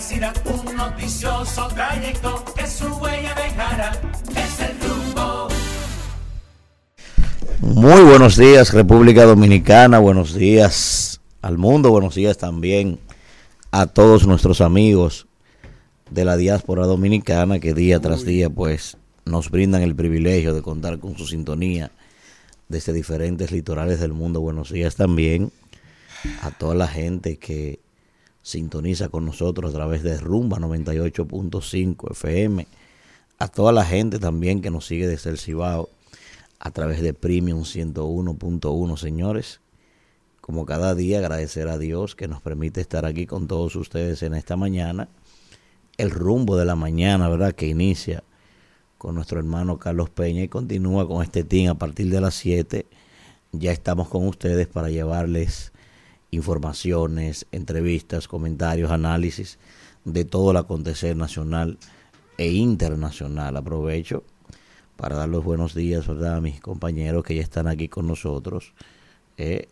un noticioso trayecto que su huella dejará. Es el rumbo. Muy buenos días República Dominicana, buenos días al mundo, buenos días también a todos nuestros amigos de la diáspora dominicana que día tras día pues nos brindan el privilegio de contar con su sintonía desde diferentes litorales del mundo. Buenos días también a toda la gente que sintoniza con nosotros a través de Rumba 98.5 FM, a toda la gente también que nos sigue desde el Cibao a través de Premium 101.1, señores. Como cada día agradecer a Dios que nos permite estar aquí con todos ustedes en esta mañana. El rumbo de la mañana, ¿verdad? Que inicia con nuestro hermano Carlos Peña y continúa con este team a partir de las 7. Ya estamos con ustedes para llevarles informaciones, entrevistas, comentarios, análisis de todo el acontecer nacional e internacional. Aprovecho para dar los buenos días ¿verdad? a mis compañeros que ya están aquí con nosotros. Eh,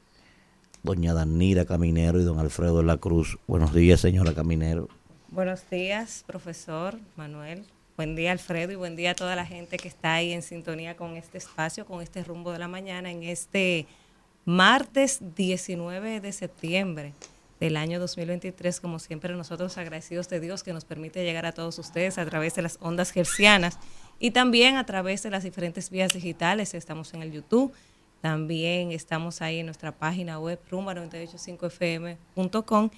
doña Danira Caminero y don Alfredo de la Cruz. Buenos días, señora Caminero. Buenos días, profesor Manuel. Buen día, Alfredo, y buen día a toda la gente que está ahí en sintonía con este espacio, con este rumbo de la mañana, en este martes 19 de septiembre del año 2023. Como siempre, nosotros agradecidos de Dios que nos permite llegar a todos ustedes a través de las ondas gercianas y también a través de las diferentes vías digitales. Estamos en el YouTube, también estamos ahí en nuestra página web rumba985fm.com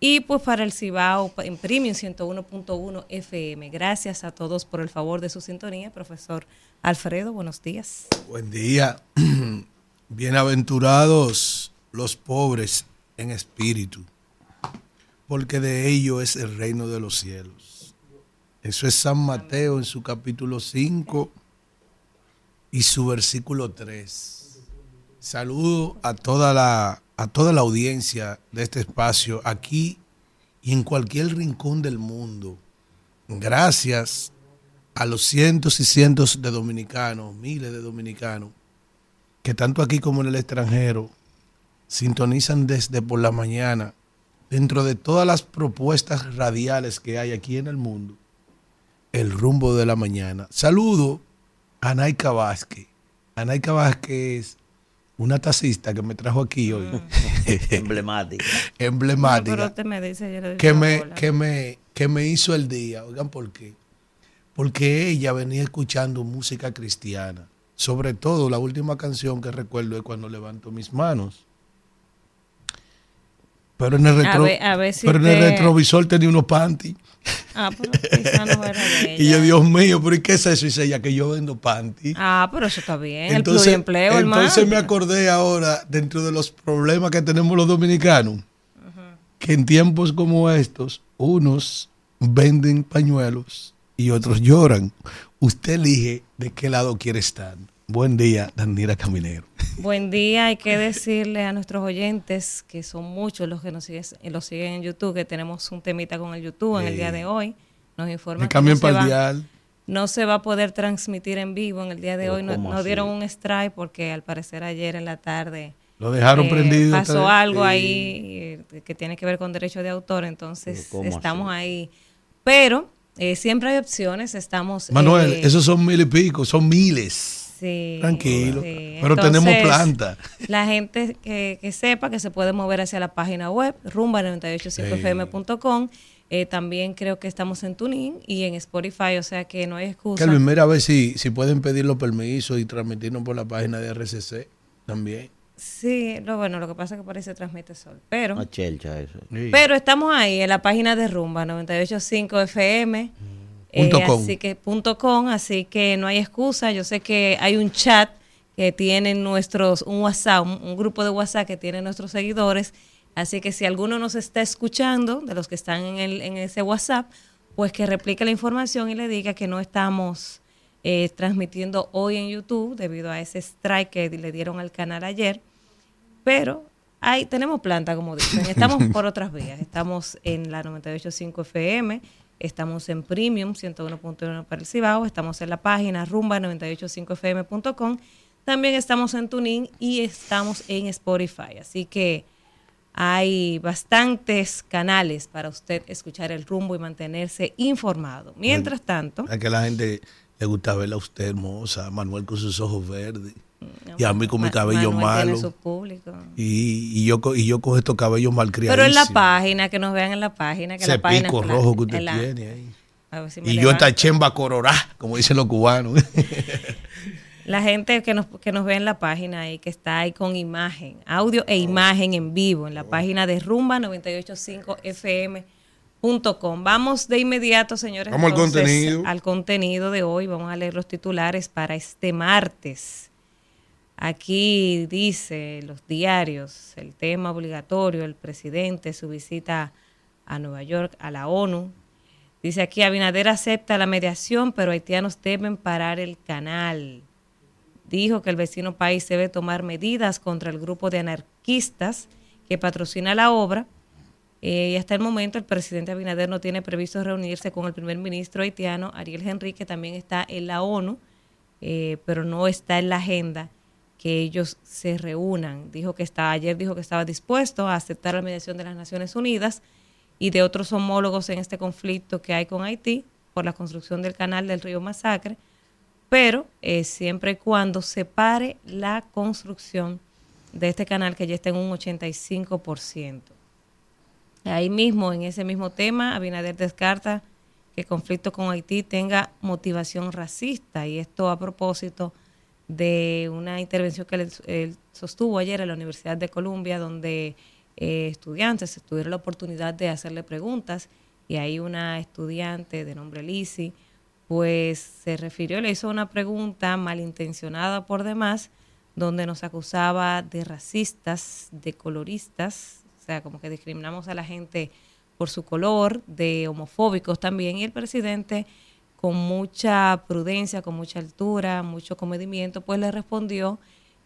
y pues para el Cibao en Premium 101.1 FM. Gracias a todos por el favor de su sintonía. Profesor Alfredo, buenos días. Buen día. Bienaventurados los pobres en espíritu, porque de ellos es el reino de los cielos. Eso es San Mateo en su capítulo 5 y su versículo 3. Saludo a toda la a toda la audiencia de este espacio aquí y en cualquier rincón del mundo. Gracias a los cientos y cientos de dominicanos, miles de dominicanos, que tanto aquí como en el extranjero sintonizan desde por la mañana, dentro de todas las propuestas radiales que hay aquí en el mundo, el rumbo de la mañana. Saludo a Naika Vázquez. A Naika Vázquez una taxista que me trajo aquí hoy. Mm. Emblemática. Emblemática. No, pero me dice, que, me, que, me, que me hizo el día. Oigan, ¿por qué? Porque ella venía escuchando música cristiana. Sobre todo, la última canción que recuerdo es cuando levanto mis manos. Pero en el, A retro- ver- a ver si pero en el te- retrovisor tenía unos panties. Ah, pero quizá no era de Y yo. Dios mío, ¿pero y qué es eso? Y dice ella que yo vendo panties. Ah, pero eso está bien. Entonces, el pluriempleo, entonces hermano. me acordé ahora, dentro de los problemas que tenemos los dominicanos, que en tiempos como estos, unos venden pañuelos y otros lloran. Usted elige de qué lado quiere estar. Buen día, Danira Caminero. Buen día, hay que decirle a nuestros oyentes, que son muchos los que nos siguen, los siguen en YouTube, que tenemos un temita con el YouTube en el día de hoy. Nos informan que no se, va, no se va a poder transmitir en vivo en el día de Pero hoy. No- ¿cómo Nos así? dieron un strike porque al parecer ayer en la tarde Lo dejaron eh, prendido. pasó algo Sí. ahí eh, que tiene que ver con derecho de autor, entonces Pero ¿cómo estamos así? ahí. Pero eh, siempre hay opciones, estamos... Manuel, eh, esos son mil y pico, son miles. Sí, Tranquilo. sí. Pero tenemos planta. La gente que, que sepa que se puede mover hacia la página web rumba985fm.com. Eh, también creo que estamos en Tuning y en Spotify, o sea que no hay excusa. Kelvin, mira a ver si, si pueden pedir los permisos y transmitirnos por la página de RCC también. Sí, lo bueno, lo que pasa es que por ahí se transmite sol. Pero, Una chelcha eso. Sí. pero estamos ahí en la página de Rumba 985fm. Punto com. Así que punto com, así que no hay excusa. Yo sé que hay un chat que tienen nuestros, un WhatsApp, un, un grupo de WhatsApp que tienen nuestros seguidores. Así que si alguno nos está escuchando, de los que están en, el, en ese WhatsApp, pues que replique la información y le diga que no estamos eh, transmitiendo hoy en YouTube debido a ese strike que le dieron al canal ayer. Pero ahí tenemos planta, como dicen. Estamos por otras vías. Estamos en la 98.5 FM, estamos en Premium 101.1 para el Cibao, estamos en la página rumba985fm.com. También estamos en Tuning y estamos en Spotify. Así que hay bastantes canales para usted escuchar el rumbo y mantenerse informado. Mientras tanto, A que la gente le gusta verla a usted hermosa, Manuel con sus ojos verdes. Y a mí con mi cabello Manuel malo. Y, y yo, y yo con estos cabellos malcriados. Pero en la página, que nos vean en la página. Que Ese la página pico rojo que usted la- tiene ahí. a ver si me Y yo esta chemba cororá, como dicen los cubanos. La gente que nos, que nos ve en la página ahí, que está ahí con imagen, audio e imagen en vivo, en la página de rumba985fm.com. Vamos de inmediato, señores. Vamos al contenido. Al contenido de hoy. Vamos a leer los titulares para este martes. Aquí dice los diarios, el tema obligatorio, el presidente, su visita a Nueva York, a la ONU. Dice aquí, Abinader acepta la mediación, pero haitianos deben parar el canal dijo que el vecino país debe tomar medidas contra el grupo de anarquistas que patrocina la obra. Eh, y hasta el momento el presidente Abinader no tiene previsto reunirse con el primer ministro haitiano, Ariel Henry, que también está en la ONU, eh, pero no está en la agenda que ellos se reúnan. Dijo que está, ayer dijo que estaba dispuesto a aceptar la mediación de las Naciones Unidas y de otros homólogos en este conflicto que hay con Haití por la construcción del canal del río Masacre, pero eh, siempre y cuando se pare la construcción de este canal que ya está en un 85%. Ahí mismo, en ese mismo tema, Abinader descarta que el conflicto con Haití tenga motivación racista. Y esto a propósito de una intervención que él, sostuvo ayer en la Universidad de Columbia, donde eh, estudiantes tuvieron la oportunidad de hacerle preguntas y ahí una estudiante de nombre Lizzie pues se refirió, le hizo una pregunta malintencionada por demás, donde nos acusaba de racistas, de coloristas, sea, como que discriminamos a la gente por su color, de homofóbicos también, y el presidente con mucha prudencia, con mucha altura, mucho comedimiento, pues le respondió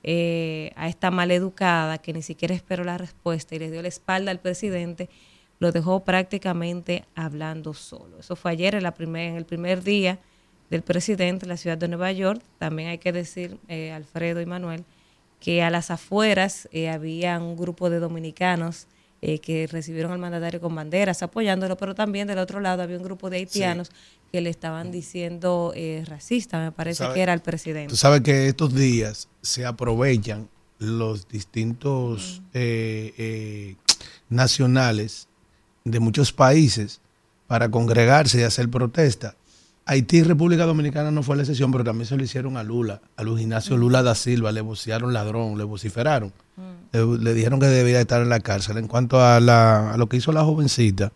eh, a esta maleducada que ni siquiera esperó la respuesta y le dio la espalda al presidente, lo dejó prácticamente hablando solo. Eso fue ayer, en, la primer, en el primer día del presidente en la ciudad de Nueva York. También hay que decir, eh, Alfredo y Manuel, que a las afueras eh, había un grupo de dominicanos eh, que recibieron al mandatario con banderas apoyándolo, pero también del otro lado había un grupo de haitianos que le estaban diciendo eh, racista, me parece que era el presidente. Tú sabes que estos días se aprovechan los distintos eh, eh, nacionales de muchos países para congregarse y hacer protesta. Haití y República Dominicana no fue la excepción, pero también se lo hicieron a Lula, a Luis Ignacio Lula da Silva, le vocearon ladrón, le vociferaron. Le, le dijeron que debía estar en la cárcel. En cuanto a, la- a lo que hizo la jovencita,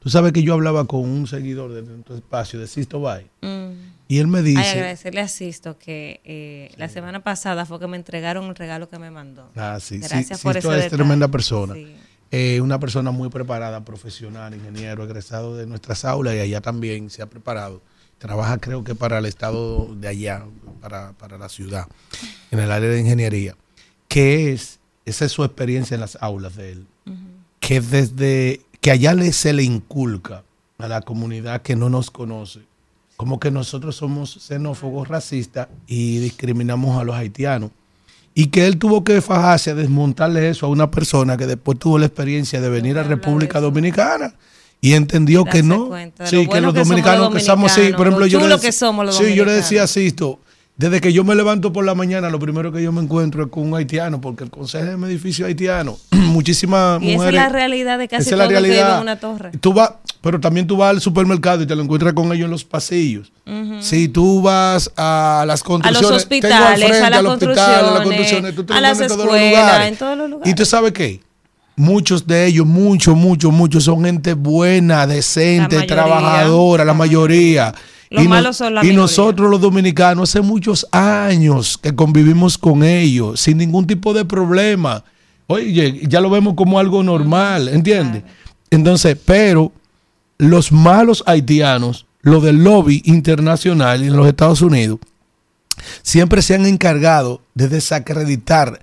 tú sabes que yo hablaba con un seguidor de nuestro espacio, de Sisto Bay, Mm. y él me dice... Ay, agradecerle a Sisto que eh, la semana pasada fue que me entregaron el regalo que me mandó. Ah, sí, sí, Gracias por Sisto es detalle. tremenda persona. Sí. Eh, una persona muy preparada, profesional, ingeniero, egresado de nuestras aulas y allá también se ha preparado. Trabaja creo que para el estado de allá, para, para la ciudad, en el área de ingeniería. ¿Qué es? Esa es su experiencia en las aulas de él. Que desde que allá le, se le inculca a la comunidad que no nos conoce, como que nosotros somos xenófobos, racistas y discriminamos a los haitianos y que él tuvo que fajarse a desmontarle eso a una persona que después tuvo la experiencia de venir a República. Dominicana y entendió que no. cuenta de Sí, lo que bueno los que dominicanos los que somos así, por ejemplo, dominicanos, yo le, que somos los sí, yo le dominicanos. decía a Sisto, desde que yo me levanto por la mañana, lo primero que yo me encuentro es con un haitiano, porque el consejo es un edificio haitiano. Muchísimas Y esa es la realidad de casi todo que en una torre. Tú vas, pero también tú vas al supermercado y te lo encuentras con ellos en los pasillos. Si tú vas a las A construcciones, los tengo al hospitales, frente, a las hospital, a las construcciones, tú te a las encuentras en todos los escuelas, lugares. en todos los lugares. Y tú sabes qué, muchos de ellos, muchos, muchos, muchos son gente buena, decente, La trabajadora, la mayoría. Los y, malos son la y nosotros los dominicanos hace muchos años que convivimos con ellos sin ningún tipo de problema. Oye, ya lo vemos como algo normal, ¿entiendes? Entonces, pero los malos haitianos, los del lobby internacional en los Estados Unidos, siempre se han encargado de desacreditar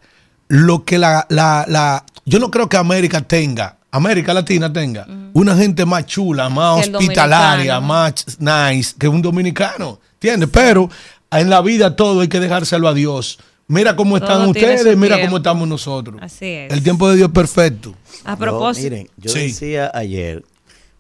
lo que la, la, la- yo no creo que América tenga, América Latina tenga, una gente más chula, más Que hospitalaria, más nice que un dominicano, ¿entiendes? Pero en la vida todo hay que dejárselo a Dios. Mira cómo están Todo ustedes, mira tiempo. cómo estamos nosotros. Así es. El tiempo de Dios es perfecto. A Yo, propósito, miren, yo Sí. decía ayer,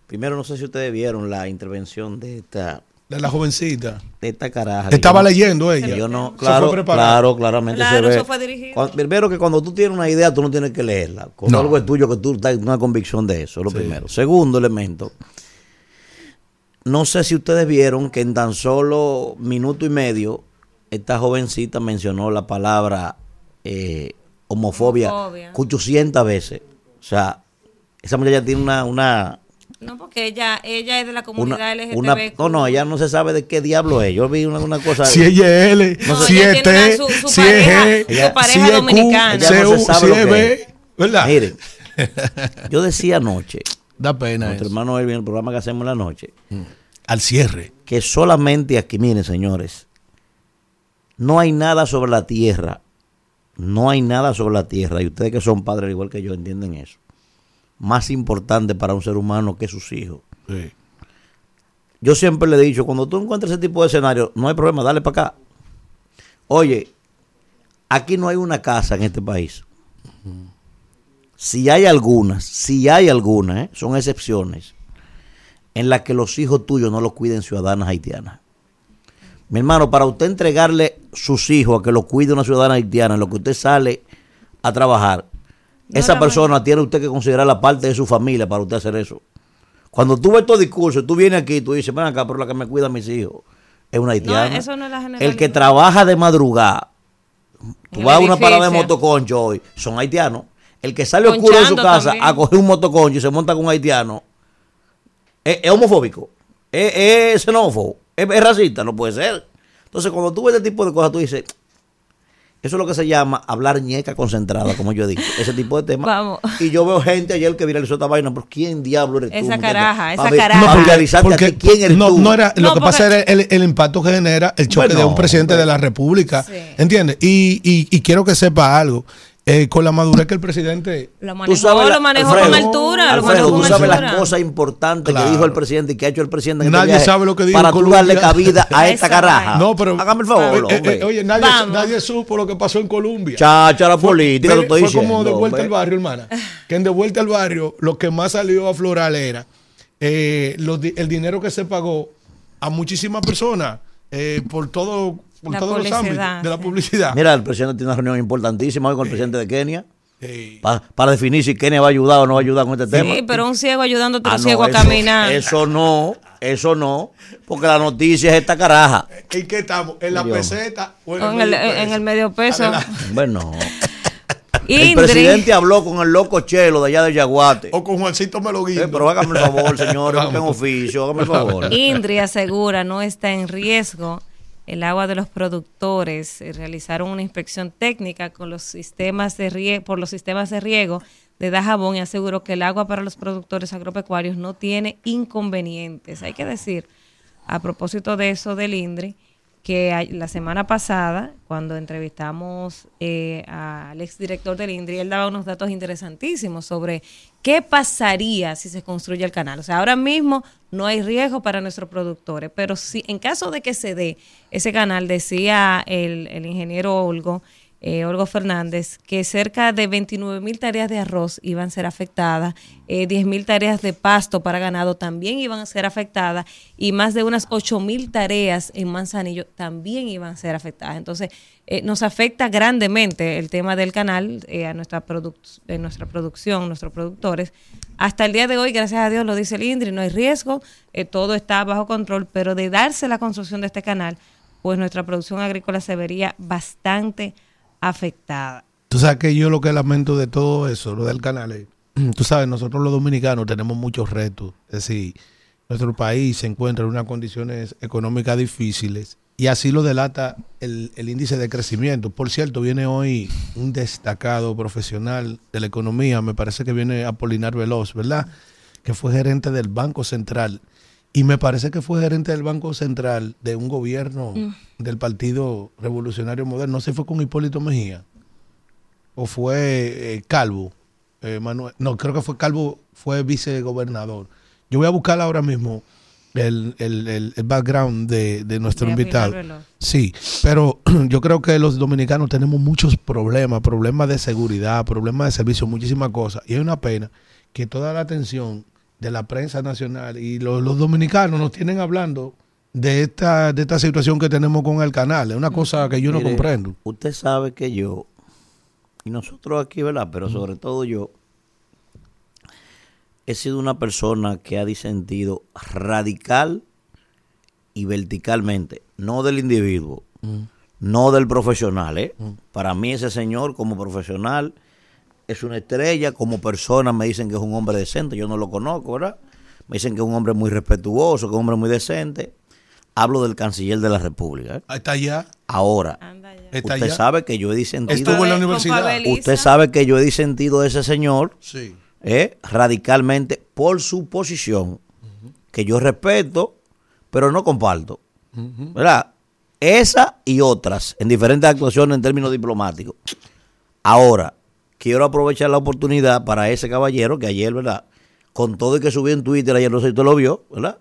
primero no sé si ustedes vieron la intervención de esta, De la jovencita. de esta caraja. Estaba yo no- leyendo ella. Yo no, claro, claro, claramente Claro, se ve. eso fue dirigido. Cuan- primero que cuando tú tienes una idea, tú no tienes que leerla. Cuando No. algo es tuyo, que tú estás en una convicción de eso, lo Sí. primero. Segundo elemento, no sé si ustedes vieron que en tan solo minuto y medio, esta jovencita mencionó la palabra eh, homofobia, Homofobia. 800 veces. O sea, esa muchacha tiene una, una, no porque ella, ella es de la una, comunidad LGTB. una- no, no, ella no se sabe de qué diablo es. Yo vi una, una cosa. Si ella es L, No, si es T, una- su- su si es pareja- G, su pareja si es Q, dominicana. Ella si no es se U, sabe si lo es que B. ¿verdad? Miren, yo decía anoche, Da pena nuestro eso. hermano Elvin, el programa que hacemos en la noche, Al cierre. que solamente aquí, miren señores, no hay nada sobre la tierra, no hay nada sobre la tierra, y ustedes que son padres igual que yo entienden eso, más importante para un ser humano que sus hijos. Sí. Yo siempre le he dicho, cuando tú encuentres ese tipo de escenario, no hay problema, dale para acá. Oye, aquí no hay una casa en este país. Si hay algunas, si hay algunas, ¿eh? son excepciones, en las que los hijos tuyos no los cuiden ciudadanas haitianas. Mi hermano, para usted entregarle sus hijos a que los cuide una ciudadana haitiana, en lo que usted sale a trabajar, No esa persona tiene usted que considerar la parte de su familia para usted hacer eso. Cuando tú ves estos discursos, tú vienes aquí y tú dices, ven acá, pero la que me cuida a mis hijos es una haitiana. eso no es la El que trabaja de madrugada, tú vas a una parada de motoconcho hoy, son haitianos. El que sale oscuro de su Conchando casa también. a coger un motoconcho y se monta con un haitiano, es, es homofóbico, es, es xenófobo, es, es racista, no puede ser. Entonces, cuando tú ves este tipo de cosas, tú dices, eso es lo que se llama hablar ñeca concentrada, como yo digo, ese tipo de temas. Vamos. Y yo veo gente ayer que viralizó esta vaina, pero ¿quién diablo eres tú? Esa muchacha? caraja, esa caraja. pa' No, viralizarte a ti, ¿quién eres no, tú? no era, lo No, que pasa porque- era el, el impacto que genera el choque Bueno, de un presidente hombre. de la República. Sí. ¿Entiendes? Y, y, y quiero que sepa algo. Eh, con la madurez que el presidente. Lo Tú manejó, sabes la- lo manejó Alfredo, con altura. lo Alfredo, manejó tú sabes altura. las cosas importantes Claro. que dijo el presidente y que ha hecho el presidente. en este Nadie viaje sabe lo que dijo Para tú Colombia. darle cabida a esta caraja. No, pero. Hágame el favor, Eh, eh, eh, oye, nadie, nadie supo lo que pasó en Colombia. Chacha, la política, lo estoy fue diciendo. como de vuelta hombre. al barrio, hermana. Que en de vuelta al barrio, lo que más salió a florar era eh, los el dinero que se pagó a muchísimas personas eh, por todo por La todos los ámbitos de la sí. publicidad. Mira, el presidente tiene una reunión importantísima hoy con el presidente de Kenia pa- para definir si Kenia va a ayudar o no va a ayudar con este tema. Sí, pero un ciego ayudando a otro Ah, no, ciego a eso- caminar. Eso no, eso no, porque la noticia es esta caraja. ¿En qué estamos? ¿En la Dios. peseta o en, el, medio en el medio peso. Adelante. Bueno, el presidente habló con el loco Chelo de allá de Yaguate. O con Juancito Meloguindo. Eh, pero hágame el favor, señor, Vamos. en oficio, hágame el favor. Indri asegura no está en riesgo el agua de los productores. Eh, Realizaron una inspección técnica con los sistemas de rie- por los sistemas de riego de Dajabón y aseguró que el agua para los productores agropecuarios no tiene inconvenientes. Hay que decir, a propósito de eso del INDRI, que la semana pasada, cuando entrevistamos eh, al exdirector del INDRI, él daba unos datos interesantísimos sobre qué pasaría si se construye el canal. O sea, ahora mismo no hay riesgo para nuestros productores, pero si en caso de que se dé ese canal, decía el, el ingeniero Olgo, eh, Olgo Fernández, que cerca de 29 mil tareas de arroz iban a ser afectadas, eh, 10 mil tareas de pasto para ganado también iban a ser afectadas y más de unas 8 mil tareas en Manzanillo también iban a ser afectadas. Entonces, eh, nos afecta grandemente el tema del canal eh, a nuestra, produc- nuestra producción, nuestros productores. Hasta el día de hoy, gracias a Dios, lo dice el INDRI, no hay riesgo, todo está bajo control, pero de darse la construcción de este canal, pues nuestra producción agrícola se vería bastante afectada. Tú sabes que yo lo que lamento de todo eso, lo del canal, es, tú sabes, nosotros los dominicanos tenemos muchos retos. Es decir, nuestro país se encuentra en unas condiciones económicas difíciles y así lo delata el, el índice de crecimiento. Por cierto, viene hoy un destacado profesional de la economía, me parece que viene Apolinar Veloz, ¿verdad? Que fue gerente del Banco Central. Y me parece que fue gerente del Banco Central de un gobierno del Partido Revolucionario Moderno. No sé si fue con Hipólito Mejía o fue eh, Calvo. eh, Manuel, no, creo que fue Calvo, fue vicegobernador. Yo voy a buscar ahora mismo el, el- el- el background de, de nuestro De invitado. Sí, pero yo creo que los dominicanos tenemos muchos problemas, problemas de seguridad, problemas de servicio, muchísimas cosas. Y es una pena que toda la atención de la prensa nacional y los, los dominicanos nos tienen hablando de esta, de esta situación que tenemos con el canal. Es una cosa que yo no comprendo. Usted sabe que yo, y nosotros aquí, ¿verdad? Pero sobre todo yo, he sido una persona que ha disentido radical y verticalmente, no del individuo, no del profesional. ¿eh? Para mí ese señor como profesional es una estrella, como persona me dicen que es un hombre decente, yo no lo conozco, ¿verdad? Me dicen que es un hombre muy respetuoso, que es un hombre muy decente. Hablo del canciller de la República. ¿eh? Ahí Está allá, Anda ya. está Usted allá. sabe que yo he disentido. Estuvo en la universidad. Usted sabe que yo he disentido de ese señor Sí. eh, radicalmente por su posición, que yo respeto, pero no comparto. ¿Verdad? Esa y otras, en diferentes actuaciones en términos diplomáticos. Ahora, quiero aprovechar la oportunidad para ese caballero que ayer, ¿verdad? Con todo y que subí en Twitter, ayer no sé si usted lo vio, ¿verdad?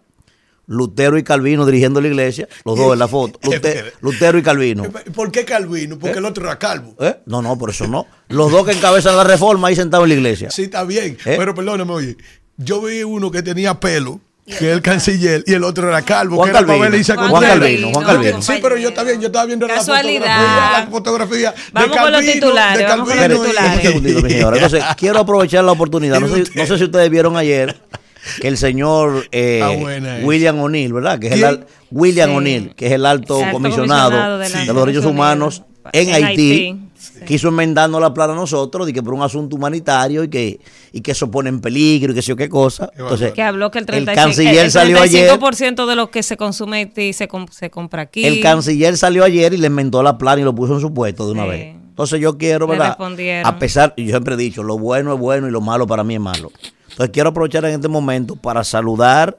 Lutero y Calvino dirigiendo la iglesia, los dos en la foto. Lute- Lutero y Calvino. ¿Por qué Calvino? Porque el otro era calvo. ¿Eh? No, no, por eso no. Los dos que encabezan la reforma ahí sentados en la iglesia. Sí, está bien. ¿Eh? Pero perdóname, oye. Yo vi uno que tenía pelo, que es el canciller, y el otro era calvo, Juan que era Calvino. Juan Contreras. Calvino, Juan Calvino. Sí, pero yo está bien, yo estaba viendo la Casualidad. fotografía, la fotografía de Vamos con los titulares, de vamos con los titulares. Entonces, quiero aprovechar la oportunidad. No sé, no sé si ustedes vieron ayer que el señor eh, Ah, buena. William O'Neill, ¿verdad? Que es el William Sí. O'Neill, que es el alto, El alto comisionado, comisionado de los derechos humanos en, en Haití. Haití. Sí. Quiso enmendarnos la plana a nosotros y que por un asunto humanitario y que, y que eso pone en peligro y que sé yo qué cosa. Entonces, Que habló que el, 35, canciller el salió ayer. 35% de lo que se consume Haití se, se compra aquí. El canciller salió ayer y le enmendó la plana y lo puso en su puesto de una Sí. vez. Entonces yo quiero, Le ¿verdad? A pesar, y yo siempre he dicho, lo bueno es bueno y lo malo para mí es malo. Entonces quiero aprovechar en este momento para saludar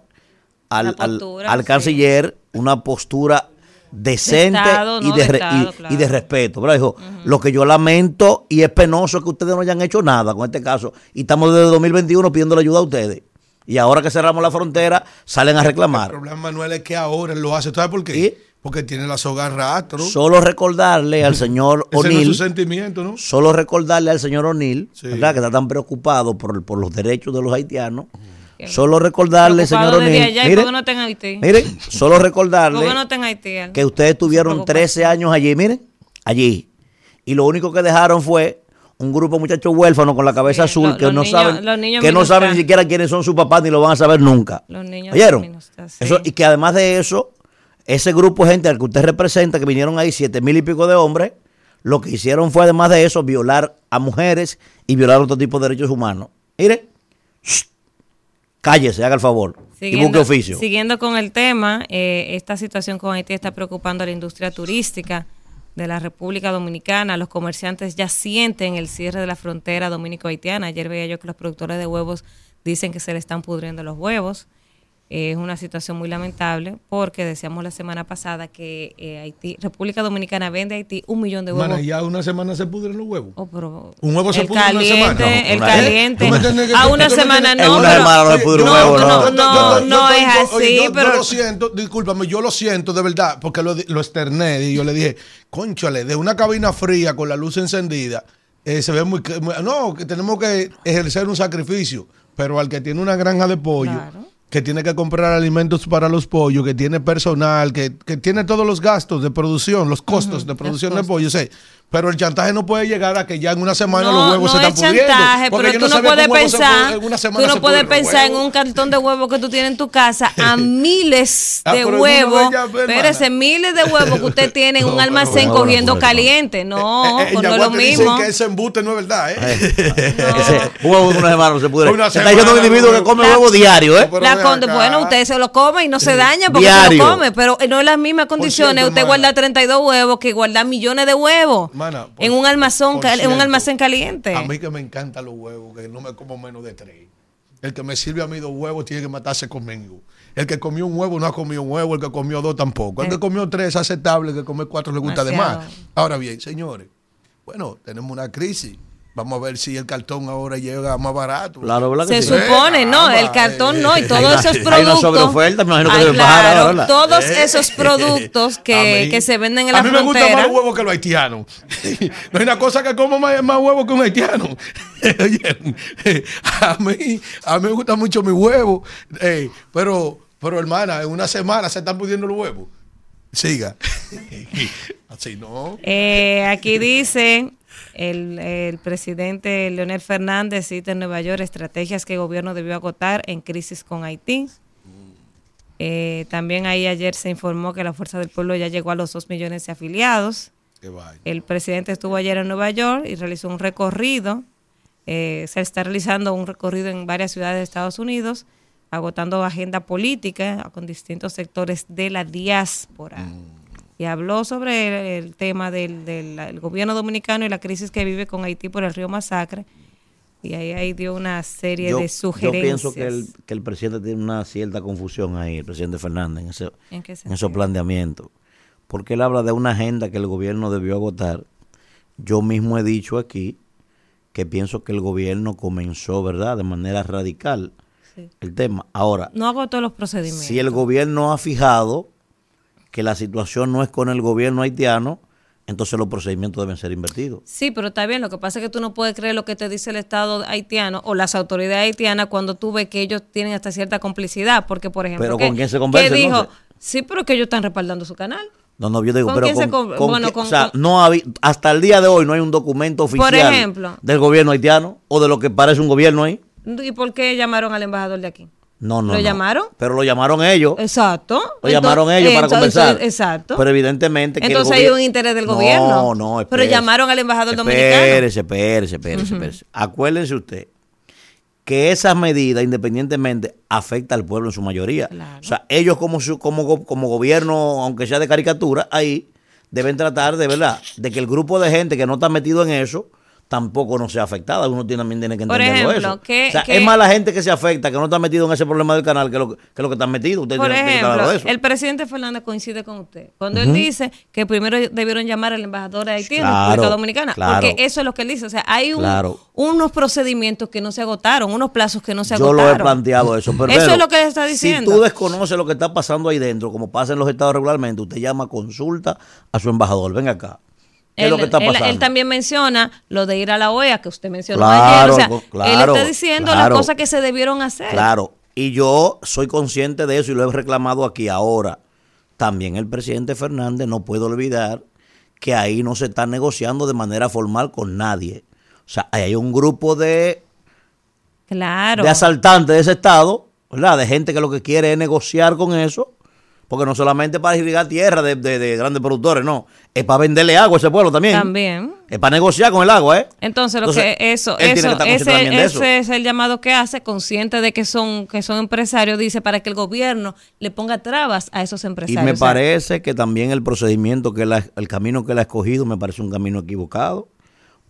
al, al- sí. canciller una postura decente Estado, y, no de, de re- Estado, y- claro. y de respeto. ¿verdad? Dijo, lo que yo lamento y es penoso es que ustedes no hayan hecho nada con este caso. Y estamos desde 2021 pidiéndole ayuda a ustedes. Y ahora que cerramos la frontera, salen a El reclamar. problema, Manuel, es que ahora él lo hace. ¿Sabes por qué? ¿Y? Porque tiene la soga rastro. Solo recordarle al señor Ese no es O'Neill. su sentimiento, ¿no? Solo recordarle al señor O'Neill, Sí. ¿verdad? Que está tan preocupado por, por los derechos de los haitianos. Solo recordarle, señor O'Neill. allá, ¿y Mire, por qué no Haití? solo ¿Por recordarle no Haití? Que ustedes tuvieron preocupación. 13 años allí, miren, allí. Y lo único que dejaron fue un grupo de muchachos huérfanos con la cabeza Sí, azul lo- que no niños- saben que no saben ni siquiera quiénes son sus papás ni lo van a saber nunca. Los niños ¿Oyeron? minustas, sí. Eso, y que además de eso, ese grupo de gente al que usted representa, que vinieron ahí siete mil y pico de hombres, lo que hicieron fue además de eso violar a mujeres y violar otro tipo de derechos humanos. Mire, shh, cállese, haga el favor y busque oficio. Siguiendo con el tema, eh, esta situación con Haití está preocupando a la industria turística de la República Dominicana. Los comerciantes ya sienten el cierre de la frontera dominico-haitiana. Ayer veía yo que los productores de huevos dicen que se le están pudriendo los huevos. Es una situación muy lamentable porque decíamos la semana pasada que eh, Haití, República Dominicana vende a Haití un millón de huevos. Mana, ya una semana se pudren los huevos. Oh, pero Un huevo se pudre una. El caliente. ¿Tú me entiendes que A una semana no. En una pero- semana no se pudre un huevo, no. es así, yo, yo pero- lo siento, discúlpame, yo lo siento de verdad, porque lo, lo externé y yo le dije, conchale, de una cabina fría con la luz encendida, eh, se ve muy, que- muy- No, que tenemos que ejercer un sacrificio, pero al que tiene una granja de pollo, Claro. Que tiene que comprar alimentos para los pollos, que tiene personal, que, que tiene todos los gastos de producción, los costos de producción de costos. pollo, sí. Pero el chantaje no puede llegar a que ya en una semana No, los huevos no se es están pudriendo. chantaje, porque pero yo tú no puedes se pensar, en una tú semana no se puedes pensar en un cartón de huevos que tú tienes en tu casa a miles Ah, de pero eso no huevos, hermana. espérese, miles de huevos que usted tiene en No, un pero almacén cogiendo caliente. No, Eh, eh, pues en no es lo Yaguate dicen mismo. que ese embuste no es verdad, ¿eh? Ese huevo de una semana no se pudre. Una Se está diciendo un semana, individuo que come La- huevo diario, ¿eh? Pero La bueno, usted se lo come y no se daña porque se Diario. lo come, pero no es las mismas condiciones. usted guarda 32 huevos que guardar millones de huevos Por- en un almacén, cal- en un almacén caliente. A mí que me encantan los huevos, que no me como menos de tres. El que me sirve a mí dos huevos tiene que matarse conmigo. El que comió un huevo no ha comido un huevo, el que comió dos tampoco. El Eh. que comió tres es aceptable, el que comió cuatro le gusta de más. Ahora bien, señores, bueno, tenemos una crisis Vamos a ver si el cartón ahora llega más barato. Claro, ¿verdad Se sí? supone, no, caramba, el cartón no, y eh, todos esos hay una productos. sobreoferta, me imagino que Ay, bajar claro, todos Eh. esos productos que, que se venden en la A mí me gustan frontera. más los huevos que los haitianos. no hay una cosa que como más, más huevos que un haitiano. A mí, a mí me gustan mucho mis huevos. eh, pero, pero hermana, en una semana se están pudiendo los huevos. Siga. Así no. Eh, aquí dice el, el presidente Leonel Fernández cita en Nueva York estrategias que el gobierno debió agotar en crisis con Haití. Eh, también ahí ayer se informó que la Fuerza del Pueblo ya llegó a los 2 millones de afiliados. El presidente estuvo ayer en Nueva York y realizó un recorrido. Eh, se está realizando un recorrido en varias ciudades de Estados Unidos, agotando agenda política con distintos sectores de la diáspora. Y habló sobre el, el tema del, del- el gobierno dominicano y la crisis que vive con Haití por el río Masacre. Y ahí, ahí dio una serie Yo, de yo sugerencias. pienso que el, que el presidente tiene una cierta confusión ahí, el presidente Fernández, en, ese, ¿En esos planteamientos. Porque él habla de una agenda que el gobierno debió agotar. Yo mismo he dicho aquí que pienso que el gobierno comenzó, ¿verdad?, de manera radical Sí. el tema. Ahora, No agotó los procedimientos. si el gobierno ha fijado que la situación no es con el gobierno haitiano, entonces los procedimientos deben ser invertidos. Sí, pero está bien. Lo que pasa es que tú no puedes creer lo que te dice el Estado haitiano o las autoridades haitianas cuando tú ves que ellos tienen hasta cierta complicidad. Porque, por ejemplo, Pero ¿con quién se conversa, que dijo, entonces? sí, pero que ellos están respaldando su canal. No, no, yo digo, ¿Con pero quién se con, bueno, qué- o sea, no hasta el día de hoy no hay un documento oficial ejemplo. del gobierno haitiano o de lo que parece un gobierno ahí. ¿Y por qué llamaron al embajador de aquí? No, no. ¿Lo no. llamaron? Pero lo llamaron ellos. Exacto. Lo llamaron ellos para conversar. Exacto. Pero evidentemente que Entonces hay un interés del No, gobierno. No, Pero espérese. llamaron al embajador dominicano. Espérese, espérese, espérese, espérese. Acuérdense usted que esas medidas, independientemente, afecta al pueblo en su mayoría. Claro. O sea, ellos como, su- como, como gobierno, aunque sea de caricatura, ahí deben tratar de verdad, de que el grupo de gente que no está metido en eso tampoco no sea afectada. Uno tiene- también tiene que Por entenderlo ejemplo, eso. que- o sea, que- es más la gente que se afecta, que no está metido en ese problema del canal, que lo que, lo que están metidos. Usted Por tiene- tiene claro ejemplo, eso. el presidente Fernández coincide con usted. Cuando él dice que primero debieron llamar al embajador de Haití en Claro, República Dominicana. claro. Porque eso es lo que él dice. O sea, hay un- unos procedimientos que no se agotaron, unos plazos que no se Yo agotaron. lo he planteado eso. Pero, Eso es lo que él está diciendo. Si tú desconoces lo que está pasando ahí dentro, como pasa en los estados regularmente, usted llama consulta a su embajador. Venga acá. ¿Qué es Él, lo que está él- pasando? él también menciona lo de ir a la OEA que usted mencionó Claro, ayer. O sea, claro, él está diciendo claro. las cosas que se debieron hacer. Claro. Y yo soy consciente de eso y lo he reclamado aquí ahora. También el presidente Fernández no puede olvidar que ahí no se está negociando de manera formal con nadie. O sea, ahí hay un grupo de Claro. de asaltantes de ese estado, ¿verdad? De gente que lo que quiere es negociar con eso, porque no solamente para irrigar tierra de, de- de grandes productores, no, es para venderle agua a ese pueblo también. También. Es para negociar con el agua, ¿eh? Entonces, lo Entonces, que eso, eso que ese, de eso. ese es el llamado que hace, consciente de que son, que son empresarios, dice, para que el gobierno le ponga trabas a esos Y empresarios. me O sea, parece que también el procedimiento que él ha- el camino que él ha escogido me parece un camino equivocado.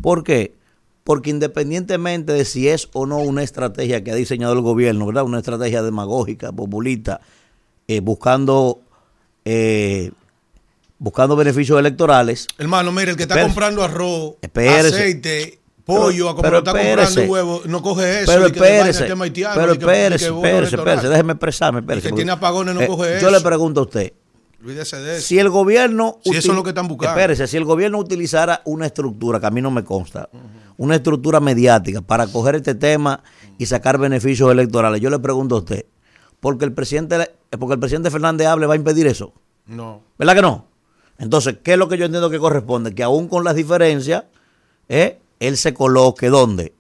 ¿Por qué? Porque independientemente de si es o no una estrategia que ha diseñado el gobierno, ¿verdad? Una estrategia demagógica, populista, eh, buscando eh, buscando beneficios electorales, Hermano, mire, el que está Espérese. comprando arroz, Espérese. aceite, pollo, a como pero está comprando huevo, no coge eso. pero que espérese, haitiano, pero que- que espérese, espérese, espérese, déjeme expresarme, espérese. que porque- tiene apagones no coge Yo eso. le pregunto a usted, de eso. si el gobierno... Si eso es lo que están buscando. Espérese, si el gobierno utilizara una estructura, que a mí no me consta, una estructura mediática para coger este tema y sacar beneficios electorales, yo le pregunto a usted, porque el presidente, porque el presidente Fernández hable va a impedir eso, No. ¿verdad que no? Entonces, ¿qué es lo que yo entiendo que corresponde? Que aún con las diferencias, ¿eh? él se coloque ¿dónde?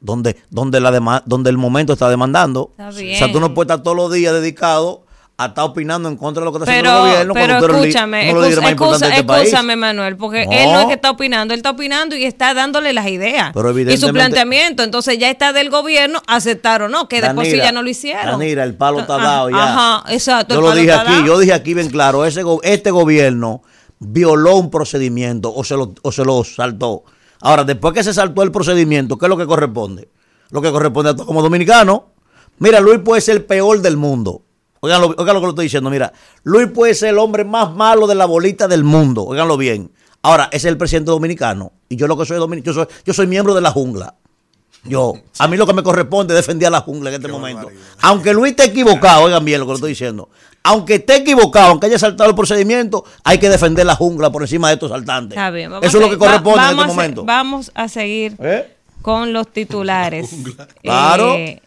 Donde, donde, la dema- donde el momento está demandando. Está O sea, bien. tú no puedes estar todos los días dedicado a estar opinando en contra de lo que está haciendo el gobierno pero cuando escúchame, más importantes de este escúchame, Manuel, porque No. él no es que está opinando, él está opinando y está dándole las ideas. Pero y su planteamiento, entonces ya está del gobierno aceptar o no, que después sí Danira, ya no lo hicieron. Danira, el palo está Ajá, dado ya. Ajá, exacto. Yo el lo palo dije aquí, dado. yo dije aquí bien claro, ese este gobierno violó un procedimiento o se lo, o se lo saltó. Ahora, después que se saltó el procedimiento, ¿qué es lo que corresponde? Lo que corresponde a todos como dominicanos. Mira, Luis puede ser el peor del mundo. Oigan lo, oigan lo que lo estoy diciendo. Mira, Luis puede ser el hombre más malo de la bolita del mundo. Oiganlo bien. Ahora, ese es el presidente dominicano. Y yo lo que soy dominicano, yo soy, yo soy miembro de la jungla. Yo, a mí lo que me corresponde es defender a la jungla en este momento. Aunque Luis esté equivocado, oigan bien lo que le estoy diciendo. Aunque esté equivocado, aunque haya saltado el procedimiento, hay que defender la jungla por encima de estos saltantes. Está bien, vamos Eso es a lo que. Va- corresponde en vamos este a momento. Vamos a seguir ¿Eh? con los titulares. Claro. Eh,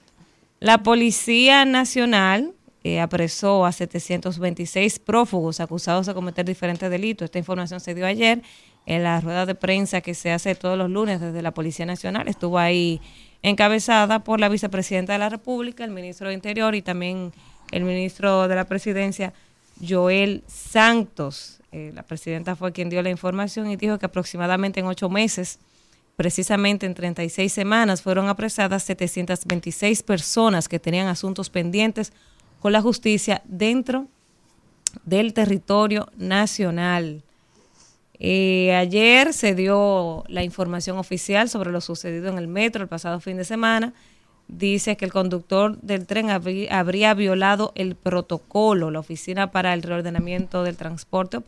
la Policía Nacional eh, apresó a 726 prófugos acusados de cometer diferentes delitos. Esta información se dio ayer en la rueda de prensa que se hace todos los lunes desde la Policía Nacional. Estuvo ahí encabezada por la vicepresidenta de la República, el ministro de Interior y también el ministro de la Presidencia, Joel Santos. Eh, la presidenta fue quien dio la información y dijo que aproximadamente en ocho meses Precisamente en 36 semanas fueron apresadas 726 personas que tenían asuntos pendientes con la justicia dentro del territorio nacional. Eh, ayer se dio la información oficial sobre lo sucedido en el metro el pasado fin de semana. Dice que el conductor del tren habrí- habría violado el protocolo. La Oficina para el Reordenamiento del Transporte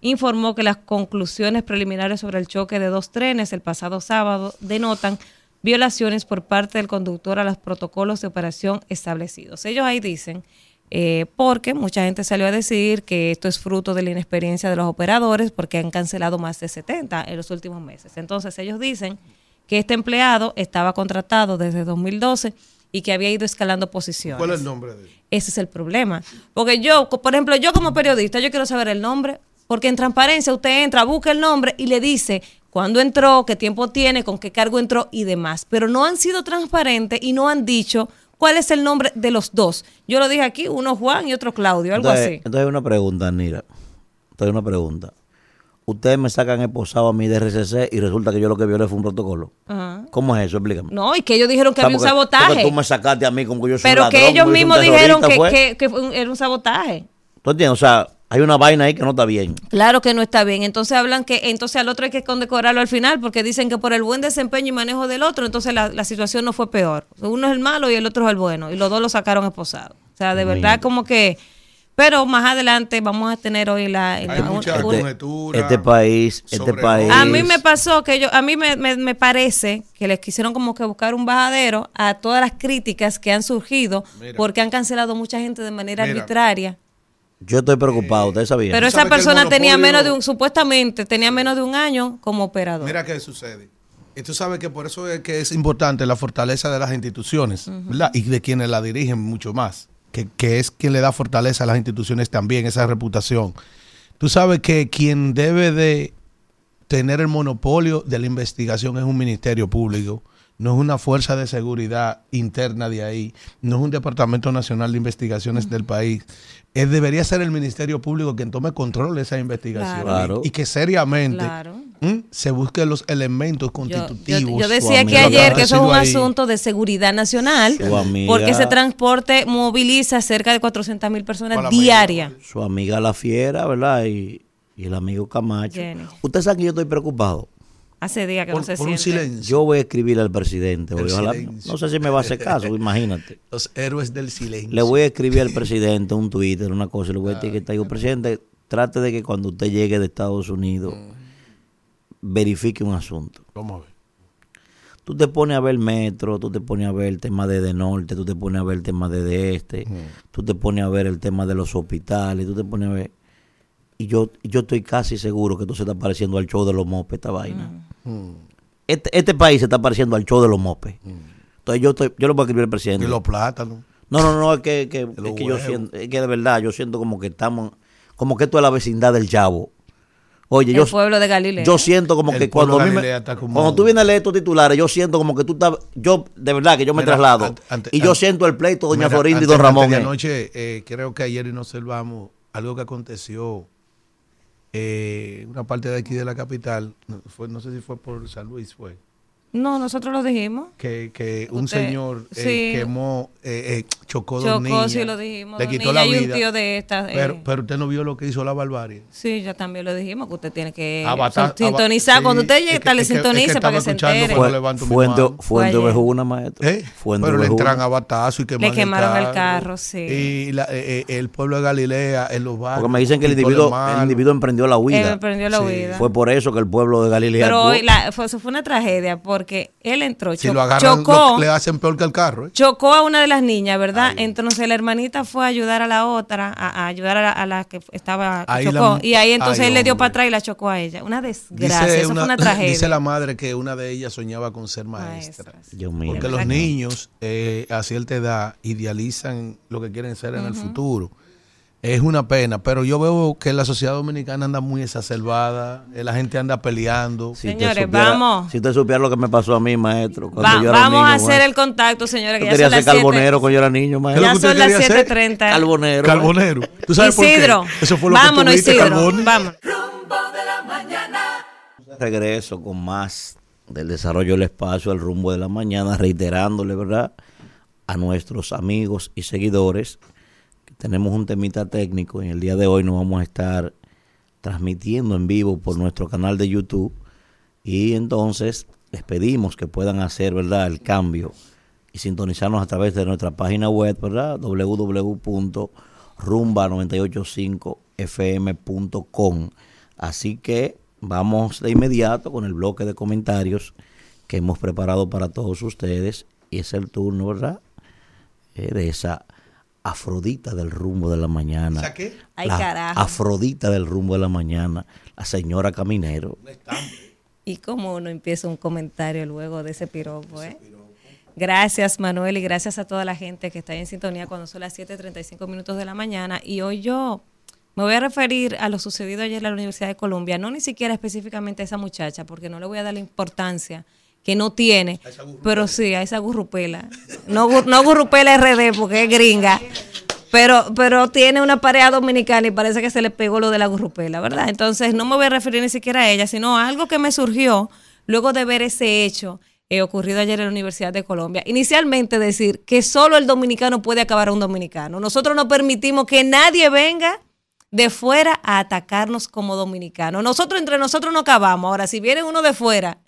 informó que las conclusiones preliminares sobre el choque de dos trenes el pasado sábado denotan violaciones por parte del conductor a los protocolos de operación establecidos. Ellos ahí dicen, eh, porque mucha gente salió a decir que esto es fruto de la inexperiencia de los operadores porque han cancelado más de 70 en los últimos meses. Entonces ellos dicen que este empleado estaba contratado desde 2012 y que había ido escalando posiciones. ¿Cuál es el nombre de él? Ese es el problema. Porque yo, por ejemplo, yo como periodista, yo quiero saber el nombre, porque en transparencia usted entra, busca el nombre y le dice cuándo entró, qué tiempo tiene, con qué cargo entró y demás. Pero no han sido transparentes y no han dicho cuál es el nombre de los dos. Yo lo dije aquí, uno Juan y otro Claudio, algo Entonces, así. entonces hay una pregunta, Nira. Entonces hay una pregunta. Ustedes me sacan esposado a mí de RCC y resulta que yo lo que violé fue un protocolo. Ajá. ¿Cómo es eso? Explícame. No, y que ellos dijeron que O sea, había un porque- sabotaje. Porque tú me sacaste a mí como que yo soy Pero un que ladrón, ellos soy un mismos dijeron que, fue. que- que un- era un sabotaje. ¿Tú entiendes? O sea, hay una vaina ahí que no está bien. Claro que no está bien. Entonces hablan que entonces al otro hay que condecorarlo al final porque dicen que por el buen desempeño y manejo del otro, entonces la, la situación no fue peor. Uno es el malo y el otro es el bueno. Y los dos lo sacaron esposados. O sea, de verdad como que... Pero más adelante vamos a tener hoy la... Hay la- mucha un- Este, conjetura. este país, este país. a mí me pasó que yo, a mí me, me- me parece que les quisieron como que buscar un bajadero a todas las críticas que han surgido Mira. porque han cancelado mucha gente de manera Mira. arbitraria. Yo estoy preocupado, ustedes sabían. Pero Tú esa persona tenía menos de un, supuestamente tenía menos de un año como operador. Mira qué sucede. Y tú sabes que por eso es que es importante la fortaleza de las instituciones, ¿verdad? Y de quienes la dirigen mucho más. Que, que es quien le da fortaleza a las instituciones también, esa reputación. Tú sabes que quien debe de tener el monopolio de la investigación es un ministerio público, no es una fuerza de seguridad interna de ahí, no es un departamento nacional de investigaciones del país. Es, debería ser el ministerio público quien tome control de esa investigación Claro. y que seriamente Claro. ¿Mm? se busquen los elementos constitutivos. yo- yo decía que ayer que eso es un ahí. asunto de seguridad nacional, porque ese transporte moviliza cerca de 400 mil personas diarias. Su amiga la fiera, ¿verdad? Y, y el amigo Camacho. Jenny. Usted sabe que yo estoy preocupado. Hace días que por, no se por un siente. silencio. Yo voy a escribirle al presidente. Ojalá- no sé si me va a hacer caso, imagínate. Los héroes del silencio. Le voy a escribir al presidente un Twitter, una cosa, y le voy a etiquetar. Digo, presidente, trate de que cuando usted llegue de Estados Unidos, verifique un asunto. Vamos a ver. Tú te pones a ver el metro, tú te pones a ver el tema de, de norte, tú te pones a ver el tema de, de este, tú te pones a ver el tema de los hospitales, tú te pones a ver... Y yo, yo estoy casi seguro que esto se está pareciendo al show de los mopes, esta vaina. Este, este país se está pareciendo al show de los mopes. Entonces yo, estoy, yo le voy a escribir al presidente. Y los plátanos. No, no, no, es que, es que yo siento, es que de verdad yo siento como que estamos, como que esto es la vecindad del chavo. Oye, El yo, pueblo de Galilea. yo siento como El que cuando, me- como- cuando tú vienes a leer estos titulares, yo siento como que tú estás, yo de verdad que yo me Mira, traslado ante- ante- y yo ante- siento el pleito de Doña Mira, Florinda y Don Ramón. eh. anoche, eh, creo que ayer y nos observamos algo que aconteció eh, una parte de aquí de la capital. No, sé si fue por San Luis, fue. No, nosotros lo dijimos. Que, que un Usted- señor eh, sí. quemó, eh, eh, chocó dos Chocó, niñas. sí lo dijimos. Le quitó niñas la y un vida. tío de estas. eh, Pero, pero usted no vio lo que hizo la barbarie. Sí, ya también lo dijimos, que usted tiene que sintonizar. Cuando usted es llegue, que- tal, le es que- es que sintonice para que se escuchando entere. cuando levanto mi Fuente, mano. fuente Fue. ¿Eh? Pero le entran a batazo y queman Le quemaron el carro, sí. Y la- eh, el pueblo de Galilea, en los barrios. Porque me dicen que el individuo, el individuo emprendió la huida. Emprendió la huida. Fue por eso que el pueblo de Galilea. Pero hoy la, fue, eso fue una tragedia porque él entró, Si cho- lo agarran, chocó, lo- le hacen peor que el carro. ¿eh? chocó a una de las niñas, ¿verdad? Entonces la hermanita fue a ayudar a la otra, a, a ayudar a la, a la que estaba, que Ahí chocó. la- y ahí entonces ay, él le dio para atrás y la chocó a ella. Una desgracia, Dice, eso una, fue una tragedia. dice la madre que una de ellas soñaba con ser maestra. Maestras. Dios mío. Porque los niños eh, a cierta edad idealizan lo que quieren ser en el futuro. Es una pena, pero yo veo que la sociedad dominicana anda muy exacerbada, eh, la gente anda peleando. Si Señores, supiera- vamos. Si usted supiera lo que me pasó a mí, maestro. Cuando Va- yo era vamos niño, a hacer maestro. el contacto, señora, que Yo ya quería son ser las siete- carbonero cuando yo era niño, ¿Qué maestro. es Ya lo que son las quería hacer? 7:30. Carbonero. Carbonero. ¿Tú sabes Isidro, por qué? Eso fue lo vámonos, que tuviste, Isidro, Carbone. vámonos. Rumbo de la mañana. Regreso con más del desarrollo del espacio, el rumbo de la mañana, reiterándole, ¿verdad? A nuestros amigos y seguidores tenemos un temita técnico y el día de hoy nos vamos a estar transmitiendo en vivo por nuestro canal de YouTube y entonces les pedimos que puedan hacer, ¿verdad? El cambio y sintonizarnos a través de nuestra página web, ¿verdad? www.rumba985fm.com. Así que vamos de inmediato con el bloque de comentarios que hemos preparado para todos ustedes y es el turno, ¿verdad? Eh, de esa Afrodita del rumbo de la mañana. ¿Esa qué? Ay, La carajo. Afrodita del rumbo de la mañana, la señora Caminero. Y cómo uno empieza un comentario luego de ese piropo, ¿eh? Gracias, Manuel, y gracias a toda la gente que está en sintonía cuando son las 7:35 minutos de la mañana. Y hoy yo me voy a referir a lo sucedido ayer en la Universidad de Colombia, no ni siquiera específicamente a esa muchacha, porque no le voy a dar la importancia que no tiene, pero sí a esa gurrupela. No, no gurrupela RD, porque es gringa. Pero, pero tiene una pareja dominicana y parece que se le pegó lo de la gurrupela, ¿verdad? Entonces no me voy a referir ni siquiera a ella, sino a algo que me surgió luego de ver ese hecho eh, ocurrido ayer en la Universidad de Colombia. Inicialmente decir que solo el dominicano puede acabar a un dominicano. Nosotros no permitimos que nadie venga de fuera a atacarnos como dominicanos. Nosotros entre nosotros no acabamos. Ahora, si viene uno de fuera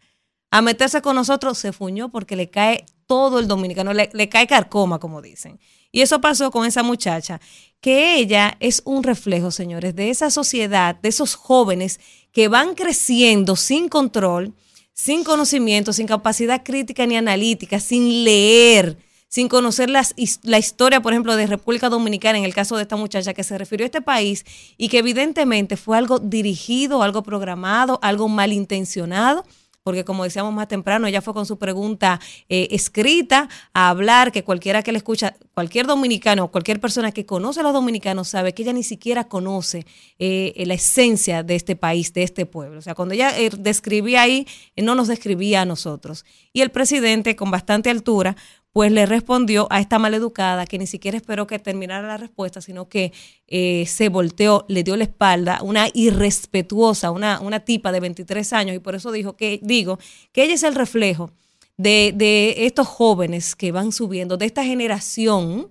a meterse con nosotros, se fuñó porque le cae todo el dominicano, le, le cae carcoma, como dicen. Y eso pasó con esa muchacha, que ella es un reflejo, señores, de esa sociedad, de esos jóvenes que van creciendo sin control, sin conocimiento, sin capacidad crítica ni analítica, sin leer, sin conocer las la historia, por ejemplo, de República Dominicana, en el caso de esta muchacha que se refirió a este país y que evidentemente fue algo dirigido, algo programado, algo malintencionado porque como decíamos más temprano, ella fue con su pregunta eh, escrita a hablar, que cualquiera que le escucha, cualquier dominicano, cualquier persona que conoce a los dominicanos sabe que ella ni siquiera conoce eh, la esencia de este país, de este pueblo. O sea, cuando ella eh, describía ahí, no nos describía a nosotros. Y el presidente, con bastante altura, pues le respondió a esta maleducada que ni siquiera esperó que terminara la respuesta, sino que eh, se volteó, le dio la espalda, una irrespetuosa, una, una tipa de 23 años, y por eso dijo que, digo que ella es el reflejo de, de estos jóvenes que van subiendo, de esta generación,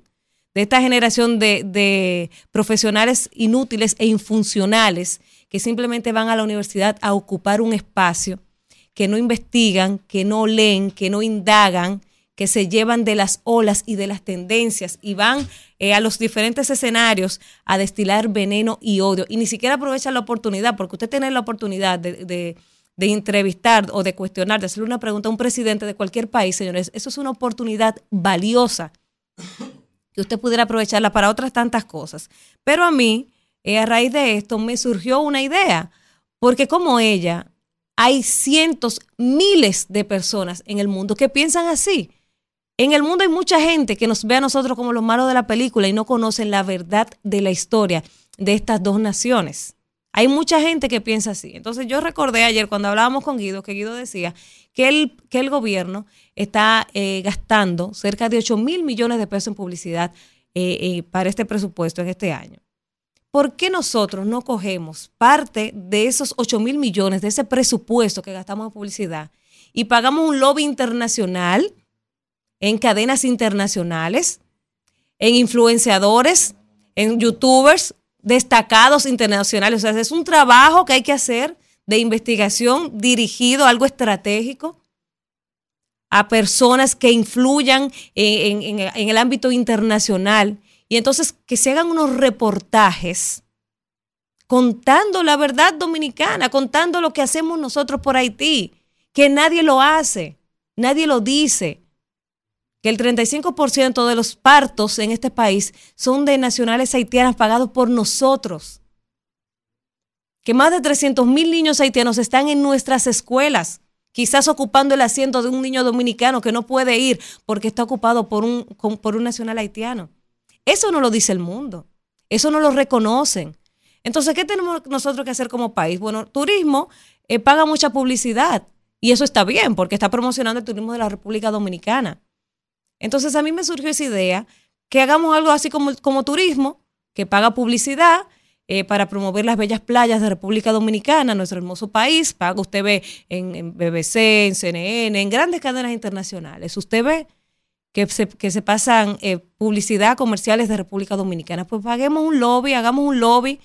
de esta generación de, de profesionales inútiles e infuncionales que simplemente van a la universidad a ocupar un espacio, que no investigan, que no leen, que no indagan, que se llevan de las olas y de las tendencias y van eh, a los diferentes escenarios a destilar veneno y odio. Y ni siquiera aprovechan la oportunidad, porque usted tiene la oportunidad de, de- entrevistar o de cuestionar, de hacerle una pregunta a un presidente de cualquier país, señores. Eso es una oportunidad valiosa que usted pudiera aprovecharla para otras tantas cosas. Pero a mí, eh, a raíz de esto, me surgió una idea, porque como ella, hay cientos, miles de personas en el mundo que piensan así. En el mundo hay mucha gente que nos ve a nosotros como los malos de la película y no conocen la verdad de la historia de estas dos naciones. Hay mucha gente que piensa así. Entonces yo recordé ayer cuando hablábamos con Guido, que Guido decía que el, que el gobierno está eh, gastando cerca de 8 mil millones de pesos en publicidad eh, eh, para este presupuesto en este año. ¿Por qué nosotros no cogemos parte de esos 8 mil millones, de ese presupuesto que gastamos en publicidad y pagamos un lobby internacional en cadenas internacionales? en influenciadores, en youtubers destacados internacionales. O sea, es un trabajo que hay que hacer de investigación dirigido a algo estratégico a personas que influyan en, en- el ámbito internacional y entonces que se hagan unos reportajes contando la verdad dominicana, contando lo que hacemos nosotros por Haití, que nadie lo hace, nadie lo dice, que el 35% de los partos en este país son de nacionales haitianas pagados por nosotros, que más de 300 mil niños haitianos están en nuestras escuelas, quizás ocupando el asiento de un niño dominicano que no puede ir porque está ocupado por un, por un nacional haitiano. Eso no lo dice el mundo, eso no lo reconocen. Entonces, ¿qué tenemos nosotros que hacer como país? Bueno, turismo eh, paga mucha publicidad y eso está bien porque está promocionando el turismo de la República Dominicana. Entonces, a mí me surgió esa idea que hagamos algo así como, turismo, que paga publicidad eh, para promover las bellas playas de República Dominicana, nuestro hermoso país. Paga, usted ve en, BBC, en CNN, en grandes cadenas internacionales. Usted ve que se, pasan eh, publicidad comerciales de República Dominicana. Pues paguemos un lobby, hagamos un lobby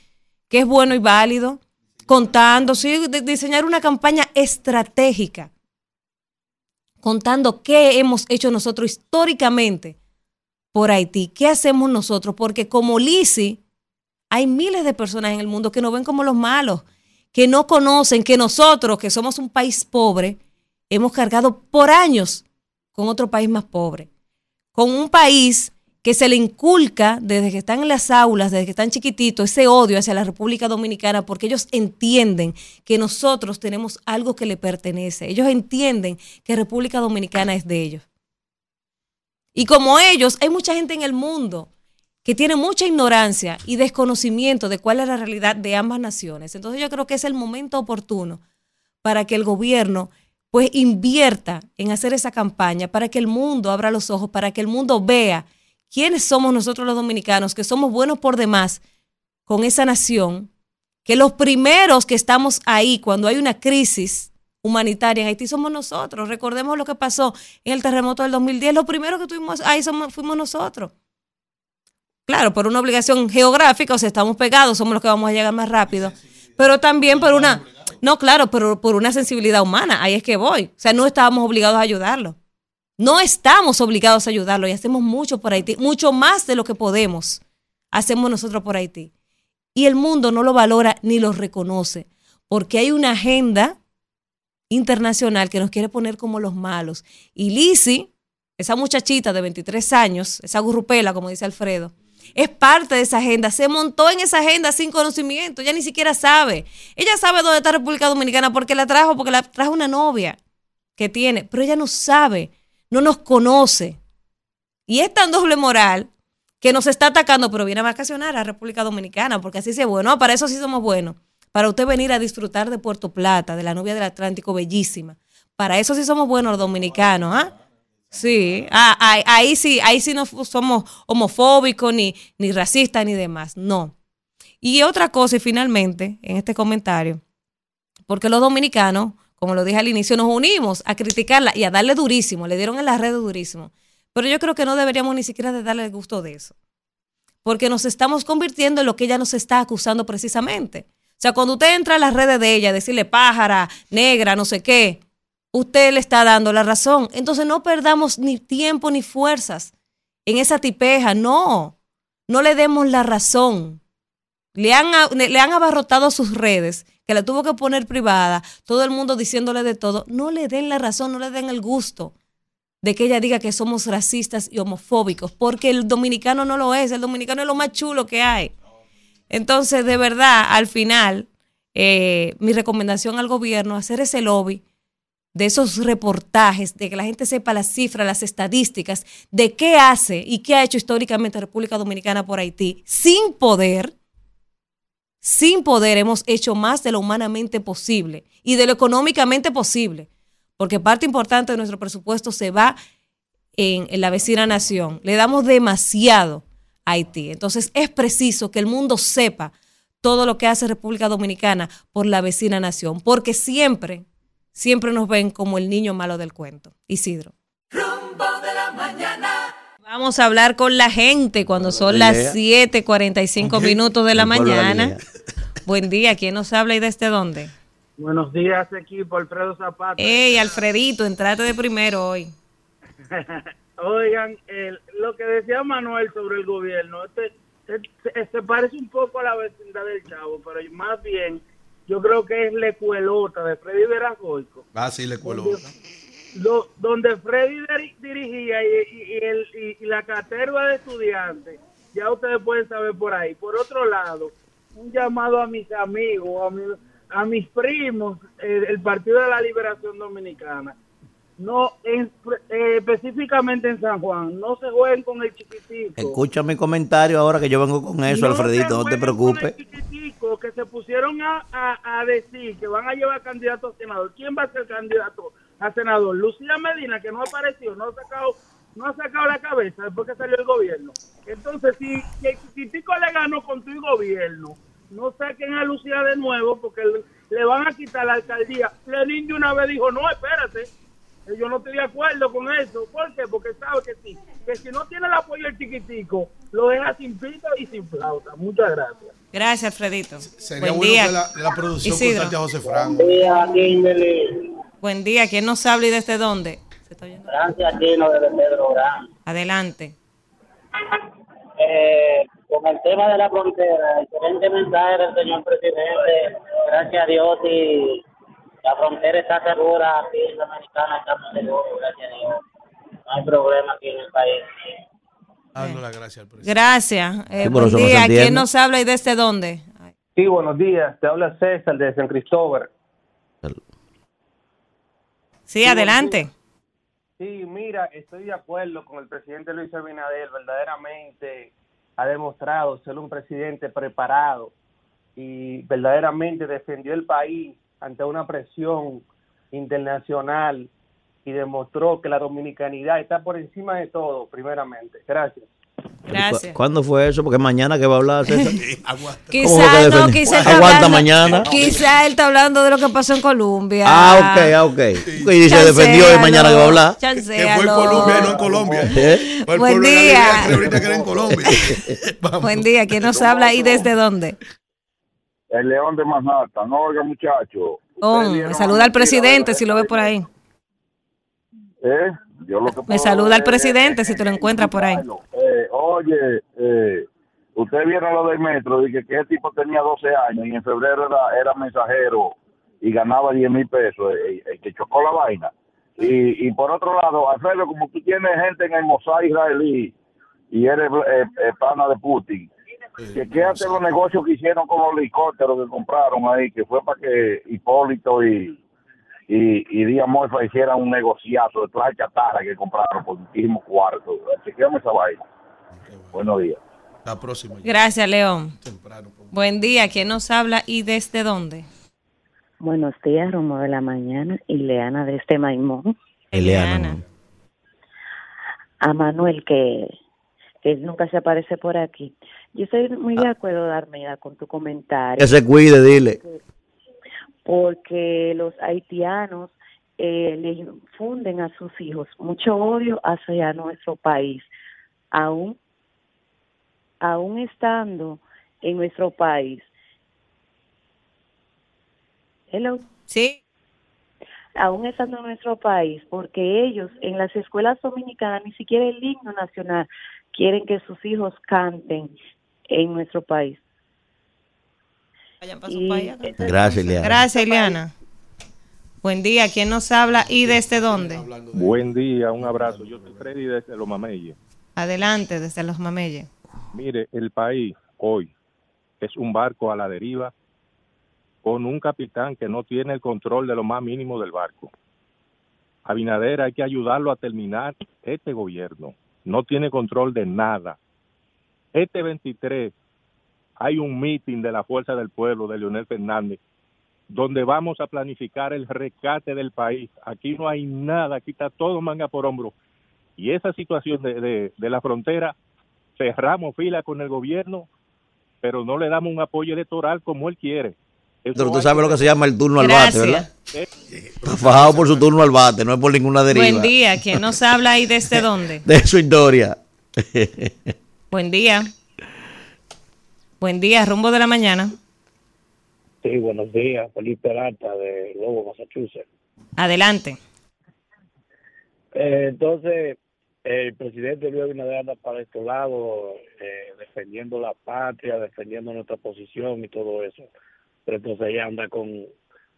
que es bueno y válido, contando, sí, diseñar una campaña estratégica, contando qué hemos hecho nosotros históricamente por Haití, qué hacemos nosotros, porque como Lisi, hay miles de personas en el mundo que nos ven como los malos, que no conocen que nosotros, que somos un país pobre, hemos cargado por años con otro país más pobre, con un país que se le inculca desde que están en las aulas, desde que están chiquititos, ese odio hacia la República Dominicana, porque ellos entienden que nosotros tenemos algo que le pertenece. Ellos entienden que República Dominicana es de ellos. Y como ellos, hay mucha gente en el mundo que tiene mucha ignorancia y desconocimiento de cuál es la realidad de ambas naciones. Entonces yo creo que es el momento oportuno para que el gobierno pues invierta en hacer esa campaña, para que el mundo abra los ojos, para que el mundo vea quiénes somos nosotros los dominicanos, que somos buenos por demás con esa nación, que los primeros que estamos ahí cuando hay una crisis humanitaria en Haití somos nosotros. Recordemos lo que pasó en el terremoto del 2010, lo primero que tuvimos ahí somos, fuimos nosotros. Claro, por una obligación geográfica, o sea, estamos pegados, somos los que vamos a llegar más rápido, pero también por una, no, claro, pero por una sensibilidad humana, ahí es que voy. O sea, no estábamos obligados a ayudarlo. No estamos obligados a ayudarlo y hacemos mucho por Haití, mucho más de lo que podemos hacemos nosotros por Haití. Y el mundo no lo valora ni lo reconoce, porque hay una agenda internacional que nos quiere poner como los malos. Y Lisi, esa muchachita de 23 años, esa gurrupela, como dice Alfredo, es parte de esa agenda. Se montó en esa agenda sin conocimiento. Ella ni siquiera sabe. Ella sabe dónde está República Dominicana porque la trajo, porque la trajo una novia que tiene, pero ella no sabe, no nos conoce. Y es tan doble moral que nos está atacando, pero viene a vacacionar a República Dominicana, porque así se bueno, para eso sí somos buenos. Para usted venir a disfrutar de Puerto Plata, de la novia del Atlántico, bellísima. Para eso sí somos buenos los dominicanos, ¿ah? Sí, ah, ahí, ahí sí, ahí sí no somos homofóbicos, ni, ni racistas, ni demás. No. Y otra cosa, y finalmente, en este comentario, porque los dominicanos, como lo dije al inicio, nos unimos a criticarla y a darle durísimo, le dieron en las redes durísimo. Pero yo creo que no deberíamos ni siquiera de darle el gusto de eso. Porque nos estamos convirtiendo en lo que ella nos está acusando precisamente. O sea, cuando usted entra a las redes de ella, decirle pájara, negra, no sé qué, usted le está dando la razón. Entonces no perdamos ni tiempo ni fuerzas en esa tipeja. No, no le demos la razón. Le han, le han abarrotado sus redes, que la tuvo que poner privada, todo el mundo diciéndole de todo. No le den la razón, no le den el gusto de que ella diga que somos racistas y homofóbicos, porque el dominicano no lo es, el dominicano es lo más chulo que hay. Entonces, de verdad, al final, eh, mi recomendación al gobierno, hacer ese lobby de esos reportajes, de que la gente sepa las cifras, las estadísticas, de qué hace y qué ha hecho históricamente República Dominicana por Haití, sin poder, sin poder hemos hecho más de lo humanamente posible y de lo económicamente posible, porque parte importante de nuestro presupuesto se va en, la vecina nación. Le damos demasiado a Haití. Entonces es preciso que el mundo sepa todo lo que hace República Dominicana por la vecina nación, porque siempre, siempre nos ven como el niño malo del cuento. Isidro. Rumbo de la mañana. Vamos a hablar con la gente cuando son Lea. las 7:45 minutos de la mañana. Buen día, ¿quién nos habla y desde dónde? Buenos días, equipo. Alfredo Zapata. Ey, Alfredito, entrate de primero hoy. Oigan, el- lo que decía Manuel sobre el gobierno, este, este- se parece un poco a la vecindad del Chavo, pero más bien yo creo que es la escuelota de Freddy Veragoico, Ah, sí, le cuelo. Do- donde Freddy diri- dirigía y, y- y el, y- la caterva de estudiantes, ya ustedes pueden saber por ahí. Por otro lado, un llamado a mis amigos, a, mi- a mis primos, eh, el Partido de la Liberación Dominicana. No, en- eh, específicamente en San Juan, no se jueguen con el chiquitico. Escucha mi comentario ahora que yo vengo con eso, No Alfredito, no te preocupes. con el chiquitico que se pusieron a, a- a decir que van a llevar candidato a senador. ¿Quién va a ser candidato a senador? Lucía Medina, que no apareció, no ha sacado, no ha sacado la cabeza después que salió el gobierno. Entonces, si, si el chiquitico le ganó con tu gobierno, no saquen a Lucía de nuevo porque le, le van a quitar la alcaldía. Lenín de una vez dijo, no, espérate, yo no estoy de acuerdo con eso. ¿Por qué? Porque sabe que sí, que si no tiene el apoyo del chiquitico, lo deja sin pito y sin flauta. Muchas gracias. Gracias, Alfredito. Sería Buen bueno día. que la, la producción Isidro. José Franco. Buen día, ¿quién nos habla y desde dónde? ¿Se está oyendo? Gracias, Chino, de Pedro Gran. Adelante. Eh, con el tema de la frontera, excelente mensaje del señor presidente. Gracias a Dios y la frontera está segura, aquí en Dominicana estamos seguros, gracias a Dios. No hay problema aquí en el país. Dando las gracias al presidente. Gracias. Eh, Sí, buen día, ¿quién nos habla y desde dónde? Ay, Sí, buenos días. Te habla César de San Cristóbal. Sí, adelante. Sí, mira, estoy de acuerdo con el presidente Luis Abinader. Verdaderamente ha demostrado ser un presidente preparado y verdaderamente defendió el país ante una presión internacional y demostró que la dominicanidad está por encima de todo, primeramente. Gracias. Gracias. ¿Cu- ¿Cuándo fue eso? Porque mañana que va a hablar César. Aguanta. ¿Cómo Quizá no, quizá está Aguanta hablando- mañana. Quizá él está hablando de lo que pasó en Colombia. Ah, ok, ah, ok. Porque dice defendió y mañana que va a hablar. Que fue en. Colombia y no en Colombia. ¿Eh? Fue el Buen de día. Ahorita que era en Colombia. Vamos. Buen día, ¿quién nos habla y desde dónde? El León de Manhattan. No, oiga, muchacho. Oh, me saluda al presidente si lo ve por ahí. ¿Eh? Yo lo que Me saluda al es- presidente si te lo encuentras por ahí. Eh, oye, eh, usted vieron lo del metro, dije que ese tipo tenía 12 años y en febrero era, era mensajero y ganaba 10 mil pesos, eh, que chocó la vaina. Y, y por otro lado, Alfredo, como tú tienes gente en el Mossad israelí y eres eh, eh, pana de Putin, que quédate los negocios que hicieron con los helicópteros que compraron ahí, que fue para que Hipólito y, y, y Díaz Morfa hicieran un negociazo de todas las chatarras que compraron por muchísimos cuartos. Chequeame esa vaina. Buenos días. La próxima. ya, Gracias, León. temprano. Buen día, ¿quién nos habla y desde dónde? Buenos días, Romo de la Mañana y Leana de este Maimón. Eliana. A Manuel, que, que nunca se aparece por aquí. Yo estoy muy de acuerdo, Darmeda, con tu comentario, Que se cuide, dile. porque los haitianos eh, le infunden a sus hijos mucho odio hacia nuestro país, aún, aún estando en nuestro país. Hello. Sí. aún estando en nuestro país, porque ellos en las escuelas dominicanas ni siquiera el himno nacional quieren que sus hijos canten en nuestro país. Vayan para su Y- país a cantar. Gracias, Eliana. Gracias, Eliana. Buen día, ¿quién nos habla y desde dónde? Buen día, un abrazo. Yo soy Freddy desde Los Mameyes. Adelante, desde los Mameyes. Mire, el país hoy es un barco a la deriva con un capitán que no tiene el control de lo más mínimo del barco. Abinader hay que ayudarlo a terminar este gobierno. No tiene control de nada. Este 23 hay un meeting de la Fuerza del Pueblo de Leonel Fernández donde vamos a planificar el rescate del país. Aquí no hay nada, aquí está todo manga por hombro. Y esa situación de, la frontera, cerramos fila con el gobierno, pero no le damos un apoyo electoral como él quiere. Eso Pero tú sabes lo que se llama el turno al bate, ¿verdad? Está fajado por su turno al bate, no es por ninguna deriva. Buen día, ¿quién nos habla y desde dónde? De su historia. Buen día. Buen día, rumbo de la mañana. Sí, buenos días. Felipe Peralta de Lobo, Massachusetts. Adelante. Eh, entonces, el presidente Luis Abinader anda para este lado, eh, defendiendo la patria, defendiendo nuestra posición y todo eso. Pero entonces ella anda con,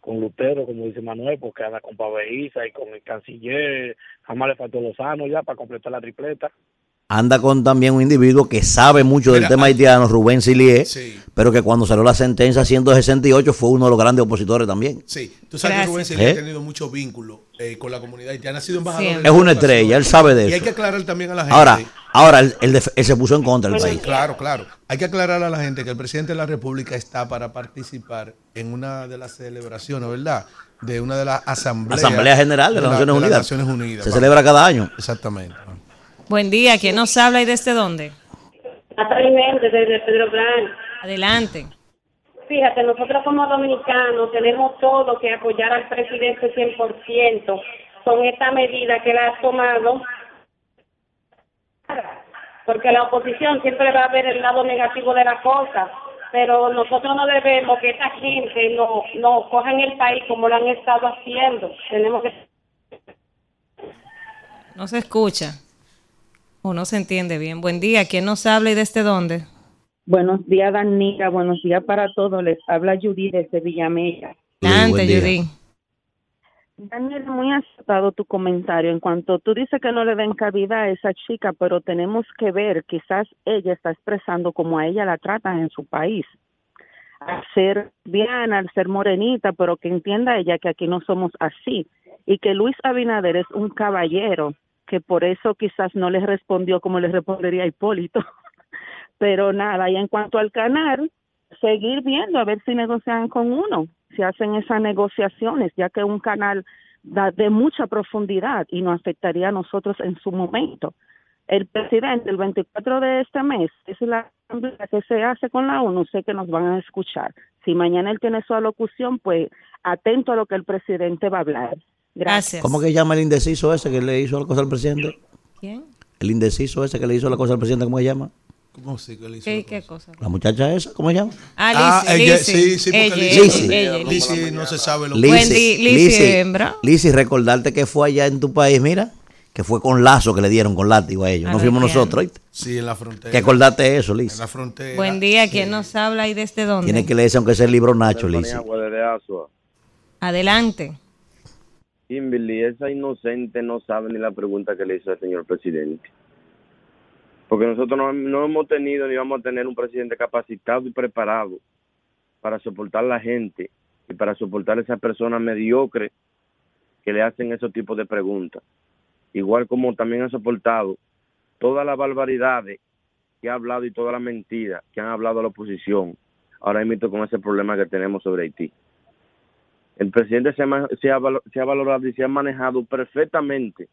con Lutero, como dice Manuel, porque anda con Paveiza y con el canciller. Jamás le faltó Lozano ya para completar la tripleta. Anda con también un individuo que sabe mucho del Mira, tema hay- haitiano, Rubén Silié, Sí. pero que cuando salió la sentencia 168 fue uno de los grandes opositores también. Sí, tú sabes Gracias. que Rubén Celia ¿Eh? ha tenido mucho vínculo eh, con la comunidad haitiana, ha sido embajador. De Es una estrella, él sabe de Y hay eso. que aclarar también a la gente. Ahora, ahora él, él def- él se puso en contra del país. Claro, claro. Hay que aclarar a la gente que el presidente de la República está para participar en una de las celebraciones, ¿verdad? De una de las asambleas. Asamblea General de las la- Naciones de las Unidas. Naciones Unidas. Se celebra cada año. Exactamente. Buen día, ¿quién nos habla y desde dónde? Natalie Méndez desde Pedro Blanco. Adelante. Fíjate, nosotros como dominicanos tenemos todo que apoyar al presidente 100% con esta medida que él ha tomado, porque la oposición siempre va a ver el lado negativo de la cosa, pero nosotros no debemos que esta gente no, no cojan el país como lo han estado haciendo. Tenemos que No se escucha. O no se entiende bien. Buen día, ¿quién nos habla y desde dónde? Buenos días, Danica. Buenos días para todos. Les habla Judy desde Villamella. Adelante. Judy. Daniel, muy acertado tu comentario en cuanto tú dices que no le den cabida a esa chica, pero tenemos que ver, quizás ella está expresando como a ella la tratan en su país. Al ser bien, al ser morenita, pero que entienda ella que aquí no somos así. Y que Luis Abinader es un caballero, que por eso quizás no le respondió como le respondería Hipólito. Pero nada, y en cuanto al canal, seguir viendo a ver si negocian con uno, si hacen esas negociaciones, ya que un canal da de mucha profundidad y nos afectaría a nosotros en su momento. El presidente, el 24 de este mes, es la asamblea que se hace con la ONU, sé que nos van a escuchar. Si mañana él tiene su alocución, pues atento a lo que el presidente va a hablar. Gracias. ¿Cómo que llama el indeciso ese que le hizo la cosa al presidente? ¿Quién? El indeciso ese que le hizo la cosa al presidente, ¿cómo se llama? ¿Cómo sí que le hizo? ¿Qué, qué cosa? La muchacha esa, ¿cómo se llama? Ah, Ah, ella, Lizzy. sí, sí, porque ella, Lizzy no se sabe lo di- Lizzy hembra. Lizzy, recordarte que fue allá en tu país, mira, que fue con lazo que le dieron con látigo a ellos. A no fuimos ¿quién? nosotros, ¿oíste? Sí, en la frontera. Que acordate eso, En Lizzy. la frontera. Buen día, ¿quién nos habla y desde dónde? Tiene que leerse aunque sea el libro Nacho, Lizzy. Adelante. Kimberly, esa inocente no sabe ni la pregunta que le hizo al señor presidente. Porque nosotros no, no hemos tenido ni vamos a tener un presidente capacitado y preparado para soportar la gente y para soportar a esas personas mediocres que le hacen esos tipos de preguntas. Igual como también ha soportado todas las barbaridades que ha hablado y todas las mentiras que han hablado la oposición ahora mismo con ese problema que tenemos sobre Haití. El presidente se ha, se ha se ha valorado y se ha manejado perfectamente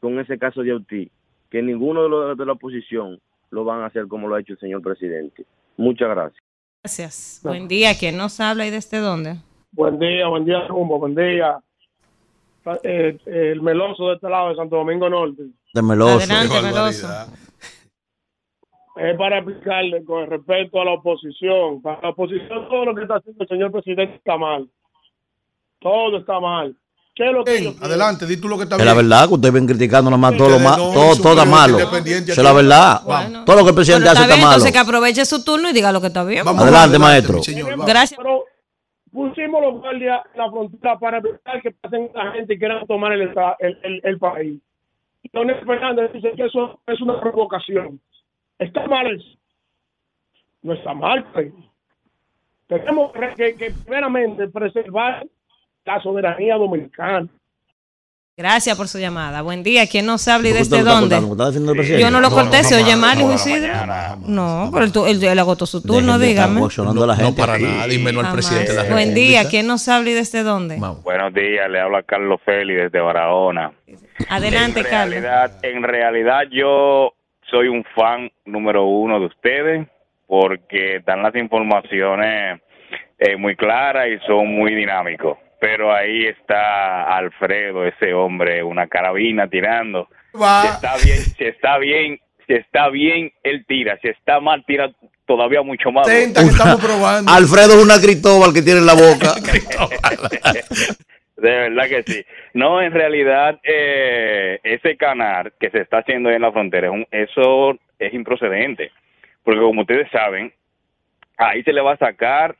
con ese caso de Haití, que ninguno de los de la oposición lo van a hacer como lo ha hecho el señor presidente. Muchas gracias. Gracias. Buen día, ¿quién nos habla y desde dónde? Buen día, buen día, Rumbo, buen día. Eh, el meloso de este lado de Santo Domingo Norte. De meloso. Adelante, Meloso. Es para explicarle con respecto a la oposición. Para la oposición, todo lo que está haciendo el señor presidente está mal. Todo está mal. ¿Qué es lo que Bien, adelante, di tú lo que está Es bien. la verdad que ustedes ven criticando nomás todo lo no, todo, todo está malo. es la verdad. Bueno. Todo lo que el presidente hace está está bien, malo. entonces que aproveche su turno y diga lo que está bien. Vamos Adelante, adelante, maestro. señor. Gracias. Pero pusimos los guardias en la frontera para evitar que pasen la gente y quieran tomar el, el, el, el país. Y Leonel Fernández dice que eso es una provocación. Está mal eso. No está mal, pues. Tenemos que, que primeramente preservar la soberanía dominicana. Gracias por su llamada. Buen día, ¿quién nos habla y ¿Por qué desde dónde? cortando? ¿Está defendiendo al presidente? Yo no lo corté, se oye mal, Isidro. No, pero él, agotó su turno, dígame. coaccionando a la No, para nada, y menos al presidente de la República. Buen día, ¿quién nos habla y desde dónde? Buenos días, le habla Carlos Félix desde Barahona. Adelante, en Carlos. en realidad yo soy un fan número uno de ustedes porque dan las informaciones eh, muy claras y son muy dinámicos. Pero ahí está Alfredo, ese hombre, una carabina tirando Si está bien, si está bien, si está bien, él tira. Si está mal, tira todavía mucho más. Alfredo es una Cristóbal que tiene en la boca. De verdad que sí. No, en realidad, eh, ese canal que se está haciendo ahí en la frontera, es un- eso es improcedente. Porque como ustedes saben, ahí se le va a sacar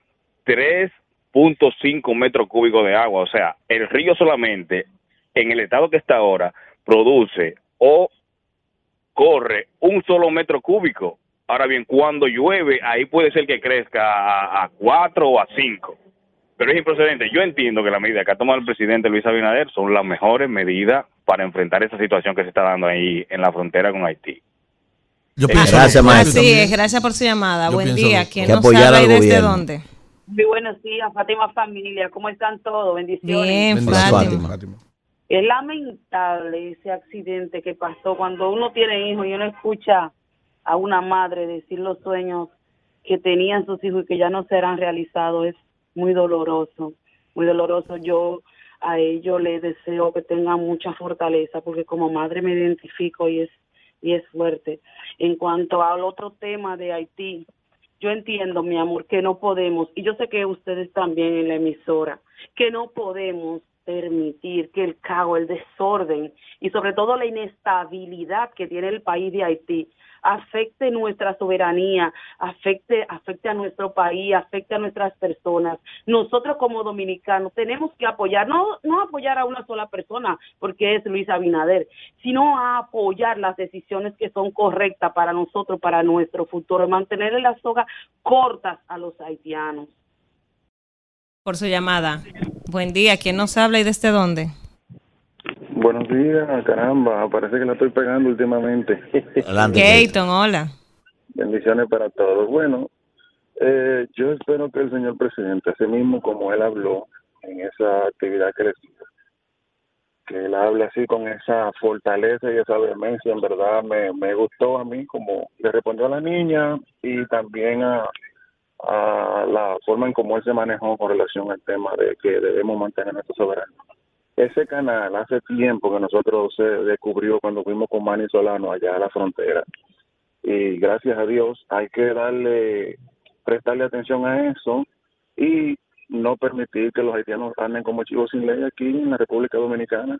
3.5 metros cúbicos de agua. O sea, el río solamente, en el estado que está ahora, produce o corre un solo metro cúbico. Ahora bien, cuando llueve, ahí puede ser que crezca a, a cuatro o a cinco. Pero es improcedente. Yo entiendo que las medidas que ha tomado el presidente Luis Abinader son las mejores medidas para enfrentar esa situación que se está dando ahí en la frontera con Haití. Yo pienso Gracias, maestro. Así es, gracias por su llamada. Yo Buen día. que ¿Quién nos y desde gobierno. dónde? Muy buenos días, Fátima familia. ¿Cómo están todos? Bendiciones. Bien, Bendiciones, Fátima. Es lamentable ese accidente que pasó cuando uno tiene hijos y uno escucha a una madre decir los sueños que tenían sus hijos y que ya no serán realizados. Es muy doloroso, muy doloroso. Yo a ellos les deseo que tengan mucha fortaleza porque como madre me identifico y es y es fuerte. En cuanto al otro tema de Haití, yo entiendo, mi amor, que no podemos, y yo sé que ustedes también en la emisora, que no podemos permitir que el caos, el desorden y sobre todo la inestabilidad que tiene el país de Haití afecte nuestra soberanía, afecte, afecte a nuestro país, afecte a nuestras personas. Nosotros como dominicanos tenemos que apoyar, no, no apoyar a una sola persona, porque es Luis Abinader, sino a apoyar las decisiones que son correctas para nosotros, para nuestro futuro, mantener las sogas cortas a los haitianos. Por su llamada. Buen día. ¿Quién nos habla y desde dónde? Buenos días, caramba, parece que la estoy pegando últimamente. Keyton, hola. Bendiciones para todos. Bueno, eh, yo espero que el señor presidente, así mismo como él habló en esa actividad que le hizo, que él hable así con esa fortaleza y esa vehemencia, en verdad me, me gustó a mí como le respondió a la niña y también a, a la forma en cómo él se manejó con relación al tema de que debemos mantener nuestra soberanía. Ese canal hace tiempo que nosotros se descubrió cuando fuimos con Manny Solano allá a la frontera. Y gracias a Dios hay que darle, prestarle atención a eso y no permitir que los haitianos anden como chivos sin ley aquí en la República Dominicana.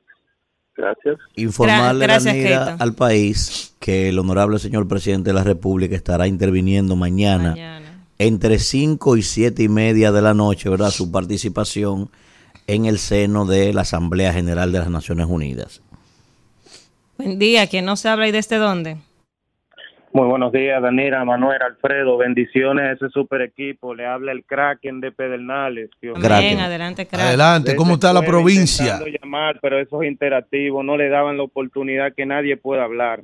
Gracias. Informarle, Gracias, Danira, al país que el honorable señor presidente de la República estará interviniendo mañana, entre 5 y siete y media de la noche, ¿verdad? Su participación en el seno de la Asamblea General de las Naciones Unidas. Buen día. ¿Quién nos habla y desde dónde? Muy buenos días, Danira, Manuel, Alfredo. Bendiciones a ese super equipo. Le habla el Kraken de Pedernales. Bien, adelante, crack. Adelante, ¿cómo está la provincia? llamar, pero esos interactivos no le daban la oportunidad que nadie pueda hablar.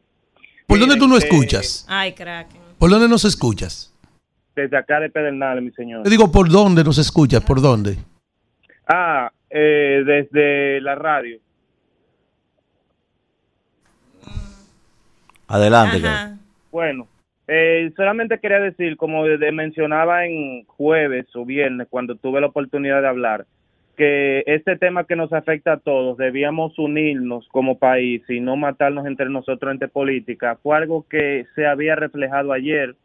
¿Por dónde tú no escuchas? Ay, crack. ¿Por dónde nos escuchas? Desde acá de Pedernales, mi señor. Te digo, ¿por dónde nos escuchas? ¿Por dónde? Ah, eh, desde la radio. Adelante. Bueno, eh, solamente quería decir, como de- mencionaba en jueves o viernes, cuando tuve la oportunidad de hablar, que este tema que nos afecta a todos, debíamos unirnos como país y no matarnos entre nosotros entre política, fue algo que se había reflejado ayer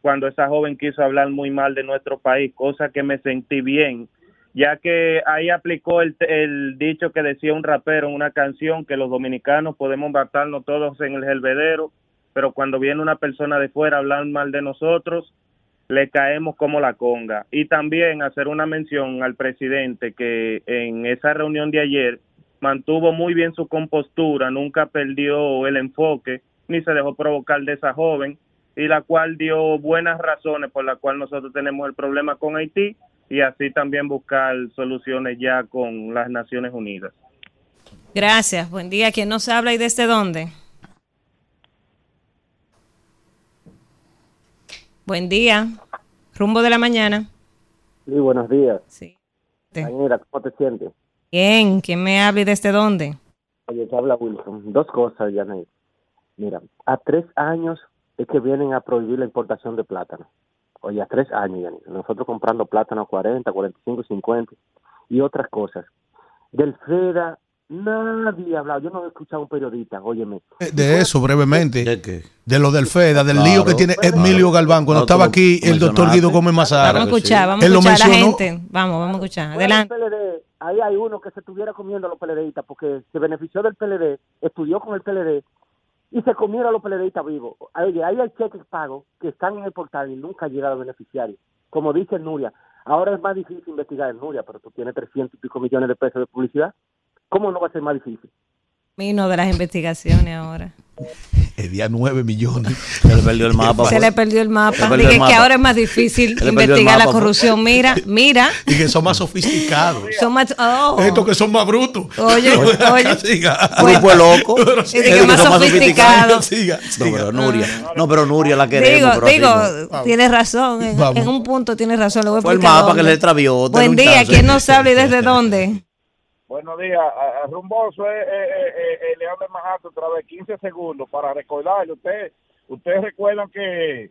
cuando esa joven quiso hablar muy mal de nuestro país, cosa que me sentí bien, ya que ahí aplicó el, el dicho que decía un rapero en una canción, que los dominicanos podemos matarnos todos en el helvedero, pero cuando viene una persona de fuera a hablar mal de nosotros, le caemos como la conga. Y también hacer una mención al presidente que en esa reunión de ayer mantuvo muy bien su compostura, nunca perdió el enfoque, ni se dejó provocar de esa joven, y la cual dio buenas razones por las cuales nosotros tenemos el problema con Haití y así también buscar soluciones ya con las Naciones Unidas. Gracias. Buen día. ¿Quién nos habla y desde dónde? Buen día. Rumbo de la mañana. Sí, buenos días. Sí. Mira, ¿cómo te sientes? Bien. ¿Quién me habla y desde dónde? Oye, te habla Wilson. Dos cosas, Janet. Mira, a tres años es que vienen a prohibir la importación de plátano. Oye, a tres años. Nosotros comprando plátano a 40, 45, 50 y otras cosas. Del FEDA Nadie ha hablado. Yo no he escuchado a un periodista, óyeme. De eso, brevemente. ¿De qué? De lo del FEDA, del Claro, lío que tiene claro. Emilio Galván. Cuando No, estaba aquí el doctor. Guido Gómez Mazara. Vamos a escuchar, vamos a Él lo escuchar a la mencionó. gente. Vamos, vamos a escuchar. Adelante. del PLD, ahí hay uno que se estuviera comiendo a los PLDistas porque se benefició del PLD, estudió con el PLD y se comiera a los PLDistas vivos. Oye, ahí hay cheques pagos que están en el portal y nunca han llegado a beneficiarios. Como dice Nuria, ahora es más difícil investigar en Nuria, pero tú tienes 300 y pico millones de pesos de publicidad. ¿Cómo no va a ser más difícil? Vino de las investigaciones ahora. El día 9 millones. Se le perdió el mapa. Se le perdió el mapa. Perdió Dije el que ahora es más difícil investigar la mapa, corrupción. Mira, mira. Y que son más sofisticados. Son más. Oh. Estos que son más brutos. Oye, oye. Grupo loco. Pero Y que más sofisticado. Siga, No, pero Nuria. No, pero Nuria la queremos. Digo, digo, no. tienes razón. En, un punto tienes razón. Le voy a Fue el mapa que le Buen día. ¿Quién nos habla y desde dónde? Buenos días, Rumboso, eh, eh, eh, eh, le habla Majato otra vez, 15 segundos para recordarle. Usted, ustedes recuerdan que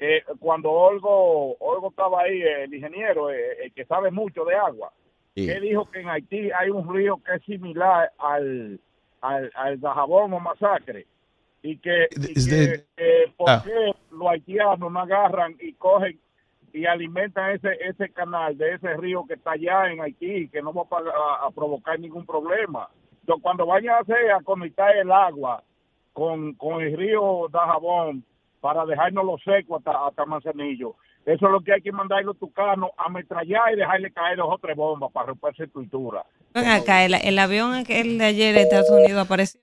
eh, cuando Olgo, Olgo estaba ahí, el ingeniero, eh, el que sabe mucho de agua, Sí. que dijo que en Haití hay un río que es similar al, al, al Dajabón o Masacre. Y que, y Es que, eh, ¿por Ah. qué los haitianos no agarran y cogen y alimentan ese ese canal de ese río que está allá en Haití que no va a, pagar- a- a provocar ningún problema. Entonces, cuando vayan a hacer a conectar el agua con, con el río Dajabón para dejarnos los secos hasta, hasta Manzanillo, eso es lo que hay que mandarle a los tucanos a ametrallar y dejarle caer dos o tres bombas para romper esa estructura. Ven acá, el, el avión aquel de ayer de Estados Unidos apareció.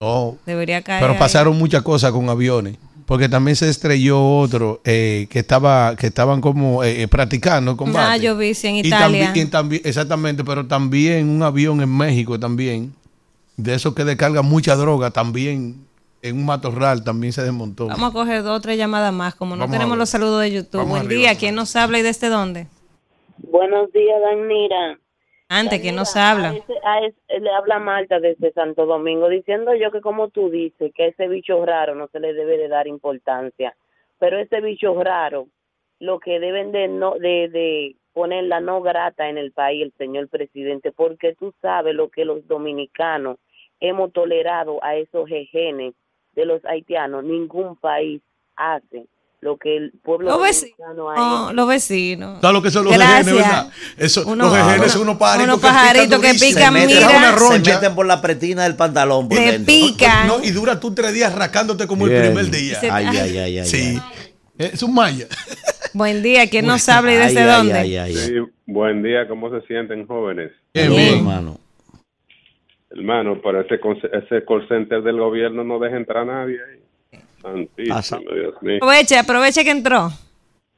No, Debería caer. pero ahí. pasaron muchas cosas con aviones. Porque también se estrelló otro eh, que estaba que estaban como eh, eh, practicando combate. Ah, yo vi, sí, en Y Italia. también, y también- exactamente, pero también un avión en México también, de esos que descargan mucha droga, también en un matorral también se desmontó. Vamos a coger dos o tres llamadas más. Como no Vamos tenemos los saludos de YouTube. Vamos Buen arriba, día. ¿Quién nos habla y desde dónde? Buenos días, Danira. Antes, ¿quién nos Danira, habla? a ese- a ese- le habla Marta desde Santo Domingo diciendo yo que como tú dices que ese bicho raro no se le debe de dar importancia, pero ese bicho raro lo que deben de no de, de poner la no grata en el país el señor presidente porque tú sabes lo que los dominicanos hemos tolerado a esos jejenes de los haitianos ningún país hace lo que el pueblo Los vecinos. dominicano ha Oh, hecho. los vecinos. ¿Sabes lo que son los Gracias. verdad? Eso, Uno- los son unos pajaritos, unos pajaritos que pican, Se meten mira. una Se roncha. meten por la pretina del pantalón. Por Te dentro. pican. No, y dura tú tres días rascándote como Bien. el primer día. Ay, ay, ay, ay. Sí. Es un maya. Buen día. ¿Quién nos habla y desde Ay, dónde? ay, ay, ay. Sí, buen día, ¿cómo se sienten jóvenes? Bien, hermano. Hermano, para ese, con- ese call center del gobierno no deja entrar a nadie ahí. Santísimo, Pasa. Dios mío. Aproveche, aproveche que entró.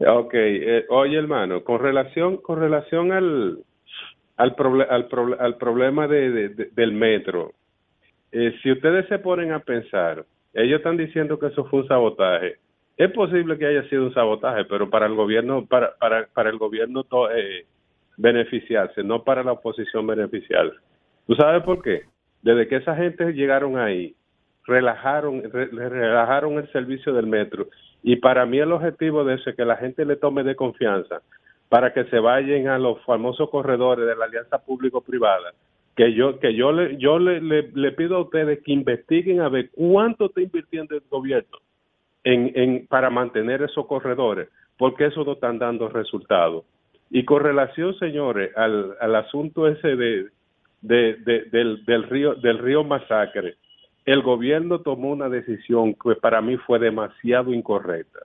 Ok, eh, oye hermano, con relación, con relación al, al, proble- al, proble- al problema de, de- de- del metro, eh, si ustedes se ponen a pensar, ellos están diciendo que eso fue un sabotaje. Es posible que haya sido un sabotaje, pero para el gobierno, para, para, para el gobierno to- eh, beneficiarse, no para la oposición beneficiarse. ¿Tú sabes por qué? Desde que esa gente llegaron ahí, relajaron, re- relajaron el servicio del metro. Y para mí el objetivo de eso es que la gente le tome de confianza para que se vayan a los famosos corredores de la alianza público-privada. Que yo, que yo, le, yo le, le, pido a ustedes que investiguen a ver cuánto está invirtiendo el gobierno en, en, para mantener esos corredores, porque eso no están dando resultados. Y con relación, señores, al, al asunto ese de, de, de- del, del río del río Masacre, el gobierno tomó una decisión que para mí fue demasiado incorrecta.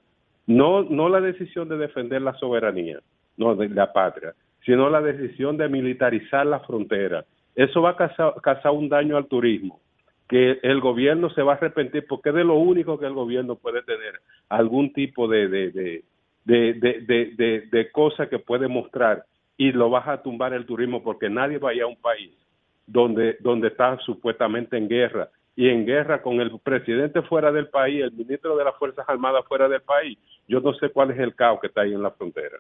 No, no la decisión de defender la soberanía, no de la patria, sino la decisión de militarizar la frontera. Eso va a causar, un daño al turismo que el gobierno se va a arrepentir porque es de lo único que el gobierno puede tener algún tipo de de, de, de, de, de- de- de cosa que puede mostrar y lo vas a tumbar el turismo porque nadie va a ir a un país donde donde está supuestamente en guerra y en guerra con el presidente fuera del país, el ministro de las Fuerzas Armadas fuera del país. Yo no sé cuál es el caos que está ahí en la frontera.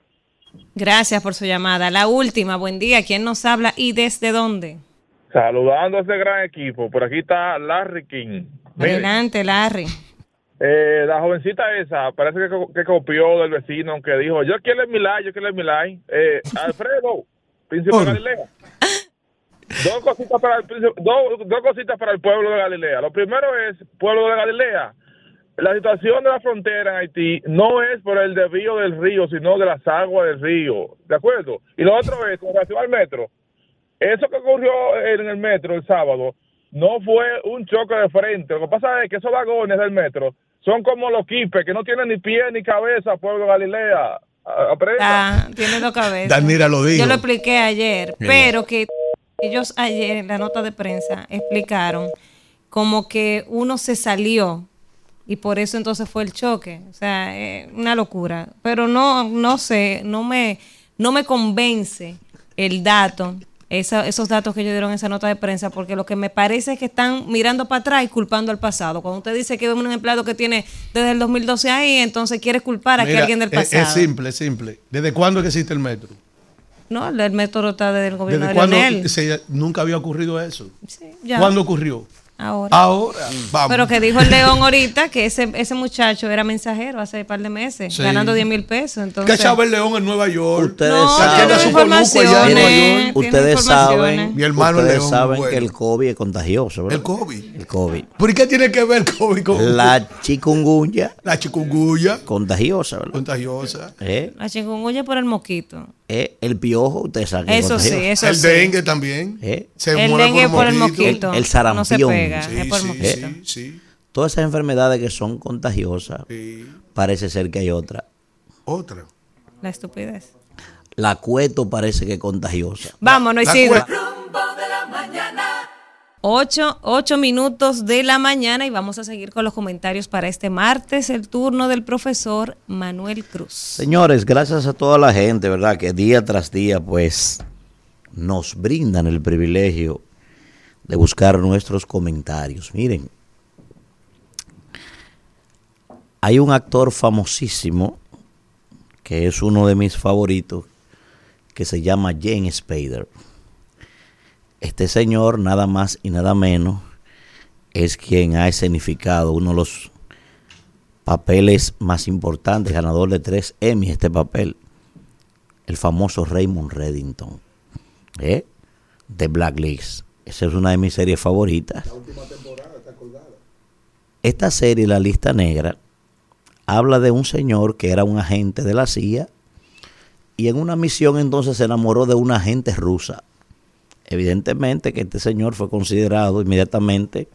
Gracias por su llamada. La última. Buen día. ¿Quién nos habla y desde dónde? Saludando a ese gran equipo. Por aquí está Larry King. Adelante, Larry. eh, la jovencita esa parece que, co- que copió del vecino que dijo, yo quiero el Milay, yo quiero el Milay. Eh, Alfredo, príncipe. Galilea. Dos cositas para el, dos, dos cositas para el pueblo de Galilea. Lo primero es, pueblo de Galilea, la situación de la frontera en Haití no es por el desvío del río, sino de las aguas del río. ¿De acuerdo? Y lo otro es, con relación al metro, eso que ocurrió en el metro el sábado no fue un choque de frente. Lo que pasa es que esos vagones del metro son como los quipes, que no tienen ni pie ni cabeza, pueblo de Galilea. A- Aprenda. Ah, tiene dos cabezas. Danira lo dijo. Yo lo expliqué ayer, Sí. pero que ellos ayer en la nota de prensa explicaron como que uno se salió y por eso entonces fue el choque. O sea, eh, una locura. Pero no, no sé, no me, no me convence el dato, esa- esos datos que ellos dieron en esa nota de prensa, porque lo que me parece es que están mirando para atrás y culpando al pasado. Cuando usted dice que es un empleado que tiene desde el 2012 ahí, entonces quiere culpar a que alguien del es- pasado. Es, simple, es simple. ¿Desde cuándo que existe el metro? No, el método está desde el gobierno ¿Desde de Leonel. se- nunca había ocurrido eso? ya. ¿Cuándo ocurrió? Ahora. Ahora. Vamos. Pero que dijo el León ahorita que ese, ese muchacho era mensajero hace un par de meses, Sí. ganando 10 mil pesos. ¿Qué Entonces, echaba el león en Nueva York? Ustedes No, saben, tiene su coluco allá en Nueva informaciones. York. ustedes saben, Mi hermano el ustedes león, saben bueno. que el COVID es contagioso, ¿verdad? El COVID. El COVID. ¿Por qué tiene que ver el COVID con La chikungunya la chikungunya? contagiosa, ¿verdad? Contagiosa. Eh, la chikungunya por el mosquito. eh, el piojo, ustedes saben Eso sí, eso el sí. dengue también. Eh, Se El dengue por el mosquito. El- el No Sí, es por el sí, mosquito. sí, sí. Todas esas enfermedades que son contagiosas, Sí. parece ser que hay otra. Otra. La estupidez. La cueto parece que es contagiosa. Vámonos, Isidro. cue- Rumbo de la mañana. Ocho, ocho minutos de la mañana y vamos a seguir con los comentarios para este martes, el turno del profesor Manuel Cruz. Señores, gracias a toda la gente, ¿verdad? Que día tras día, pues, nos brindan el privilegio de buscar nuestros comentarios. Miren, hay un actor famosísimo, que es uno de mis favoritos, que se llama James Spader. Este señor, nada más y nada menos, es quien ha escenificado uno de los papeles más importantes, ganador de tres Emmy este papel, el famoso Raymond Reddington, ¿eh? de Blacklist. Esa es una de mis series favoritas. Esta serie, La Lista Negra, habla de un señor que era un agente de la CIA y en una misión entonces se enamoró de una agente rusa. Evidentemente que este señor fue considerado inmediatamente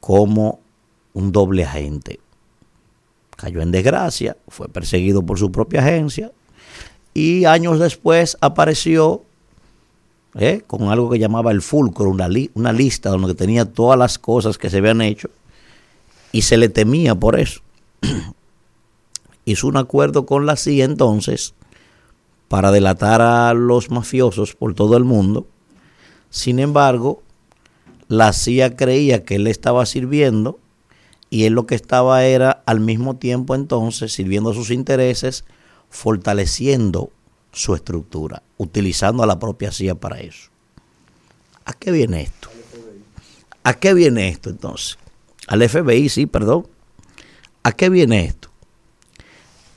como un doble agente. Cayó en desgracia, fue perseguido por su propia agencia y años después apareció ¿eh? con algo que llamaba el fulcro, una, li- una lista donde tenía todas las cosas que se habían hecho y se le temía por eso. Hizo un acuerdo con la CIA entonces para delatar a los mafiosos por todo el mundo. Sin embargo, la CIA creía que él estaba sirviendo y él lo que estaba era al mismo tiempo entonces sirviendo a sus intereses, fortaleciendo su estructura, utilizando a la propia CIA para eso. ¿A qué viene esto? ¿A qué viene esto entonces? Al FBI, sí, perdón. ¿A qué viene esto?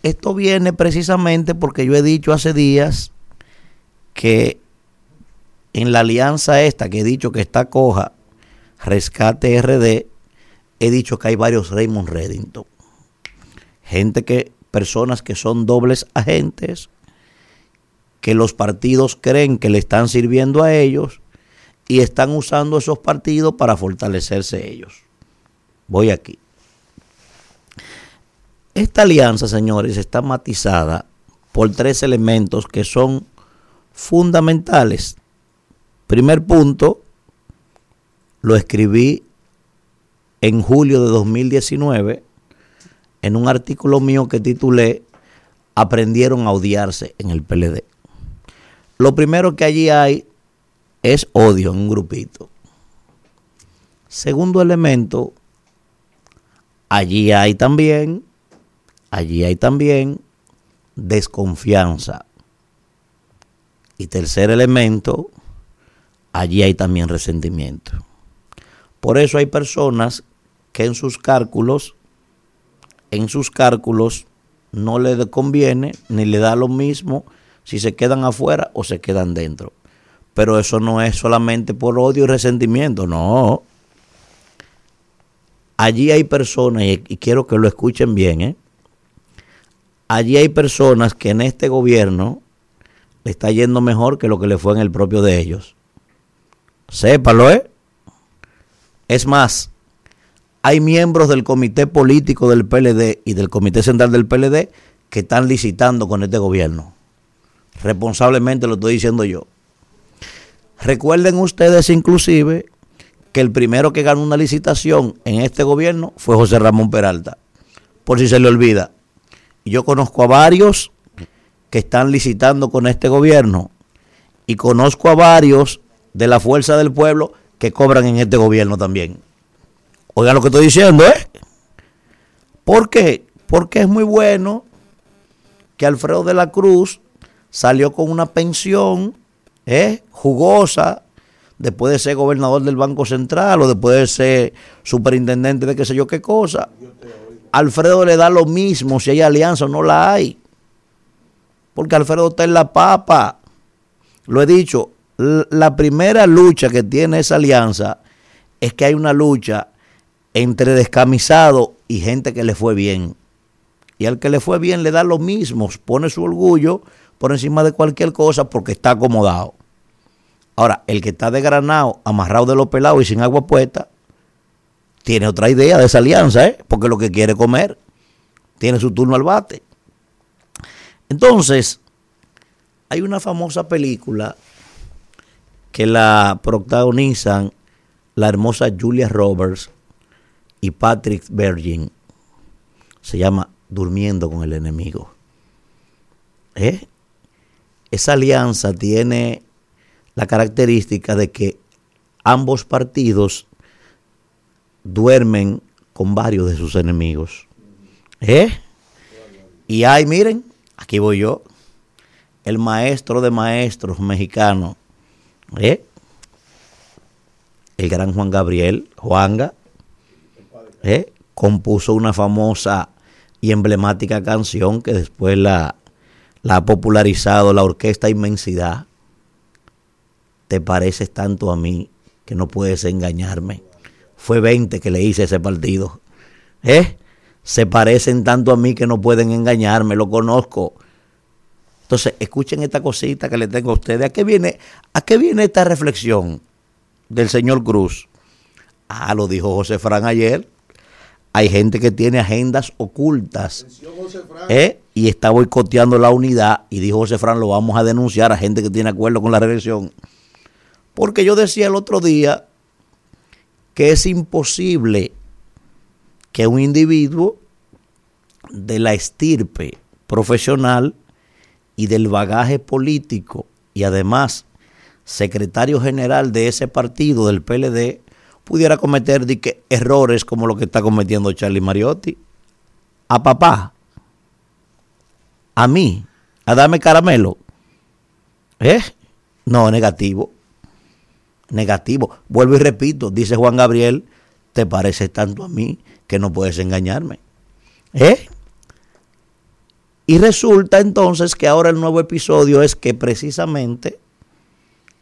Esto viene precisamente porque yo he dicho hace días que en la alianza esta que he dicho que está coja, Rescate RD, he dicho que hay varios Raymond Reddington. Gente que, personas que son dobles agentes, que los partidos creen que le están sirviendo a ellos y están usando esos partidos para fortalecerse ellos. Voy aquí. Esta alianza, señores, está matizada por tres elementos que son fundamentales. Primer punto, lo escribí en julio de 2019 en un artículo mío que titulé Aprendieron a odiarse en el PLD. Lo primero que allí hay es odio en un grupito. Segundo elemento, allí hay también, allí hay también desconfianza. Y tercer elemento, allí hay también resentimiento. Por eso hay personas que en sus cálculos, en sus cálculos, no le conviene ni le da lo mismo si se quedan afuera o se quedan dentro. Pero eso no es solamente por odio y resentimiento, no. Allí hay personas, y, quiero que lo escuchen bien, ¿eh? allí hay personas que en este gobierno le está yendo mejor que lo que le fue en el propio de ellos. Sépalo, ¿eh? Es más, hay miembros del comité político del PLD y del comité central del PLD que están licitando con este gobierno. Responsablemente lo estoy diciendo yo. Recuerden ustedes inclusive que el primero que ganó una licitación en este gobierno fue José Ramón Peralta. Por si se le olvida. Yo conozco a varios que están licitando con este gobierno y conozco a varios de la fuerza del pueblo que cobran en este gobierno también. Oigan lo que estoy diciendo, ¿eh? ¿Por qué? Porque es muy bueno que Alfredo de la Cruz salió con una pensión ¿eh? jugosa después de ser gobernador del Banco Central o después de ser superintendente de qué sé yo qué cosa. Alfredo le da lo mismo si hay alianza o no la hay. Porque Alfredo está en la papa. Lo he dicho, la primera lucha que tiene esa alianza es que hay una lucha entre descamisado y gente que le fue bien. Y al que le fue bien le da lo mismo, pone su orgullo por encima de cualquier cosa porque está acomodado. Ahora, el que está desgranado, amarrado de los pelados y sin agua puesta, tiene otra idea de esa alianza, ¿eh? porque lo que quiere comer tiene su turno al bate. Entonces, hay una famosa película que la protagonizan la hermosa Julia Roberts y Patrick Virgin. Se llama Durmiendo con el enemigo. ¿Eh? Esa alianza tiene la característica de que ambos partidos duermen con varios de sus enemigos. ¿Eh? Y ahí, miren, aquí voy yo, el maestro de maestros mexicano, ¿eh? el gran Juan Gabriel, Juanga, ¿eh? compuso una famosa y emblemática canción que después la, la ha popularizado la orquesta Inmensidad. Te pareces tanto a mí que no puedes engañarme fue 20 que le hice ese partido. ¿Eh? Se parecen tanto a mí que no pueden engañarme, lo conozco. Entonces, escuchen esta cosita que le tengo a ustedes. ¿A qué viene, a qué viene esta reflexión del señor Cruz? Ah, lo dijo José Fran ayer. Hay gente que tiene agendas ocultas ¿eh? Y está boicoteando la unidad. Y dijo José Fran, lo vamos a denunciar a gente que tiene acuerdo con la reelección. Porque yo decía el otro día que es imposible que un individuo de la estirpe profesional y del bagaje político y además secretario general de ese partido del PLD pudiera cometer errores como lo que está cometiendo Charlie Mariotti. A papá, a mí, a darme caramelo. ¿Eh? No, negativo negativo. Vuelvo y repito, dice Juan Gabriel, te pareces tanto a mí que no puedes engañarme. ¿Eh? Y resulta entonces que ahora el nuevo episodio es que precisamente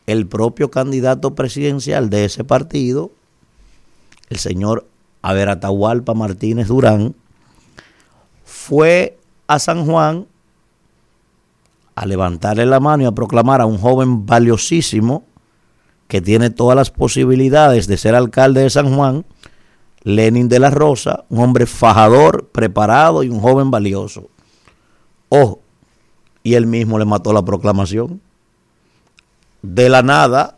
el propio candidato presidencial de ese partido, el señor Averatahualpa Martínez Durán, fue a San Juan a levantarle la mano y a proclamar a un joven valiosísimo que tiene todas las posibilidades de ser alcalde de San Juan, Lenin de la Rosa, un hombre fajador, preparado y un joven valioso. Ojo, y él mismo le mató la proclamación. De la nada,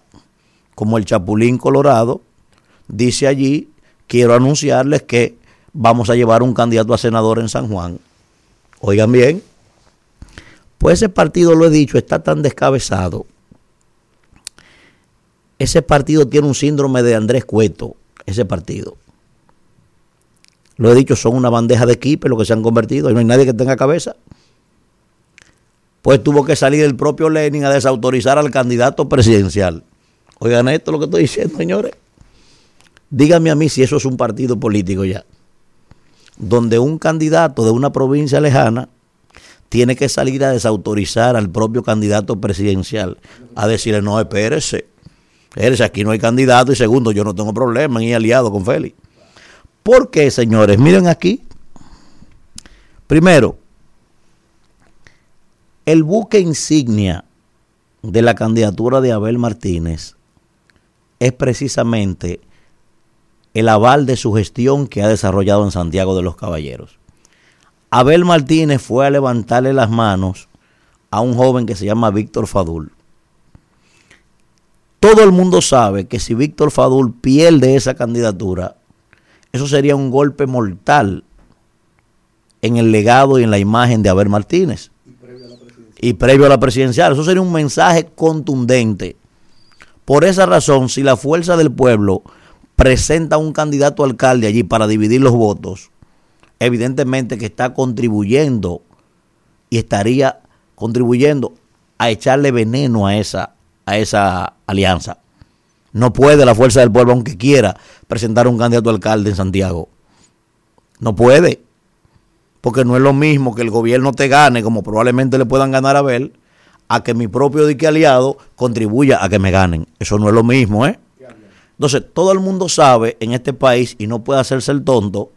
como el Chapulín Colorado, dice allí, quiero anunciarles que vamos a llevar un candidato a senador en San Juan. Oigan bien, pues ese partido, lo he dicho, está tan descabezado ese partido tiene un síndrome de Andrés Cueto, ese partido. Lo he dicho, son una bandeja de equipo lo que se han convertido, y no hay nadie que tenga cabeza. Pues tuvo que salir el propio Lenin a desautorizar al candidato presidencial. Oigan esto lo que estoy diciendo, señores. Díganme a mí si eso es un partido político ya. Donde un candidato de una provincia lejana tiene que salir a desautorizar al propio candidato presidencial, a decirle, no, espérese, espérese, aquí no hay candidato y segundo, yo no tengo problema en ir aliado con Félix. ¿Por qué, señores? Miren aquí. Primero, el buque insignia de la candidatura de Abel Martínez es precisamente el aval de su gestión que ha desarrollado en Santiago de los Caballeros. Abel Martínez fue a levantarle las manos a un joven que se llama Víctor Fadul. Todo el mundo sabe que si Víctor Fadul pierde esa candidatura, eso sería un golpe mortal en el legado y en la imagen de Abel Martínez. Y previo a la presidencial. Eso sería un mensaje contundente. Por esa razón, si la fuerza del pueblo presenta un candidato alcalde allí para dividir los votos, evidentemente que está contribuyendo y estaría contribuyendo a echarle veneno a esa, a esa alianza. No puede la fuerza del pueblo, aunque quiera, presentar un candidato alcalde en Santiago. No puede. Porque no es lo mismo que el gobierno te gane, como probablemente le puedan ganar a Abel, a que mi propio dique aliado contribuya a que me ganen. Eso no es lo mismo, ¿eh? Entonces, todo el mundo sabe en este país, y no puede hacerse el tonto,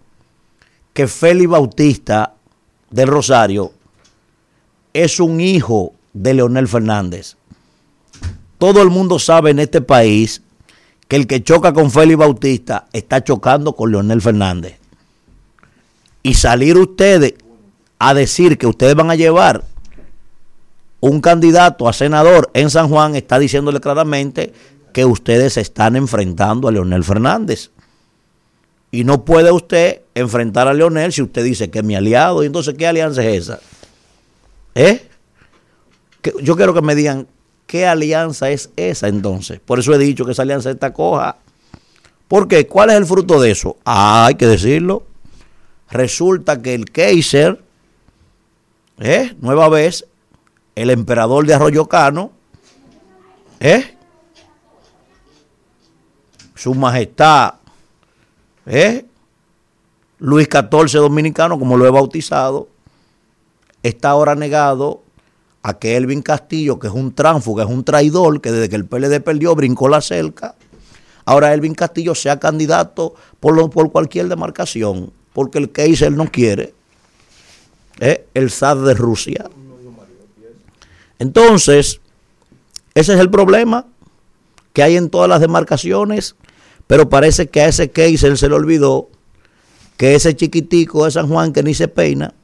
que Félix Bautista del Rosario es un hijo de Leonel Fernández. Todo el mundo sabe en este país que el que choca con Félix Bautista está chocando con Leonel Fernández. Y salir ustedes a decir que ustedes van a llevar un candidato a senador en San Juan está diciéndole claramente que ustedes se están enfrentando a Leonel Fernández. Y no puede usted enfrentar a Leonel si usted dice que es mi aliado. Y entonces, ¿qué alianza es esa? ¿Eh? Yo quiero que me digan qué alianza es esa entonces. Por eso he dicho que esa alianza está coja. ¿Por qué? ¿Cuál es el fruto de eso? Ah, hay que decirlo. Resulta que el Kaiser, ¿eh? nueva vez, el emperador de Arroyo Cano, ¿eh? su majestad, ¿eh? Luis XIV dominicano, como lo he bautizado, está ahora negado a que Elvin Castillo, que es un tránfuga, es un traidor, que desde que el PLD perdió brincó la cerca, ahora Elvin Castillo sea candidato por, por cualquier demarcación, porque el Kaiser no quiere, ¿eh? el zar de Rusia. Entonces, ese es el problema que hay en todas las demarcaciones, pero parece que a ese Kaiser se le olvidó que ese chiquitico de San Juan que ni se peina,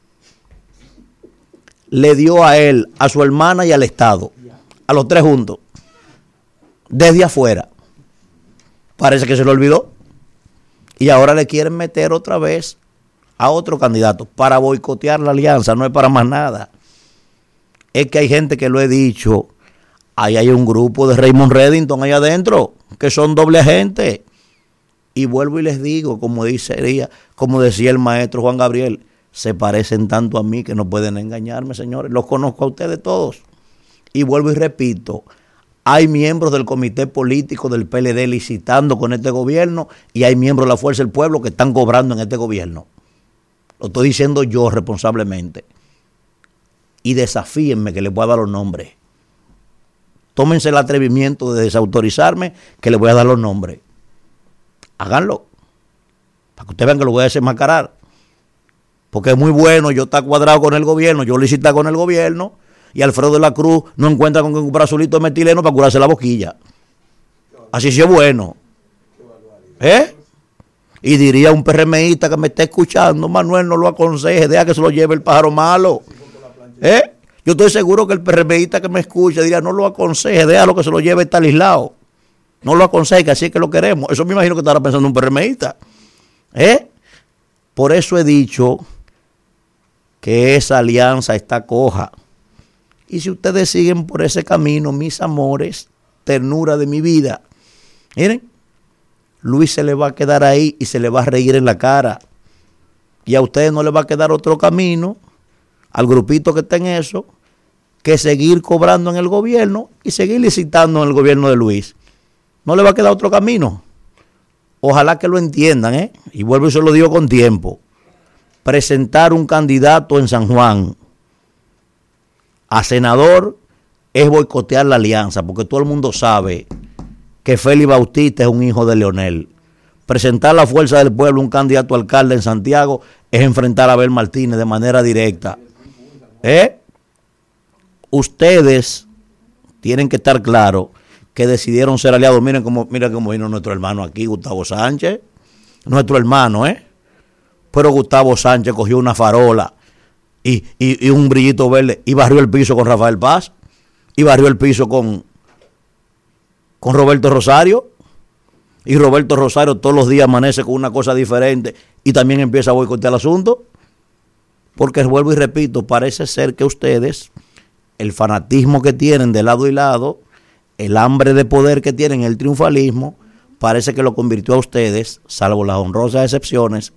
le dio a él, a su hermana y al Estado, a los tres juntos, desde afuera. Parece que se le olvidó. Y ahora le quieren meter otra vez a otro candidato para boicotear la alianza, no es para más nada. Es que hay gente que lo he dicho, ahí hay un grupo de Raymond Reddington ahí adentro, que son doble agente. Y vuelvo y les digo, como dice, como decía el maestro Juan Gabriel, se parecen tanto a mí que no pueden engañarme, señores. Los conozco a ustedes todos. Y vuelvo y repito, hay miembros del comité político del PLD licitando con este gobierno y hay miembros de la Fuerza del Pueblo que están cobrando en este gobierno. Lo estoy diciendo yo responsablemente. Y desafíenme que les voy a dar los nombres. Tómense el atrevimiento de desautorizarme que les voy a dar los nombres. Háganlo. Para que ustedes vean que lo voy a desenmascarar. Porque es muy bueno, yo está cuadrado con el gobierno, yo licita con el gobierno y Alfredo de la Cruz no encuentra con su litro de metileno para curarse la boquilla. Así sí es bueno. ¿Eh? Y diría un PRMista que me está escuchando, Manuel, no lo aconseje, deja que se lo lleve el pájaro malo. ¿Eh? Yo estoy seguro que el PRMista que me escucha diría, no lo aconseje, déjalo que se lo lleve tal aislado. No lo aconseje, que así es que lo queremos. Eso me imagino que estará pensando un PRMista. ¿Eh? Por eso he dicho que esa alianza está coja. Y si ustedes siguen por ese camino, mis amores, ternura de mi vida, miren, Luis se le va a quedar ahí y se le va a reír en la cara. Y a ustedes no le va a quedar otro camino, al grupito que está en eso, que seguir cobrando en el gobierno y seguir licitando en el gobierno de Luis. No le va a quedar otro camino. Ojalá que lo entiendan, ¿eh? Y vuelvo y se lo digo con tiempo. Presentar un candidato en San Juan a senador es boicotear la alianza, porque todo el mundo sabe que Félix Bautista es un hijo de Leonel. Presentar la fuerza del pueblo, un candidato a alcalde en Santiago, es enfrentar a Abel Martínez de manera directa. ¿Eh? Ustedes tienen que estar claros que decidieron ser aliados. Miren cómo, miren cómo vino nuestro hermano aquí, Gustavo Sánchez. Nuestro hermano, ¿eh? Pero Gustavo Sánchez cogió una farola y, y- y un brillito verde y barrió el piso con Rafael Paz y barrió el piso con, con Roberto Rosario. Y Roberto Rosario todos los días amanece con una cosa diferente y también empieza a boicotear el asunto. Porque vuelvo y repito, parece ser que ustedes, el fanatismo que tienen de lado y lado, el hambre de poder que tienen, el triunfalismo, parece que lo convirtió a ustedes, salvo las honrosas excepciones,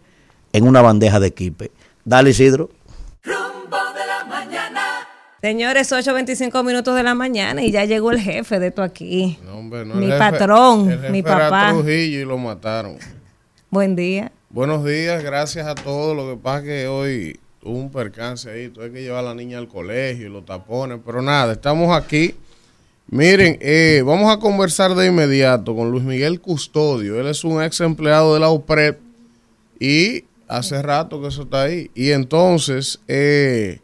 en una bandeja de equipe. Dale, Isidro. Señores, 8.25 minutos de la mañana y ya llegó el jefe de esto aquí. Hombre, no, mi el jefe- patrón, el jefe mi era papá. Trujillo y lo mataron. Buen día. Buenos días, gracias a todos. Lo que pasa es que hoy hubo un percance ahí. Tuve que llevar a la niña al colegio y los tapones. Pero nada, estamos aquí. Miren, eh, vamos a conversar de inmediato con Luis Miguel Custodio. Él es un ex empleado de la UPREP y hace rato que eso está ahí. Y entonces, eh,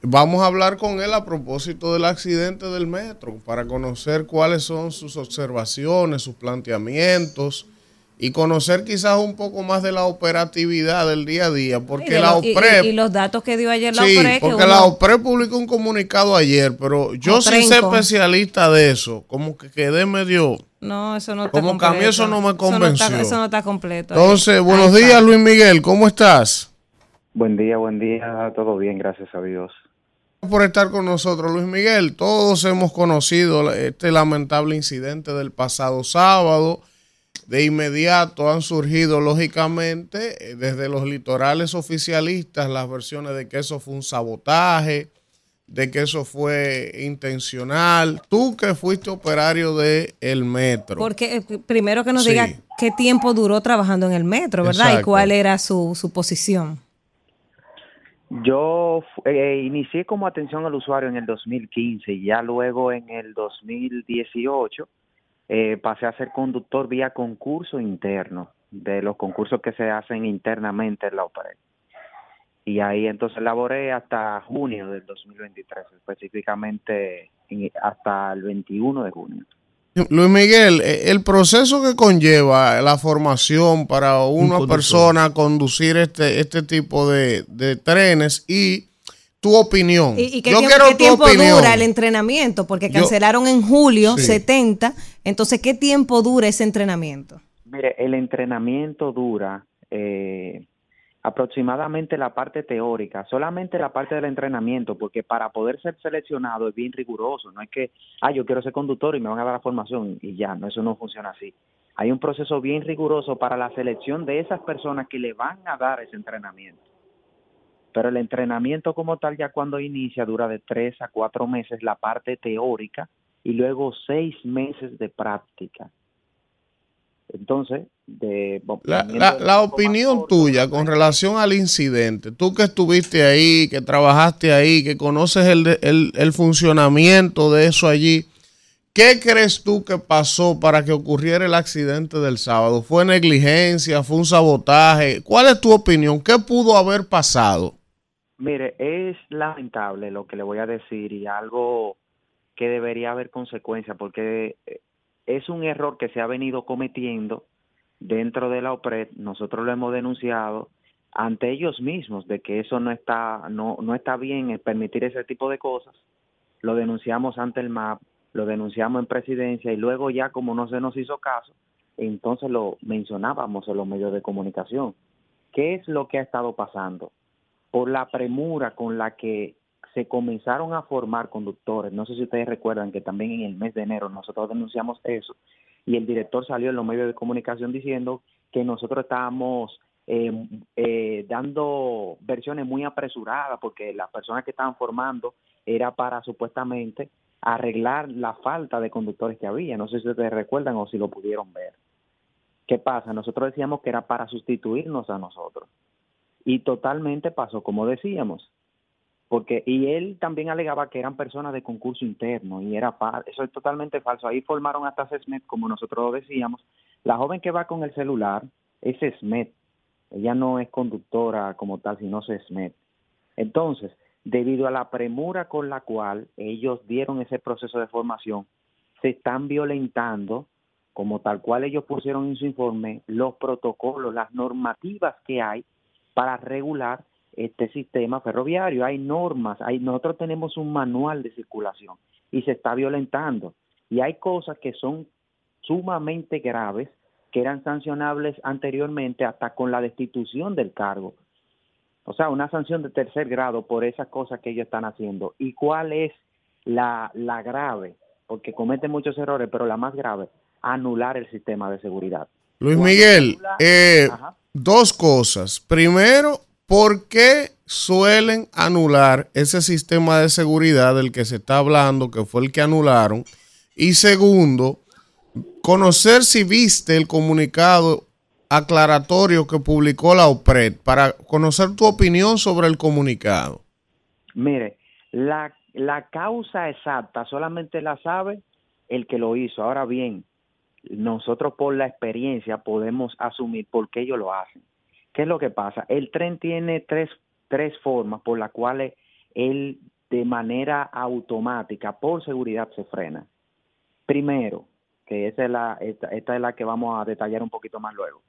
vamos a hablar con él a propósito del accidente del metro para conocer cuáles son sus observaciones, sus planteamientos y conocer quizás un poco más de la operatividad del día a día, porque la lo- y- OPREP... y, y los datos que dio ayer la Sí, OPRE, que porque uno- la OPRE publicó un comunicado ayer, pero yo sin ser Trenco. especialista de eso, como que quedé medio... No, eso no está Como que a mí eso no me Eso no está- convenció. Eso no está, completo. Entonces, buenos días. Luis Miguel, ¿cómo estás? Buen día, buen día, todo bien, gracias a Dios. Gracias por estar con nosotros, Luis Miguel. Todos hemos conocido este lamentable incidente del pasado sábado. De inmediato han surgido, lógicamente, eh, desde los litorales oficialistas las versiones de que eso fue un sabotaje, de que eso fue intencional. Tú que fuiste operario del el metro. Porque eh, primero que nos Sí. diga qué tiempo duró trabajando en el metro, ¿verdad? Y cuál era su, su posición. Yo fu- eh, inicié como atención al usuario en el 2015 y ya luego en el 2018 eh, pasé a ser conductor vía concurso interno, de los concursos que se hacen internamente en la OPRE. Y ahí entonces laboré hasta junio del 2023, específicamente en- hasta el 21 de junio. Luis Miguel, eh, el proceso que conlleva la formación para una persona conducir este, este tipo de, de trenes y tu opinión. ¿Y, y qué Yo tiempo, quiero qué tu tiempo opinión. dura el entrenamiento? Porque Yo- cancelaron en julio Sí. 70. Entonces, ¿qué tiempo dura ese entrenamiento? Mire, el entrenamiento dura eh, aproximadamente la parte teórica, solamente la parte del entrenamiento, porque para poder ser seleccionado es bien riguroso, no es que, ah, yo quiero ser conductor y me van a dar la formación y ya, no, eso no funciona así. Hay un proceso bien riguroso para la selección de esas personas que le van a dar ese entrenamiento. Pero el entrenamiento como tal ya cuando inicia dura de tres a cuatro meses la parte teórica y luego seis meses de práctica. Entonces, de La, la- la opinión tuya con relación al incidente, tú que estuviste ahí, que trabajaste ahí, que conoces el, el, el funcionamiento de eso allí, ¿qué crees tú que pasó para que ocurriera el accidente del sábado? ¿Fue negligencia? ¿Fue un sabotaje? ¿Cuál es tu opinión? ¿Qué pudo haber pasado? Mire, es lamentable lo que le voy a decir y algo que debería haber consecuencias porque eh, es un error que se ha venido cometiendo dentro de la OPRED. Nosotros lo hemos denunciado ante ellos mismos de que eso no está no no está bien permitir ese tipo de cosas. Lo denunciamos ante el MAP, lo denunciamos en presidencia y luego ya como no se nos hizo caso, entonces lo mencionábamos en los medios de comunicación. ¿Qué es lo que ha estado pasando? por la premura con la que se comenzaron a formar conductores. No sé si ustedes recuerdan que también en el mes de enero nosotros denunciamos eso y el director salió en los medios de comunicación diciendo que nosotros estábamos eh, eh, dando versiones muy apresuradas porque las personas que estaban formando era para supuestamente arreglar la falta de conductores que había. No sé si ustedes recuerdan o si lo pudieron ver. ¿Qué pasa? Nosotros decíamos que era para sustituirnos a nosotros y totalmente pasó como decíamos. Porque y él también alegaba que eran personas de concurso interno y era eso es totalmente falso. Ahí formaron hasta SMET, como nosotros lo decíamos. La joven que va con el celular es SMET. Ella no es conductora como tal, sino SMET. Entonces, debido a la premura con la cual ellos dieron ese proceso de formación, se están violentando, como tal cual ellos pusieron en su informe, los protocolos, las normativas que hay para regular este sistema ferroviario. Hay normas, hay, nosotros tenemos un manual de circulación y se está violentando. Y hay cosas que son sumamente graves que eran sancionables anteriormente hasta con la destitución del cargo. O sea, una sanción de tercer grado por esas cosas que ellos están haciendo. ¿Y cuál es la, la grave? Porque cometen muchos errores, pero la más grave, anular el sistema de seguridad. Luis Miguel, eh, dos cosas. Primero, ¿por qué suelen anular ese sistema de seguridad del que se está hablando, que fue el que anularon? Y segundo, conocer si viste el comunicado aclaratorio que publicó la OPRED para conocer tu opinión sobre el comunicado. Mire, la, la causa exacta solamente la sabe el que lo hizo. Ahora bien, nosotros por la experiencia podemos asumir por qué ellos lo hacen. ¿Qué es lo que pasa? El tren tiene tres, tres formas por las cuales él de manera automática, por seguridad, se frena. Primero, que esa es la, esta, esta es la que vamos a detallar un poquito más luego.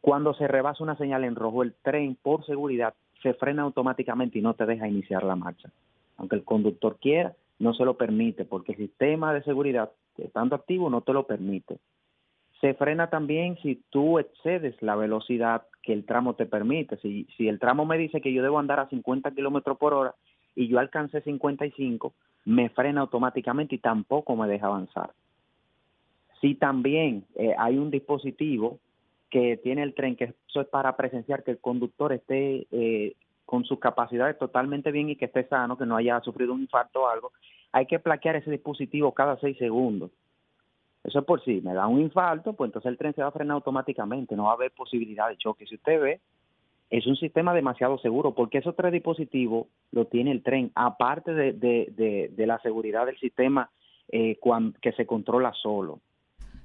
Cuando se rebasa una señal en rojo, el tren, por seguridad, se frena automáticamente y no te deja iniciar la marcha. Aunque el conductor quiera, no se lo permite, porque el sistema de seguridad, estando activo, no te lo permite. Se frena también si tú excedes la velocidad que el tramo te permite. Si, si el tramo me dice que yo debo andar a 50 kilómetros por hora y yo alcancé 55, me frena automáticamente y tampoco me deja avanzar. Si también eh, hay un dispositivo que tiene el tren, que eso es para presenciar que el conductor esté eh, con sus capacidades totalmente bien y que esté sano, que no haya sufrido un infarto o algo, hay que plaquear ese dispositivo cada seis segundos. Eso es por si me da un infarto, pues entonces el tren se va a frenar automáticamente, no va a haber posibilidad de choque. Si usted ve, es un sistema demasiado seguro, porque esos tres dispositivos lo tiene el tren, aparte de, de, de, de la seguridad del sistema eh, cuan- que se controla solo.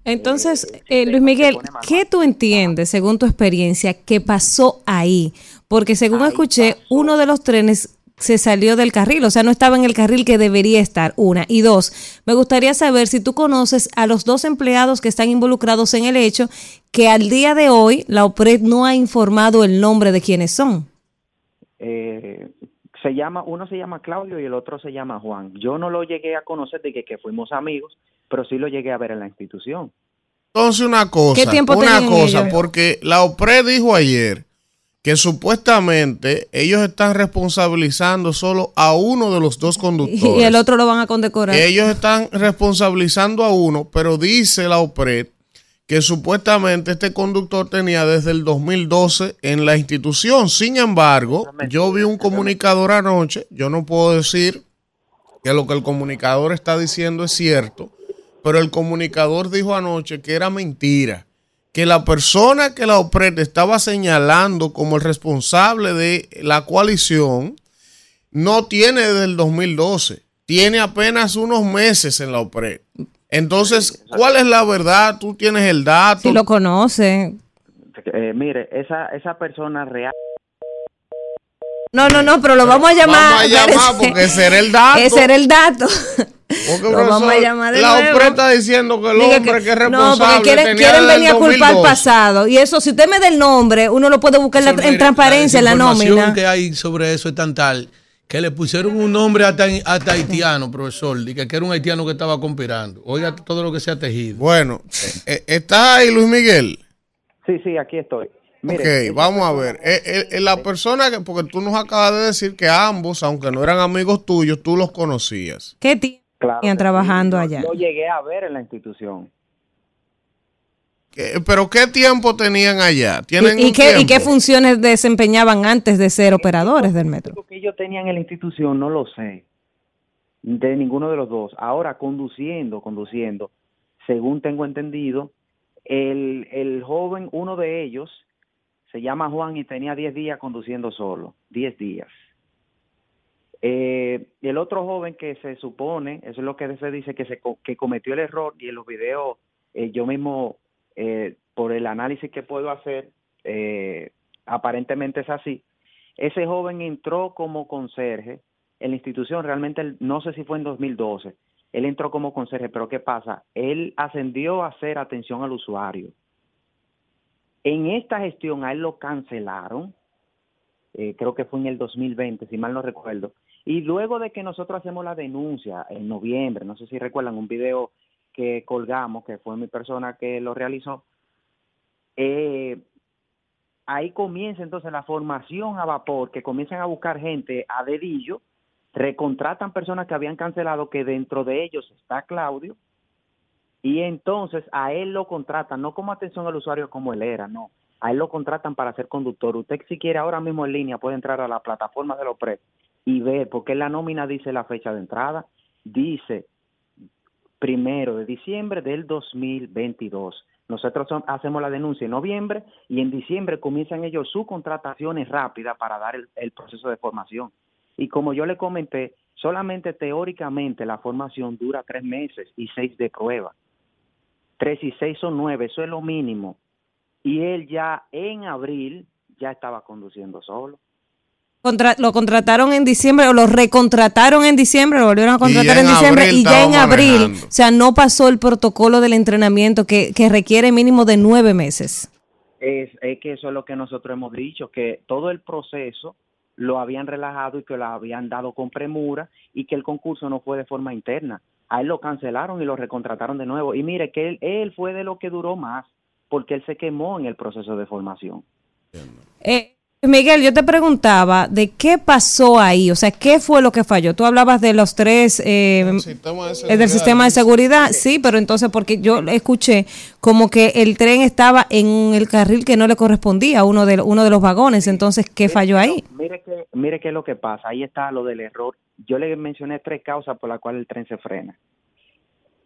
Entonces, eh, Luis Miguel, ¿qué tú entiendes, según tu experiencia, que pasó ahí? Porque según escuché, uno de los trenes se salió del carril, o sea, no estaba en el carril que debería estar, una. Y dos, me gustaría saber si tú conoces a los dos empleados que están involucrados en el hecho, que al día de hoy la OPRED no ha informado el nombre de quiénes son. Eh, se llama, uno se llama Claudio y el otro se llama Juan. Yo no lo llegué a conocer de que, que fuimos amigos, pero sí lo llegué a ver en la institución. Entonces una cosa, ¿Qué tiempo una cosa, ellos? porque la OPRE dijo ayer que supuestamente ellos están responsabilizando solo a uno de los dos conductores. Y el otro lo van a condecorar. Ellos están responsabilizando a uno, pero dice la OPRED que supuestamente este conductor tenía desde el 2012 en la institución. Sin embargo, yo vi un comunicador anoche, yo no puedo decir que lo que el comunicador está diciendo es cierto, pero el comunicador dijo anoche que era mentira, que la persona que la OPRED estaba señalando como el responsable de la coalición no tiene desde el 2012, tiene apenas unos meses en la OPRED. Entonces, ¿cuál es la verdad? Tú tienes el dato. Si lo conocen. Eh, mire, esa, esa persona real. No, no, no, pero lo vamos a llamar. Vamos a llamar porque ese era el dato. Ese era el dato. Porque, Lo vamos a llamar de la nuevo. Está diciendo que el Diga hombre que, es No, responsable porque quieren, tenía quieren venir el a culpar al 2012. pasado. Y eso, si usted me da el nombre, uno lo puede buscar en, la- transparencia, en la nómina. que hay sobre eso es tan tal que le pusieron un nombre hasta, hasta haitiano, profesor, de que, que era un haitiano que estaba conspirando. Oiga todo lo que se ha tejido. Bueno, eh, ¿está ahí Luis Miguel? Sí, sí, aquí estoy. Mire, ok, vamos a ver. Eh, eh, eh, la persona que, porque tú nos acabas de decir que ambos, aunque no eran amigos tuyos, tú los conocías. ¿Qué tiempo Claro trabajando sí, allá? Lo llegué a ver en la institución. ¿Qué- pero ¿qué tiempo tenían allá? ¿Tienen ¿Y, y qué, ¿Y qué funciones desempeñaban antes de ser operadores del metro? Lo que ellos tenían en la institución no lo sé. De ninguno de los dos. Ahora, conduciendo, conduciendo, según tengo entendido, el, el joven, uno de ellos, se llama Juan y tenía 10 días conduciendo solo. 10 días. Eh, el otro joven que se supone, eso es lo que se dice, que, se, que cometió el error y en los videos eh, yo mismo, eh, por el análisis que puedo hacer, eh, aparentemente es así. Ese joven entró como conserje en la institución, realmente no sé si fue en 2012, él entró como conserje, pero ¿qué pasa? Él ascendió a hacer atención al usuario. En esta gestión a él lo cancelaron, eh, creo que fue en el 2020, si mal no recuerdo. Y luego de que nosotros hacemos la denuncia en noviembre, no sé si recuerdan un video que colgamos, que fue mi persona que lo realizó, eh, ahí comienza entonces la formación a vapor, que comienzan a buscar gente a dedillo, recontratan personas que habían cancelado, que dentro de ellos está Claudio, y entonces a él lo contratan, no como atención al usuario como él era, no. A él lo contratan para ser conductor. Usted si quiere ahora mismo en línea puede entrar a la plataforma de los PRE y ver, porque la nómina dice la fecha de entrada, dice primero de diciembre del 2022. Nosotros hacemos la denuncia en noviembre y en diciembre comienzan ellos sus contrataciones rápidas para dar el, el proceso de formación. Y como yo le comenté, solamente teóricamente la formación dura tres meses y seis de prueba. Tres y seis son nueve, eso es lo mínimo. Y él ya en abril ya estaba conduciendo solo. Contra- lo contrataron en diciembre o lo recontrataron en diciembre, lo volvieron a contratar en en diciembre y ya en abril, manejando. o sea, no pasó el protocolo del entrenamiento que, que requiere mínimo de nueve meses. Es, es que eso es lo que nosotros hemos dicho, que todo el proceso lo habían relajado y que lo habían dado con premura y que el concurso no fue de forma interna. A él lo cancelaron y lo recontrataron de nuevo. Y mire que él, él fue de lo que duró más, porque él se quemó en el proceso de formación. Eh, Miguel, yo te preguntaba de qué pasó ahí, o sea, qué fue lo que falló. Tú hablabas de los tres, eh, eh, del sistema de seguridad, sí, pero entonces porque yo escuché como que el tren estaba en el carril que no le correspondía a uno de, uno de los vagones, entonces, ¿qué falló ahí? Mire que, mire qué es lo que pasa. Ahí está lo del error. Yo le mencioné tres causas por las cuales el tren se frena.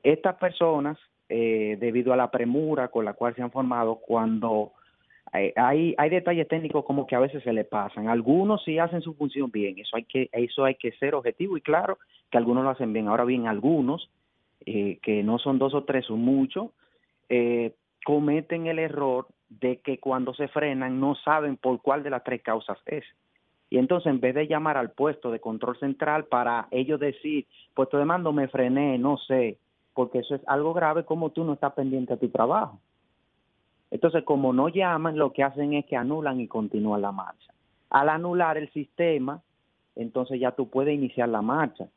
Estas personas, eh, debido a la premura con la cual se han formado, cuando hay, hay, detalles técnicos como que a veces se le pasan. Algunos sí hacen su función bien. Eso hay que, eso hay que ser objetivo y claro que algunos lo hacen bien. Ahora bien, algunos eh, que no son dos o tres, son muchos, eh, cometen el error de que cuando se frenan no saben por cuál de las tres causas es. Y entonces en vez de llamar al puesto de control central para ellos decir, puesto de mando me frené, no sé, porque eso es algo grave como tú no estás pendiente a tu trabajo. Entonces como no llaman, lo que hacen es que anulan y continúan la marcha. Al anular el sistema, entonces ya tú puedes iniciar la marcha.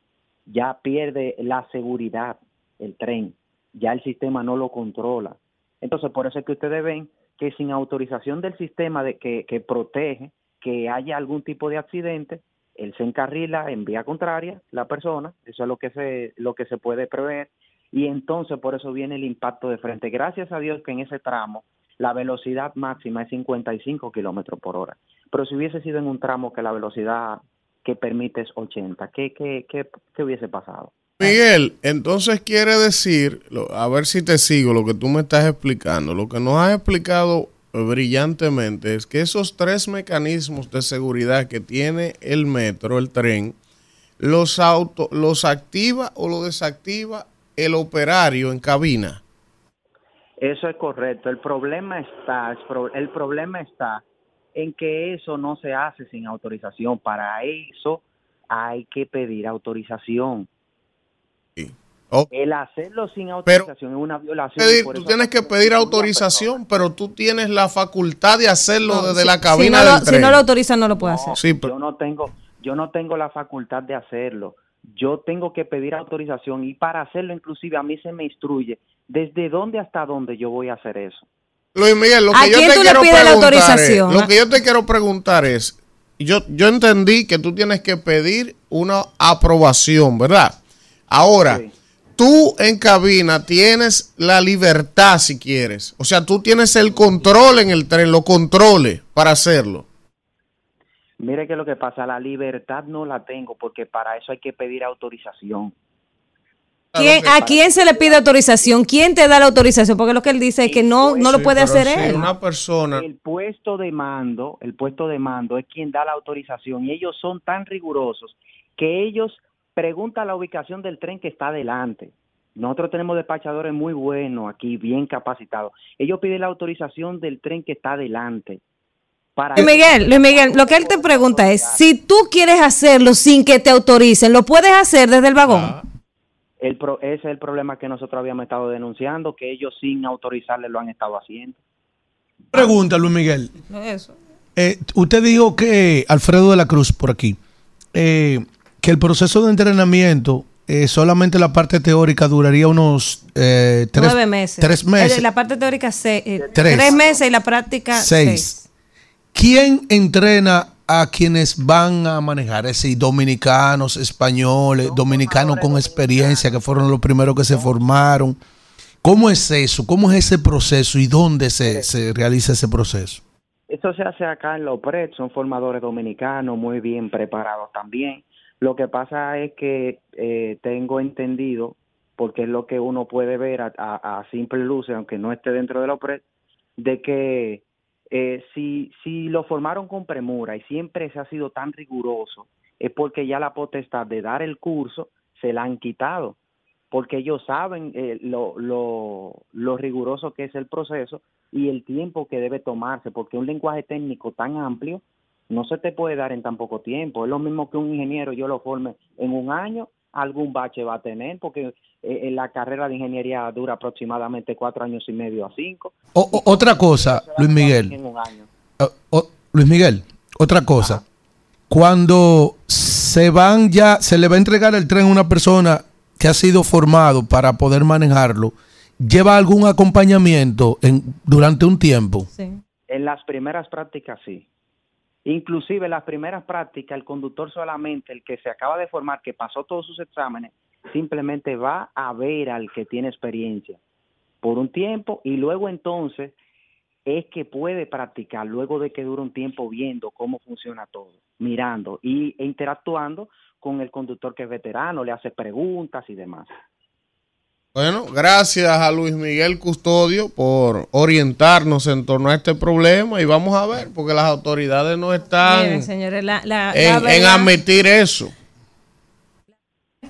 Ya pierde la seguridad el tren, ya el sistema no lo controla. Entonces, por eso es que ustedes ven que sin autorización del sistema de que, que protege que haya algún tipo de accidente, él se encarrila en vía contraria, la persona, eso es lo que se, lo que se puede prever, y entonces por eso viene el impacto de frente. Gracias a Dios que en ese tramo la velocidad máxima es 55 kilómetros por hora. Pero si hubiese sido en un tramo que la velocidad que permite es 80, ¿qué, qué, qué, qué hubiese pasado? Miguel, entonces quiere decir, a ver si te sigo lo que tú me estás explicando. Lo que nos has explicado brillantemente es que esos tres mecanismos de seguridad que tiene el metro, el tren, los auto, los activa o lo desactiva el operario en cabina. Eso es correcto. El problema está, el problema está en que eso no se hace sin autorización. Para eso hay que pedir autorización. El hacerlo sin autorización es una violación. Pedir- por tú eso- tienes que pedir autorización, pero tú tienes la facultad de hacerlo desde si- la cabina si no, lo, del tren. si no lo autorizan, no lo puede hacer. Sí, pero- yo no tengo, yo no tengo la facultad de hacerlo. Yo tengo que pedir autorización y para hacerlo inclusive a mí se me instruye desde dónde hasta dónde yo voy a hacer eso. Luis Miguel, lo ¿A que yo quién te tú le quiero pides la preguntar es- lo que yo te quiero preguntar es, yo, yo entendí que tú tienes que pedir una aprobación, ¿verdad? Ahora, tú en cabina tienes la libertad si quieres. O sea, tú tienes el control en el tren, los controles para hacerlo. Mire que lo que pasa, la libertad no la tengo porque para eso hay que pedir autorización. ¿Quién- ¿A quién se le pide autorización? ¿Quién te da la autorización? Porque lo que él dice es que no, no lo puede hacer él. Una persona. El puesto de mando, el puesto de mando es quien da la autorización y ellos son tan rigurosos que ellos preguntan la ubicación del tren que está adelante. Nosotros tenemos despachadores muy buenos aquí, bien capacitados. Ellos piden la autorización del tren que está adelante. Para Luis Miguel, Luis Miguel, lo que él te pregunta es, si tú quieres hacerlo sin que te autoricen, ¿lo puedes hacer desde el vagón? El pro- ese es el problema que nosotros habíamos estado denunciando, que ellos sin autorizarle lo han estado haciendo. Pregunta, Luis Miguel. Eso. Eh, usted dijo que, Alfredo de la Cruz, por aquí, eh, que el proceso de entrenamiento, eh, solamente la parte teórica duraría unos eh, tres, Nueve meses. Tres meses. La parte teórica, se- eh, Tres. tres meses y la práctica, seis. seis. ¿Quién entrena a quienes van a manejar? Es decir, dominicanos, españoles, dominicanos con experiencia, que fueron los primeros que se formaron. ¿Cómo es eso? ¿Cómo es ese proceso y dónde se, se realiza ese proceso? Eso se hace acá en los PRED, son formadores dominicanos muy bien preparados también. Lo que pasa es que eh, tengo entendido, porque es lo que uno puede ver a, a- a simple luz, aunque no esté dentro de los PRED, de que eh, si, si lo formaron con premura y siempre se ha sido tan riguroso, es porque ya la potestad de dar el curso se la han quitado, porque ellos saben eh, lo, lo, lo riguroso que es el proceso y el tiempo que debe tomarse, porque un lenguaje técnico tan amplio no se te puede dar en tan poco tiempo. Es lo mismo que un ingeniero yo lo forme en un año, algún bache va a tener, porque eh, la carrera de ingeniería dura aproximadamente cuatro años y medio a cinco. O- o- otra cosa, Luis Miguel. En un año. O- o- Luis Miguel, otra cosa. Cuando se van ya, se le va a entregar el tren a una persona que ha sido formado para poder manejarlo, ¿lleva algún acompañamiento en, durante un tiempo? En las primeras prácticas sí. Inclusive en las primeras prácticas el conductor solamente, el que se acaba de formar, que pasó todos sus exámenes, simplemente va a ver al que tiene experiencia por un tiempo y luego entonces es que puede practicar luego de que dure un tiempo viendo cómo funciona todo, mirando y e interactuando con el conductor que es veterano, le hace preguntas y demás. Bueno, gracias a Luis Miguel Custodio por orientarnos en torno a este problema y vamos a ver, porque las autoridades no están Miren, señores, la, la- la en, admitir eso.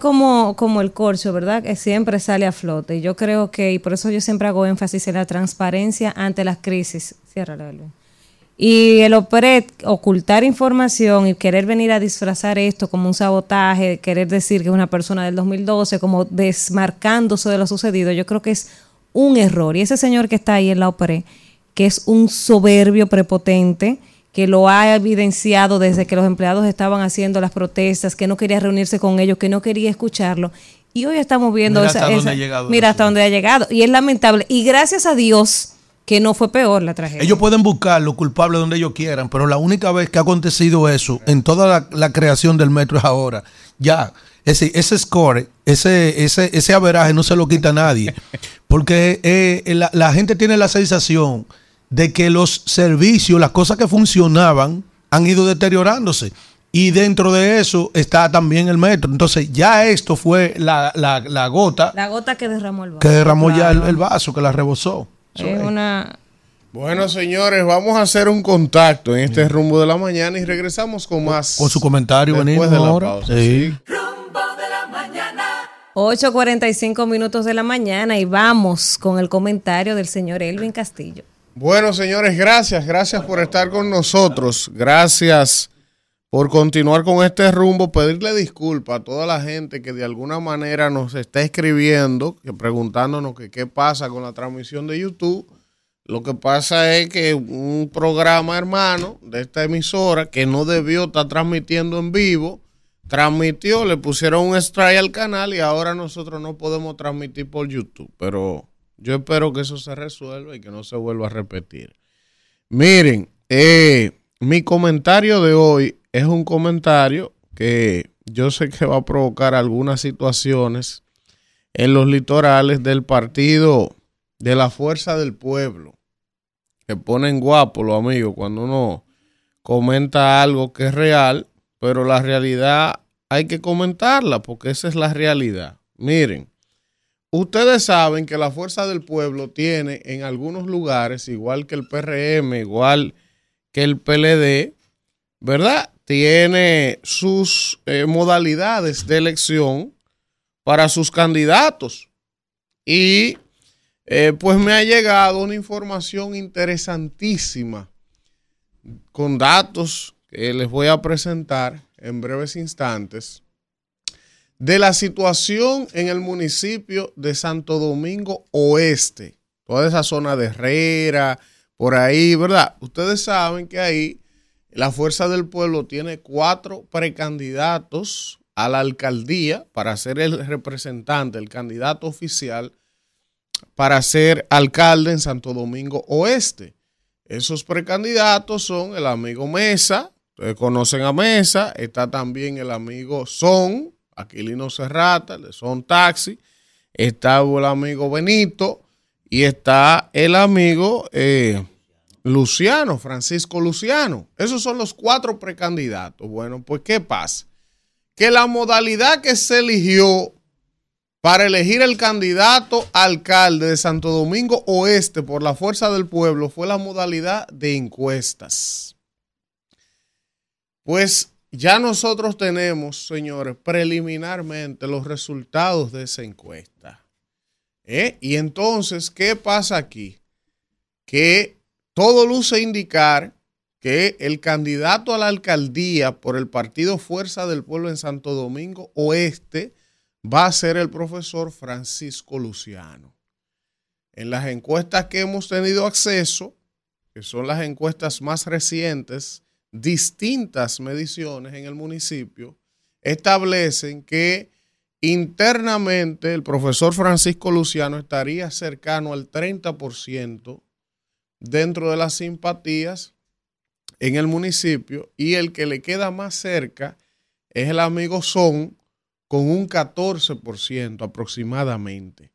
Como, como el corcho, ¿verdad? Que siempre sale a flote. Y yo creo que, y por eso yo siempre hago énfasis en la transparencia ante las crisis. Ciérrala, Luis. Y el OPRED, ocultar información y querer venir a disfrazar esto como un sabotaje, querer decir que es una persona del 2012, como desmarcándose de lo sucedido, yo creo que es un error. Y ese señor que está ahí en la OPRED, que es un soberbio prepotente, que lo ha evidenciado desde que los empleados estaban haciendo las protestas, que no quería reunirse con ellos, que no quería escucharlo. Y hoy estamos viendo Mira esa- hasta dónde ha llegado mira hasta dónde ha llegado. Y es lamentable. Y gracias a Dios que no fue peor la tragedia. Ellos pueden buscar los culpables donde ellos quieran, pero la única vez que ha acontecido eso en toda la, la creación del metro es ahora. Ya, ese, ese score, ese, ese, ese averaje no se lo quita nadie. Porque eh, la, la gente tiene la sensación de que los servicios, las cosas que funcionaban, han ido deteriorándose. Y dentro de eso está también el metro. Entonces ya esto fue la, la, la gota La gota que derramó el vaso. que derramó ya el, vaso, que la rebosó. Eso Es es. una... Bueno, señores, vamos a hacer un contacto en este rumbo de la mañana y regresamos con más. Con su comentario después venimos de la ahora. pausa, Sí. 8.45 minutos de la mañana y vamos con el comentario del señor Elvin Castillo. Bueno, señores, gracias, gracias por estar con nosotros. Gracias por continuar con este rumbo. Pedirle disculpas a toda la gente que de alguna manera nos está escribiendo, que preguntándonos qué pasa con la transmisión de YouTube. Lo que pasa es que un programa hermano de esta emisora que no debió estar transmitiendo en vivo, transmitió, le pusieron un strike al canal y ahora nosotros no podemos transmitir por YouTube. Pero yo espero que eso se resuelva y que no se vuelva a repetir. Miren, eh, mi comentario de hoy es un comentario que yo sé que va a provocar algunas situaciones en los litorales del partido de la Fuerza del Pueblo. Que ponen guapo los amigos cuando uno comenta algo que es real, pero la realidad hay que comentarla porque esa es la realidad. Miren, ustedes saben que la Fuerza del Pueblo tiene en algunos lugares, igual que el PRM, igual que el PLD, ¿verdad? tiene sus eh, modalidades de elección para sus candidatos. Y eh, pues me ha llegado una información interesantísima con datos que les voy a presentar en breves instantes de la situación en el municipio de Santo Domingo Oeste, toda esa zona de Herrera, por ahí, ¿verdad? Ustedes saben que ahí la Fuerza del Pueblo tiene cuatro precandidatos a la alcaldía para ser el representante, el candidato oficial para ser alcalde en Santo Domingo Oeste. Esos precandidatos son el amigo Mesa, ustedes conocen a Mesa, está también el amigo Son, Aquilino Serrata, de Son Taxi, está el amigo Benito y está el amigo eh, Luciano, Francisco Luciano. Esos son los cuatro precandidatos. Bueno, pues ¿qué pasa? Que la modalidad que se eligió para elegir el candidato alcalde de Santo Domingo Oeste por la Fuerza del Pueblo fue la modalidad de encuestas. Pues ya nosotros tenemos, señores, preliminarmente los resultados de esa encuesta. ¿Eh? Y entonces, ¿qué pasa aquí? Que todo luce indicar que el candidato a la alcaldía por el partido Fuerza del Pueblo en Santo Domingo Oeste, va a ser el profesor Francisco Luciano. En las encuestas que hemos tenido acceso, que son las encuestas más recientes, distintas mediciones en el municipio, establecen que internamente el profesor Francisco Luciano estaría cercano al 30% dentro de las simpatías en el municipio y el que le queda más cerca es el amigo Son con un 14% aproximadamente.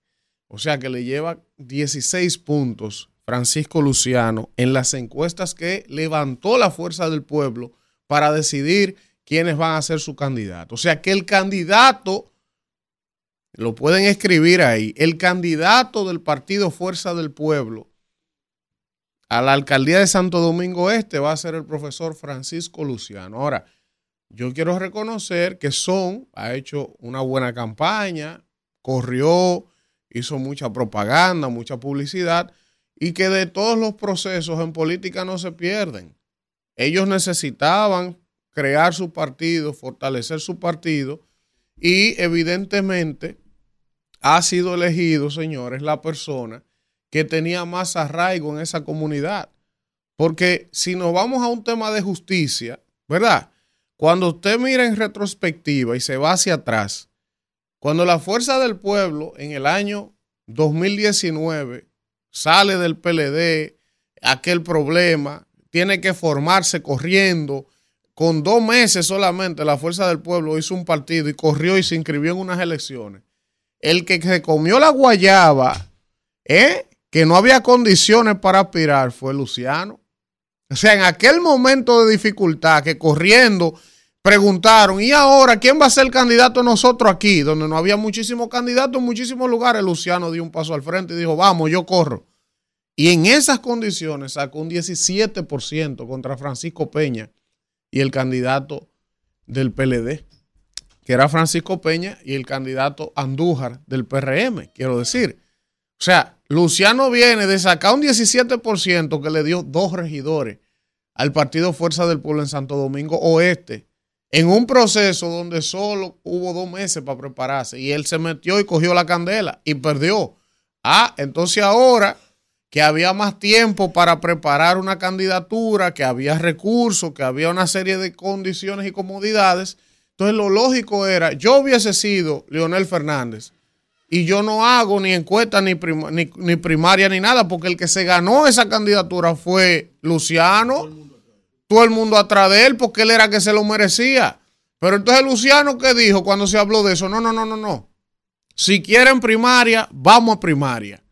O sea que le lleva 16 puntos Francisco Luciano en las encuestas que levantó la fuerza del pueblo para decidir quiénes van a ser su candidato. O sea que el candidato, lo pueden escribir ahí, el candidato del partido Fuerza del Pueblo a la alcaldía de Santo Domingo Este va a ser el profesor Francisco Luciano. Ahora, yo quiero reconocer que Son ha hecho una buena campaña, corrió, hizo mucha propaganda, mucha publicidad y que de todos los procesos en política no se pierden. Ellos necesitaban crear su partido, fortalecer su partido y evidentemente ha sido elegido, señores, la persona que tenía más arraigo en esa comunidad. Porque si nos vamos a un tema de justicia, ¿verdad? Cuando usted mira en retrospectiva y se va hacia atrás, cuando la fuerza del pueblo en el año 2019 sale del PLD, aquel problema, tiene que formarse corriendo, con dos meses solamente la fuerza del pueblo hizo un partido y corrió y se inscribió en unas elecciones. El que se comió la guayaba, ¿eh? que no había condiciones para aspirar, fue Luciano. O sea, en aquel momento de dificultad que corriendo preguntaron, ¿y ahora quién va a ser el candidato nosotros aquí? Donde no había muchísimos candidatos en muchísimos lugares, Luciano dio un paso al frente y dijo, vamos, yo corro. Y en esas condiciones sacó un 17% contra Francisco Peña y el candidato del PLD, que era Francisco Peña y el candidato Andújar del PRM, quiero decir. O sea, Luciano viene de sacar un 17% que le dio dos regidores al Partido Fuerza del Pueblo en Santo Domingo Oeste, en un proceso donde solo hubo dos meses para prepararse y él se metió y cogió la candela y perdió. Ah, entonces ahora que había más tiempo para preparar una candidatura, que había recursos, que había una serie de condiciones y comodidades, entonces lo lógico era, yo hubiese sido Leonel Fernández, y yo no hago ni encuesta, ni, ni, primaria, ni nada, porque el que se ganó esa candidatura fue Luciano. Todo el mundo atrás de él, porque él era que se lo merecía. Pero entonces Luciano, ¿qué dijo cuando se habló de eso? No, no, no, no, no. Si quieren primaria, vamos a primaria.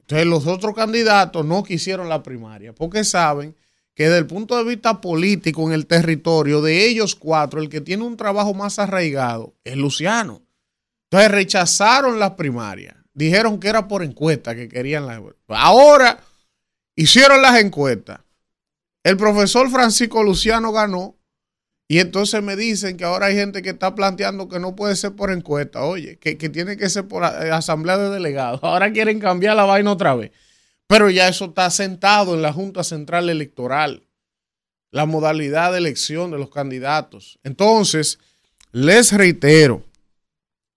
Entonces los otros candidatos no quisieron la primaria, porque saben que desde el punto de vista político en el territorio de ellos cuatro, el que tiene un trabajo más arraigado es Luciano. Entonces rechazaron las primarias. Dijeron que era por encuesta que querían las Ahora hicieron las encuestas. El profesor Francisco Luciano ganó Y entonces me dicen que ahora hay gente que está planteando que no puede ser por encuesta, oye, que, tiene que ser por eh, asamblea de delegados. Ahora quieren cambiar la vaina otra vez. Pero ya eso está sentado en la Junta Central Electoral, la modalidad de elección de los candidatos. Entonces, les reitero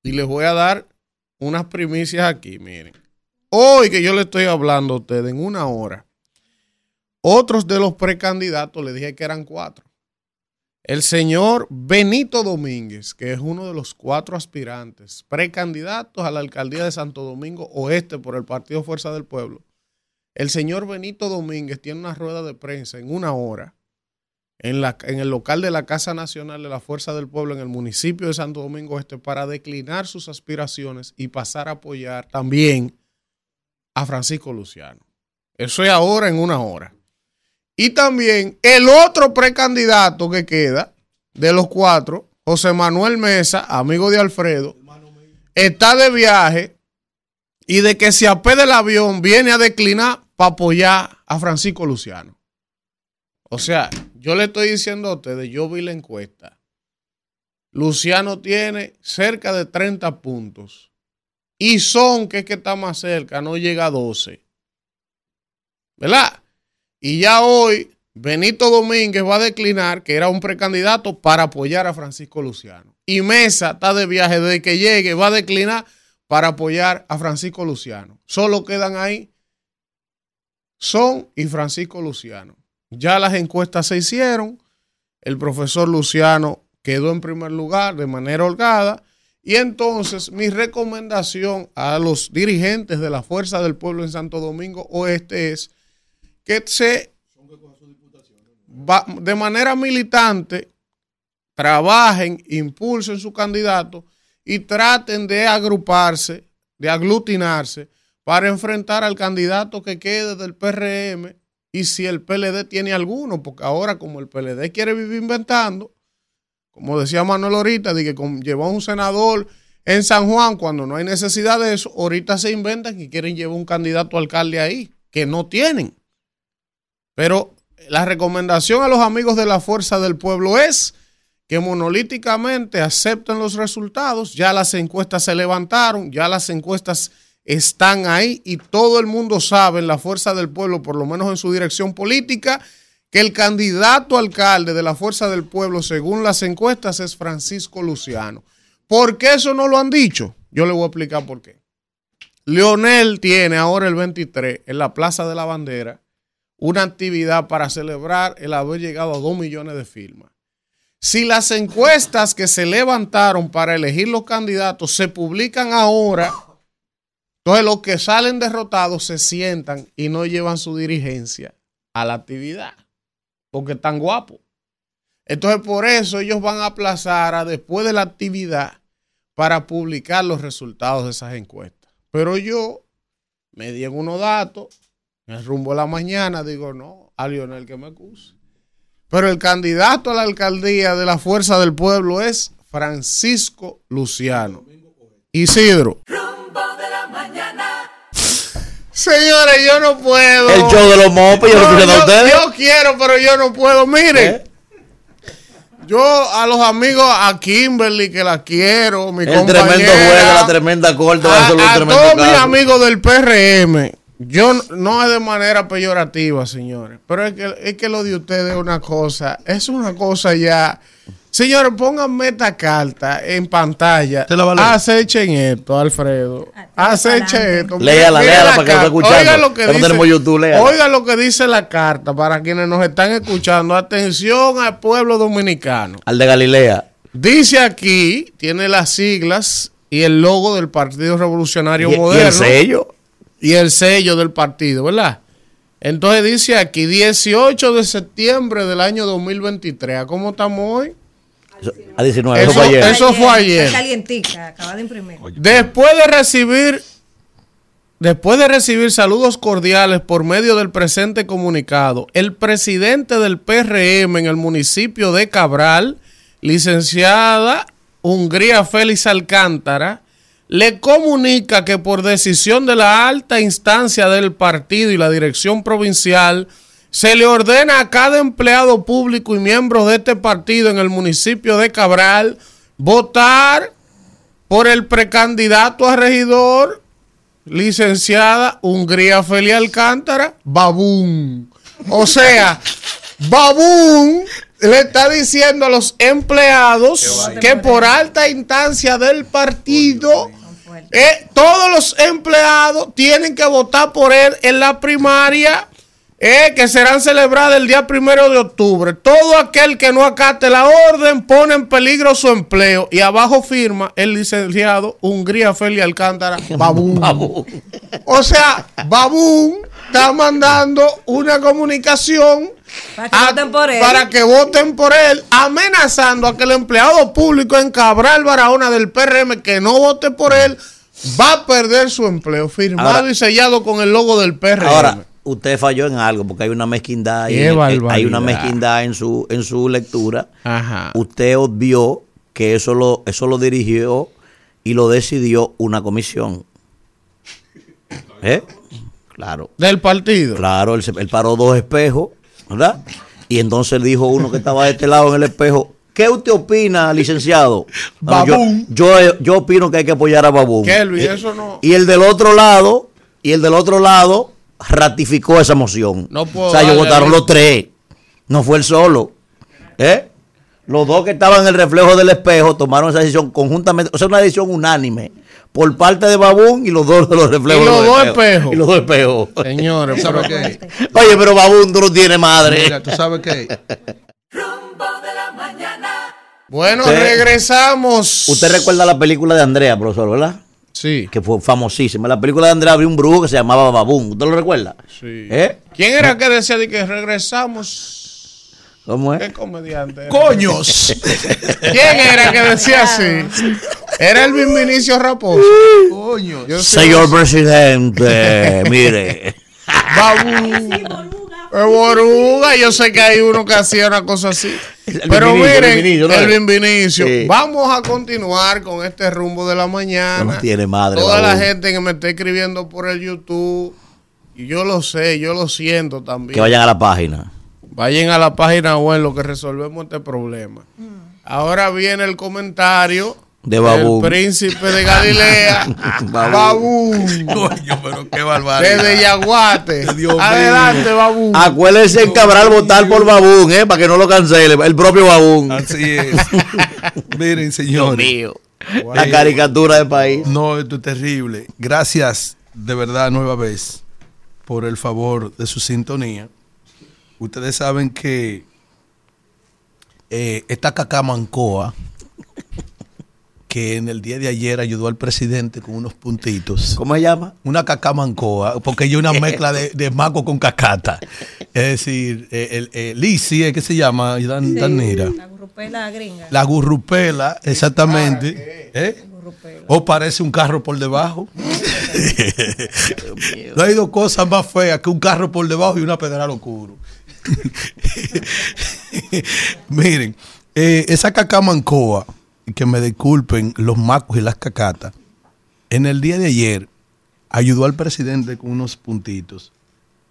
y les voy a dar unas primicias aquí, miren. Hoy que yo le estoy hablando a ustedes en una hora, otros de los precandidatos, le dije que eran cuatro. El señor Benito Domínguez, que es uno de los cuatro aspirantes precandidatos a la alcaldía de Santo Domingo Oeste por el Partido Fuerza del Pueblo. El señor Benito Domínguez tiene una rueda de prensa en una hora en, la, en el local de la Casa Nacional de la Fuerza del Pueblo en el municipio de Santo Domingo Este para declinar sus aspiraciones y pasar a apoyar también a Francisco Luciano. Eso es ahora en una hora. Y también el otro precandidato que queda de los cuatro, José Manuel Mesa, amigo de Alfredo, está de viaje y de que se apé del avión viene a declinar para apoyar a Francisco Luciano. O sea, yo le estoy diciendo a ustedes, yo vi la encuesta. Luciano tiene cerca de 30 puntos. Y Son, que es que está más cerca, no llega a 12. ¿Verdad? Y ya hoy Benito Domínguez va a declinar, que era un precandidato, para apoyar a Francisco Luciano. Y Mesa está de viaje desde que llegue, va a declinar para apoyar a Francisco Luciano. Solo quedan ahí Son y Francisco Luciano. Ya las encuestas se hicieron. El profesor Luciano quedó en primer lugar de manera holgada. Y entonces mi recomendación a los dirigentes de la Fuerza del Pueblo en Santo Domingo Oeste es que se va- de manera militante trabajen, impulsen su candidato y traten de agruparse, de aglutinarse para enfrentar al candidato que quede del PRM y si el PLD tiene alguno, porque ahora como el PLD quiere vivir inventando, como decía Manuel ahorita, de que llevó a un senador en San Juan cuando no hay necesidad de eso, ahorita se inventan que quieren llevar un candidato alcalde ahí, que no tienen. Pero la recomendación a los amigos de la Fuerza del Pueblo es que monolíticamente acepten los resultados. Ya las encuestas se levantaron, ya las encuestas están ahí y todo el mundo sabe en la Fuerza del Pueblo, por lo menos en su dirección política, que el candidato alcalde de la Fuerza del Pueblo, según las encuestas, es Francisco Luciano. ¿Por qué eso no lo han dicho? Yo le voy a explicar por qué. Leonel tiene ahora el 23 en la Plaza de la Bandera una actividad para celebrar el haber llegado a 2 millones de firmas. Si las encuestas que se levantaron para elegir los candidatos se publican ahora, entonces los que salen derrotados se sientan y no llevan su dirigencia a la actividad, porque están guapos. Entonces por eso ellos van a aplazar a después de la actividad para publicar los resultados de esas encuestas. Pero yo me di unos datos, me rumbo a la mañana, digo, no, a Lionel que me acuse. Pero el candidato a la alcaldía de la Fuerza del Pueblo es Francisco Luciano. Isidro. Rumbo de la mañana. Señores, yo no puedo. El show de los mopes, yo a yo, ustedes. yo quiero, pero yo no puedo. Miren, yo a los amigos, a Kimberly, que la quiero, mi El compañera, tremendo juego, la tremenda corte, va a ser un a tremendo todos mis amigos del PRM, yo no- es de manera peyorativa, señores, pero es que, es que lo de ustedes es una cosa, es una cosa ya. Señores, pónganme esta carta en pantalla. Acechen esto, Alfredo. Acechen esto. Léala, Mira léala la para que escuchando. Oiga lo que no dice, tenemos YouTube, léala. oiga lo que dice la carta para quienes nos están escuchando. Atención al pueblo dominicano. Al de Galilea. Dice aquí, tiene las siglas y el logo del Partido Revolucionario ¿Y- y el Moderno. sello? Y el sello del partido, ¿verdad? Entonces dice aquí, 18 de septiembre del año 2023. ¿A cómo estamos hoy? A 19, eso, Eso- fue ayer. eso fue ayer. Está calientica, acaba de imprimir. Después de recibir, después de recibir saludos cordiales por medio del presente comunicado, el presidente del PRM en el municipio de Cabral, licenciada Hungría Félix Alcántara, le comunica que por decisión de la alta instancia del partido y la dirección provincial, se le ordena a cada empleado público y miembro de este partido en el municipio de Cabral votar por el precandidato a regidor, licenciada Hungría Felia Alcántara, Babún. O sea, Babún le está diciendo a los empleados que por alta instancia del partido, eh, todos los empleados tienen que votar por él en la primaria. eh, que serán celebradas el día primero de octubre. Todo aquel que no acate la orden pone en peligro su empleo. Y abajo firma el licenciado Hungría Feli Alcántara Babún. O sea, Babún está mandando una comunicación Para que voten por él. para que voten por él, amenazando a que el empleado público en Cabral Barahona del PRM que no vote por él va a perder su empleo, firmado Ahora- y sellado con el logo del PRM. Ahora, usted falló en algo porque hay una mezquindad. ahí hay una mezquindad en su, en su lectura. Ajá. Usted obvió que eso lo, eso lo dirigió y lo decidió una comisión. ¿Eh? Claro. Del partido. Claro, él, él paró dos espejos, ¿verdad? Y entonces dijo uno que estaba de este lado en el espejo. ¿Qué usted opina, licenciado? Yo, Babún. yo, yo opino que hay que apoyar a Babún. Kelvin, Eh, eso no. y el del otro lado, y el del otro lado ratificó esa moción. No puedo o sea, ellos votaron los tres. No fue el solo. ¿Eh? Los dos que estaban en el reflejo del espejo tomaron esa decisión conjuntamente. O sea, una decisión unánime. Por parte de Babún y los dos de los reflejos. Y los dos espejos. espejos. Y los dos espejos. Señores, ¿Sabes pero- qué? Oye, pero Babún tú no tienes madre. Mira, ¿tú sabes qué? Bueno, Usted- regresamos. Usted recuerda la película de Andrea, profesor, ¿verdad? Sí. Que fue famosísima. La película de Andrea había un brujo que se llamaba Babún. ¿Usted lo recuerda? Sí. ¿Eh? ¿Quién era que decía de que regresamos? ¿Cómo es? ¿Qué comediante? era? ¡Coños! ¿Quién era que decía así? Era el Vinicio Raposo. Coño. Yo Señor presidente, mire. Babú. El Boruga, yo sé que hay uno que hacía una cosa así. Pero Vinicio, miren, el Vinicio, ¿no? el Vinicio. Sí. Vamos a continuar con este rumbo de la mañana. No tiene madre. Toda la gente que me está escribiendo por el YouTube, y yo lo sé, yo lo siento también. Que vayan a la página. Vayan a la página web lo que resolvemos este problema. Ahora viene el comentario De Babún. del príncipe de Galilea, Babún. Babún, Coño, pero qué barbaridad. desde Yaguate. Dios mío. Adelante, Babún. Acuérdense en Cabral votar por Babún, ¿eh? Para que no lo cancele. El propio Babún. Así es. Miren, Dios señores. mío. La caricatura del país. No, esto es terrible. Gracias de verdad nueva vez por el favor de su sintonía. Ustedes saben que eh, esta cacamancoa que en el día de ayer ayudó al presidente con unos puntitos. ¿Cómo se llama? Una cacamancoa, porque hay una mezcla de, de maco con cacata. Es decir, eh, el, el Lisi, ¿eh? ¿qué se llama? Dan, Danira. La gurrupela gringa. La gurrupela, exactamente. ¿Eh? O parece un carro por debajo. no hay dos cosas más feas que un carro por debajo y una pedral oscuro. Miren, eh, esa cacamancoa, que me disculpen los macos y las cacatas, en el día de ayer ayudó al presidente con unos puntitos.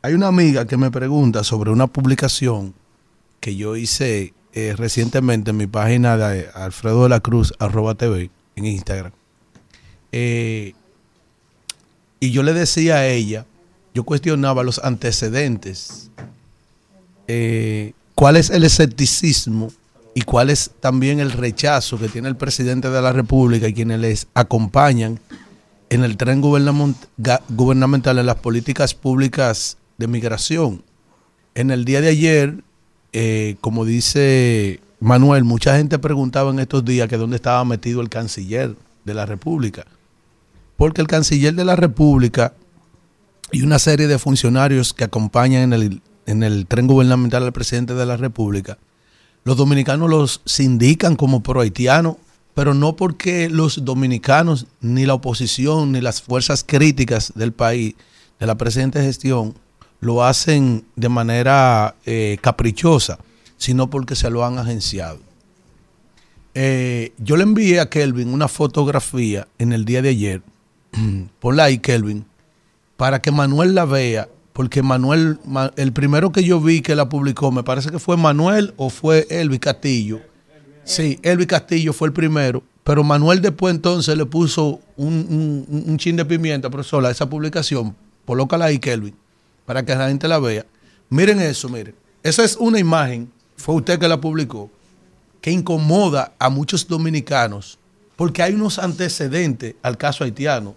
Hay una amiga que me pregunta sobre una publicación que yo hice eh, recientemente en mi página de Alfredo de la Cruz, arroba TV, en Instagram. Eh, y yo le decía a ella, yo cuestionaba los antecedentes, eh, cuál es el escepticismo y cuál es también el rechazo que tiene el presidente de la República y quienes les acompañan en el tren gubernamental en las políticas públicas de migración. En el día de ayer, eh, como dice Manuel, mucha gente preguntaba en estos días que dónde estaba metido el canciller de la República. Porque el canciller de la República y una serie de funcionarios que acompañan en el, en el tren gubernamental al presidente de la República, los dominicanos los sindican como pro-haitianos, pero no porque los dominicanos, ni la oposición, ni las fuerzas críticas del país, de la presente gestión, lo hacen de manera eh, caprichosa, sino porque se lo han agenciado. Eh, yo le envié a Kelvin una fotografía en el día de ayer, ponla ahí Kelvin, para que Manuel la vea, porque Manuel, Ma- el primero que yo vi que la publicó, me parece que fue Manuel o fue Elvis Castillo. Sí, Elvis Castillo fue el primero, pero Manuel después entonces le puso un, chin de pimienta, profesor, a esa publicación. Colócala ahí, Kelvin, para que la gente la vea. Miren eso, miren. Esa es una imagen, fue usted que la publicó, que incomoda a muchos dominicanos, porque hay unos antecedentes al caso haitiano.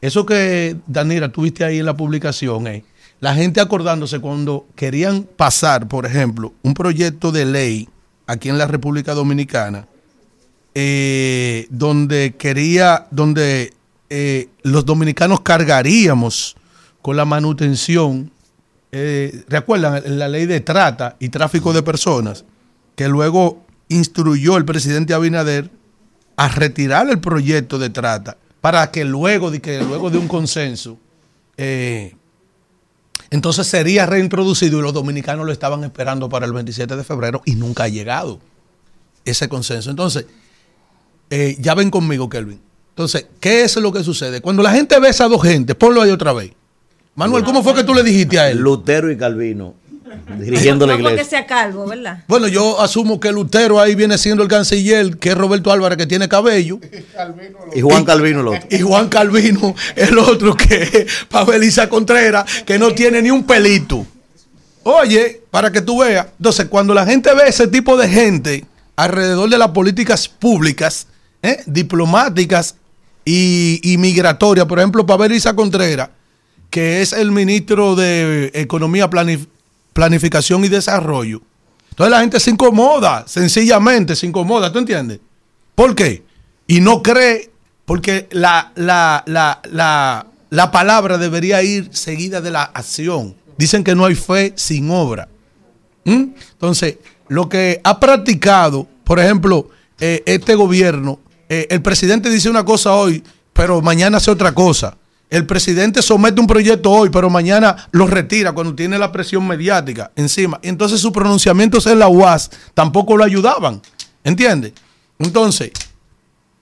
Eso que, Danira, tuviste ahí en la publicación, eh, la gente acordándose cuando querían pasar, por ejemplo, un proyecto de ley aquí en la República Dominicana, eh, donde quería, donde eh, los dominicanos cargaríamos con la manutención, eh, ¿recuerdan la ley de trata y tráfico de personas? Que luego instruyó el presidente Abinader a retirar el proyecto de trata para que luego de, que luego de un consenso, entonces sería reintroducido y los dominicanos lo estaban esperando para el 27 de febrero y nunca ha llegado ese consenso. Entonces, eh, ya ven conmigo, Kelvin. Entonces, ¿qué es lo que sucede? Cuando la gente ve a dos gente, ponlo ahí otra vez. Manuel, ¿cómo fue que tú le dijiste a él? Lutero y Calvino, dirigiendo la no porque iglesia. sea calvo, ¿verdad? Bueno, yo asumo que Lutero ahí viene siendo el canciller, que es Roberto Álvarez, que tiene cabello. Y Juan Calvino el otro. Y Juan Calvino, el otro que es Pabelisa Contreras, que no tiene ni un pelito. Oye, para que tú veas. Entonces, cuando la gente ve ese tipo de gente alrededor de las políticas públicas, ¿eh? diplomáticas y, y migratorias, por ejemplo, Pabelisa Contreras, que es el ministro de Economía, Planif- Planificación y Desarrollo. Entonces la gente se incomoda, sencillamente se incomoda, ¿tú entiendes? ¿Por qué? Y no cree, porque la, la, la, la, la palabra debería ir seguida de la acción. Dicen que no hay fe sin obra. ¿Mm? Entonces, lo que ha practicado, por ejemplo, eh, este gobierno, eh, el presidente dice una cosa hoy, pero mañana hace otra cosa. El presidente somete un proyecto hoy, pero mañana lo retira cuando tiene la presión mediática encima. Entonces sus pronunciamientos en la UAS tampoco lo ayudaban. ¿Entiendes? Entonces,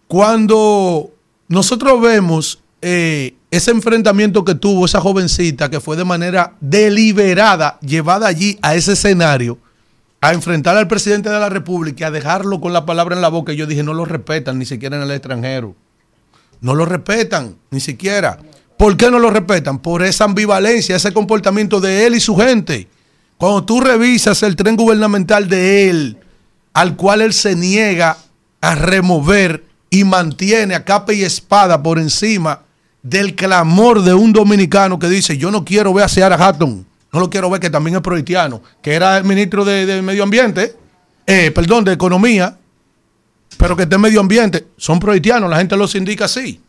cuando nosotros vemos eh, ese enfrentamiento que tuvo esa jovencita que fue de manera deliberada llevada allí a ese escenario a enfrentar al presidente de la República y a dejarlo con la palabra en la boca, yo dije, no lo respetan ni siquiera en el extranjero. No lo respetan, ni siquiera. ¿Por qué no lo respetan? Por esa ambivalencia, ese comportamiento de él y su gente. Cuando tú revisas el tren gubernamental de él, al cual él se niega a remover y mantiene a capa y espada por encima del clamor de un dominicano que dice, yo no quiero ver a Seara Hatton, no lo quiero ver que también es prohaitiano, que era el ministro de, Medio Ambiente, eh, perdón, de Economía, pero que esté en Medio Ambiente, son prohaitianos, la gente los indica así.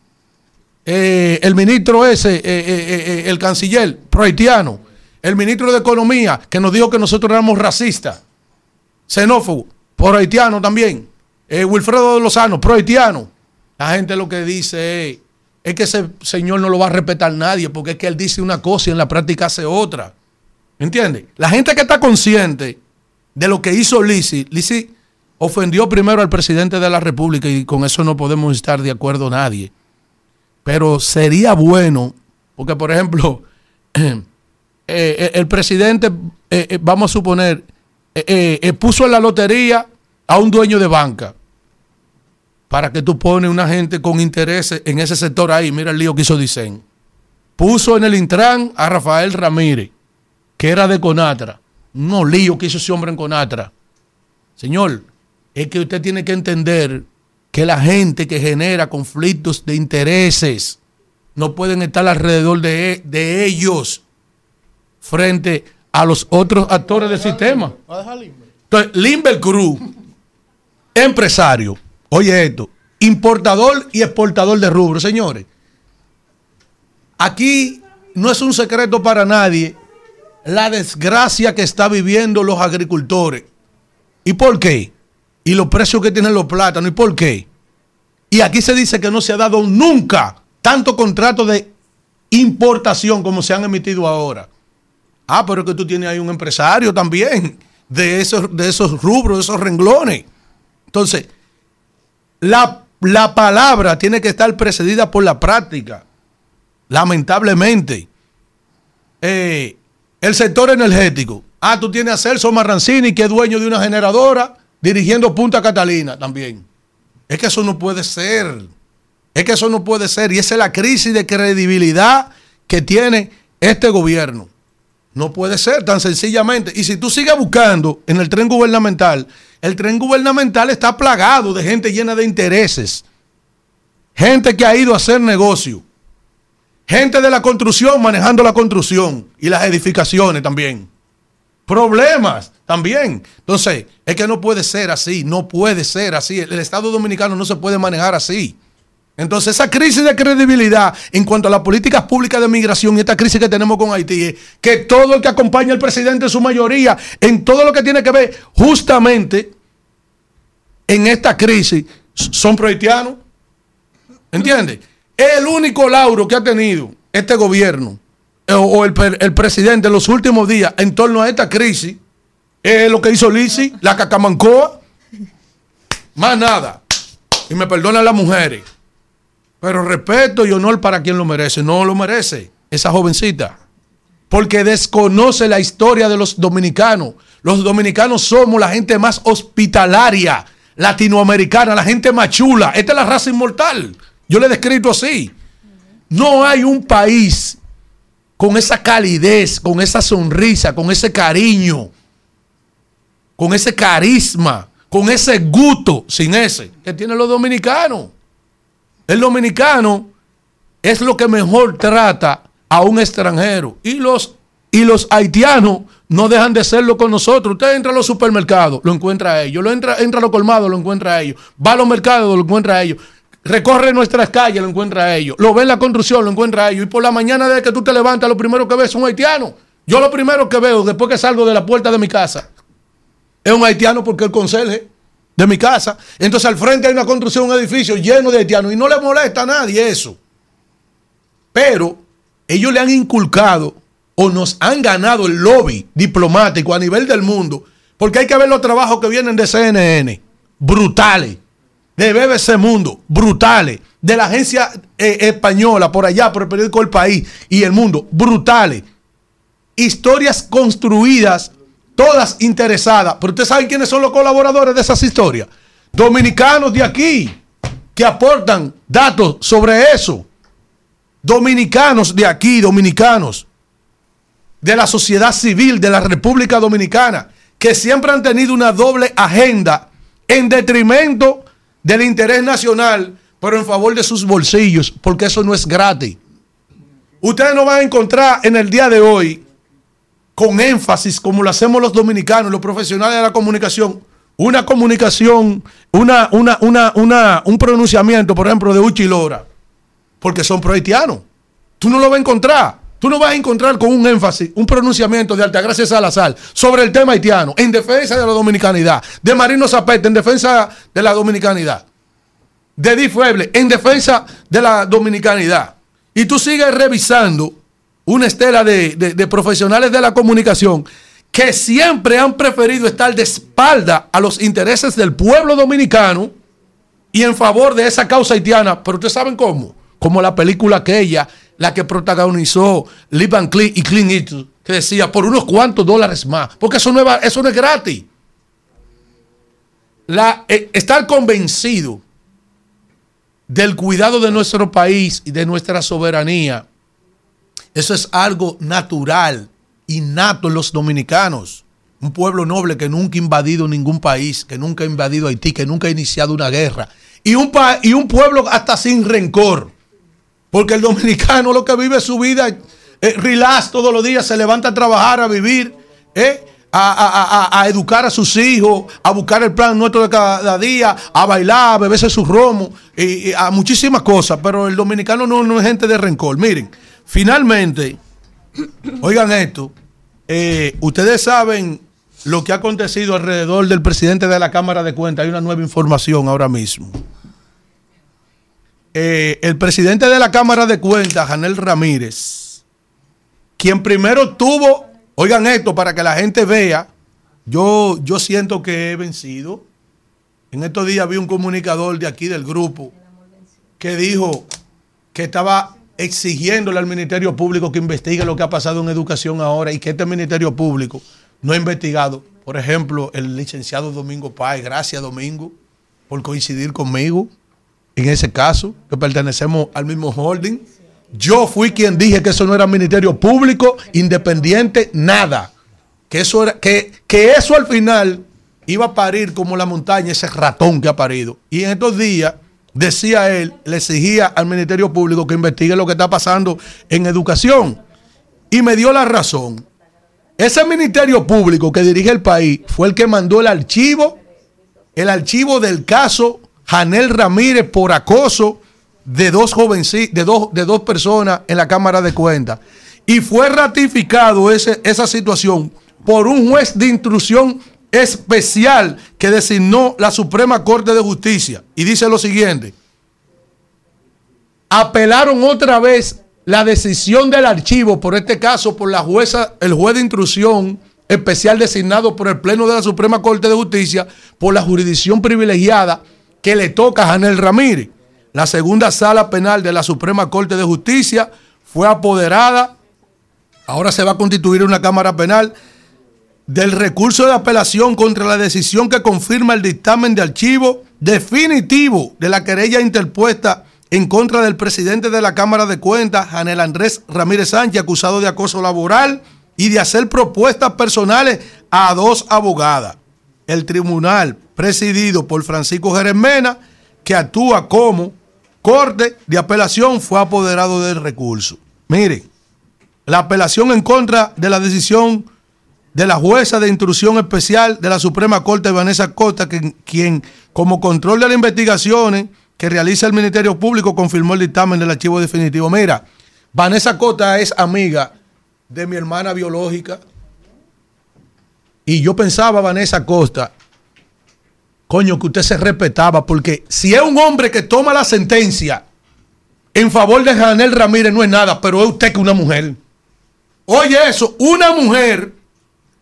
Eh, el ministro ese, eh, eh, eh, el canciller, prohaitiano. El ministro de Economía, que nos dijo que nosotros éramos racistas, xenófobos, prohaitiano también. Wilfredo Lozano, prohaitiano. La gente lo que dice es, es que ese señor no lo va a respetar nadie, porque es que él dice una cosa y en la práctica hace otra. ¿Entiendes? La gente que está consciente de lo que hizo Lisi, Lisi ofendió primero al presidente de la República y con eso no podemos estar de acuerdo nadie. Pero sería bueno, porque por ejemplo, eh, eh, el presidente, eh, vamos a suponer, puso en la lotería a un dueño de banca. ¿Para que tú pones una gente con intereses en ese sector ahí? Mira el lío que hizo Dicen. Puso en el Intran a Rafael Ramírez, que era de Conatra. No lío que hizo ese hombre en Conatra. Señor, es que usted tiene que entender que la gente que genera conflictos de intereses no pueden estar alrededor de, ellos frente a los otros actores del sistema. Entonces, Limber Cruz, empresario, oye esto, importador y exportador de rubro, señores. Aquí no es un secreto para nadie la desgracia que está viviendo los agricultores. ¿Y por qué? Y los precios que tienen los plátanos. ¿Y por qué? Y aquí se dice que no se ha dado nunca tanto contrato de importación como se han emitido ahora. Ah, pero es que tú tienes ahí un empresario también de esos, de esos rubros, de esos renglones. Entonces, la, la palabra tiene que estar precedida por la práctica. Lamentablemente. Eh, el sector energético. Ah, tú tienes a Celso Marrancini, que es dueño de una generadora, dirigiendo Punta Catalina también. Es que eso no puede ser. Es que eso no puede ser. Y esa es la crisis de credibilidad que tiene este gobierno. No puede ser tan sencillamente. Y si tú sigues buscando en el tren gubernamental, el tren gubernamental está plagado de gente llena de intereses. Gente que ha ido a hacer negocio. Gente de la construcción manejando la construcción y las edificaciones también. Problemas también. Entonces, es que no puede ser así, no puede ser así. El Estado dominicano no se puede manejar así. Entonces, esa crisis de credibilidad en cuanto a las políticas públicas de migración y esta crisis que tenemos con Haití es que todo el que acompaña al presidente, en su mayoría, en todo lo que tiene que ver justamente en esta crisis, son prohaitianos. ¿Entiendes? El único lauro que ha tenido este gobierno o el, el presidente en los últimos días en torno a esta crisis es lo que hizo Lisi, la cacamancoa. Más nada. Y me perdonan las mujeres. Pero respeto y honor para quien lo merece. No lo merece esa jovencita. Porque desconoce la historia de los dominicanos. Los dominicanos somos la gente más hospitalaria latinoamericana, la gente más chula. Esta es la raza inmortal. Yo le he descrito así. No hay un país con esa calidez, con esa sonrisa, con ese cariño, con ese carisma, con ese gusto, sin ese, que tienen los dominicanos. El dominicano es lo que mejor trata a un extranjero. Y los, y los haitianos no dejan de serlo con nosotros. Usted entra a los supermercados, lo encuentra a ellos. Lo entra, entra a los colmados, lo encuentra a ellos. Va a los mercados, lo encuentra a ellos. Recorre nuestras calles, lo encuentra a ellos. Lo ve en la construcción, lo encuentra a ellos. Y por la mañana desde que tú te levantas, lo primero que ves es un haitiano. Yo lo primero que veo después que salgo de la puerta de mi casa es un haitiano porque el conserje de mi casa. Entonces al frente hay una construcción, un edificio lleno de haitianos y no le molesta a nadie eso. Pero ellos le han inculcado o nos han ganado el lobby diplomático a nivel del mundo, porque hay que ver los trabajos que vienen de CNN, brutales, de BBC Mundo, brutales, de la agencia eh, española por allá, por el periódico El País y El Mundo, brutales. Historias construidas, todas interesadas. Pero ustedes saben quiénes son los colaboradores de esas historias. Dominicanos de aquí, que aportan datos sobre eso. Dominicanos de aquí, dominicanos de la sociedad civil de la República Dominicana, que siempre han tenido una doble agenda en detrimento del interés nacional, pero en favor de sus bolsillos, porque eso no es gratis. Ustedes no van a encontrar en el día de hoy, con énfasis, como lo hacemos los dominicanos, los profesionales de la comunicación, una comunicación, una, una, una, una, un pronunciamiento, por ejemplo, de Uchilora, porque son prohaitianos. Tú no lo vas a encontrar. Tú no vas a encontrar con un énfasis, un pronunciamiento de Altagracia Salazar sobre el tema haitiano, en defensa de la dominicanidad, de Marino Zapete, en defensa de la dominicanidad, de Di Fueble, en defensa de la dominicanidad. Y tú sigues revisando una estela de, profesionales de la comunicación que siempre han preferido estar de espalda a los intereses del pueblo dominicano y en favor de esa causa haitiana. Pero ustedes saben cómo. Como la película aquella la que protagonizó Lee Van Cleef y Clint Eastwood, que decía por unos cuantos dólares más, porque eso no es, eso no es gratis. La, eh, estar convencido del cuidado de nuestro país y de nuestra soberanía, eso es algo natural, innato en los dominicanos. Un pueblo noble que nunca ha invadido ningún país, que nunca ha invadido Haití, que nunca ha iniciado una guerra. Y un, y un pueblo hasta sin rencor. Porque el dominicano lo que vive su vida eh, relax todos los días, se levanta a trabajar, a vivir, eh, a, a, a, a, educar a sus hijos, a buscar el plan nuestro de cada día, a bailar, a beberse su romo, y, a muchísimas cosas. Pero el dominicano no, no, es gente de rencor. Miren, finalmente, oigan esto, eh, ustedes saben lo que ha acontecido alrededor del presidente de la Cámara de Cuentas. Hay una nueva información ahora mismo. Eh, el presidente de la Cámara de Cuentas, Janel Ramírez, quien primero tuvo, oigan esto para que la gente vea, yo, yo siento que he vencido. En estos días vi un comunicador de aquí del grupo que dijo que estaba exigiéndole al Ministerio Público que investigue lo que ha pasado en educación ahora y que este Ministerio Público no ha investigado. Por ejemplo, el licenciado Domingo Páez, gracias Domingo por coincidir conmigo en ese caso, que pertenecemos al mismo holding. Yo fui quien dije que eso no era Ministerio Público, independiente, nada. Que eso, era, que, que eso al final iba a parir como la montaña, ese ratón que ha parido. Y en estos días, decía él, le exigía al Ministerio Público que investigue lo que está pasando en educación. Y me dio la razón. Ese Ministerio Público que dirige el país fue el que mandó el archivo, el archivo del caso Janel Ramírez por acoso de dos jovencitos, de dos, de dos personas en la Cámara de Cuentas. Y fue ratificado ese, esa situación por un juez de instrucción especial que designó la Suprema Corte de Justicia. Y dice lo siguiente. Apelaron otra vez la decisión del archivo, por este caso, por la jueza, el juez de instrucción especial designado por el Pleno de la Suprema Corte de Justicia, por la jurisdicción privilegiada que le toca a Janel Ramírez. La segunda sala penal de la Suprema Corte de Justicia fue apoderada. Ahora se va a constituir una Cámara Penal del recurso de apelación contra la decisión que confirma el dictamen de archivo definitivo de la querella interpuesta en contra del presidente de la Cámara de Cuentas, Janel Andrés Ramírez Sánchez, acusado de acoso laboral y de hacer propuestas personales a dos abogadas. El tribunal presidido por Francisco Jerez Mena, que actúa como corte de apelación, fue apoderado del recurso. Mire, la apelación en contra de la decisión de la jueza de instrucción especial de la Suprema Corte, Vanessa Costa, quien como control de las investigaciones que realiza el Ministerio Público confirmó el dictamen del archivo definitivo. Mira, Vanessa Costa es amiga de mi hermana biológica y yo pensaba, Vanessa Costa, coño, que usted se respetaba, porque si es un hombre que toma la sentencia en favor de Janel Ramírez, no es nada, pero es usted que una mujer. Oye eso, una mujer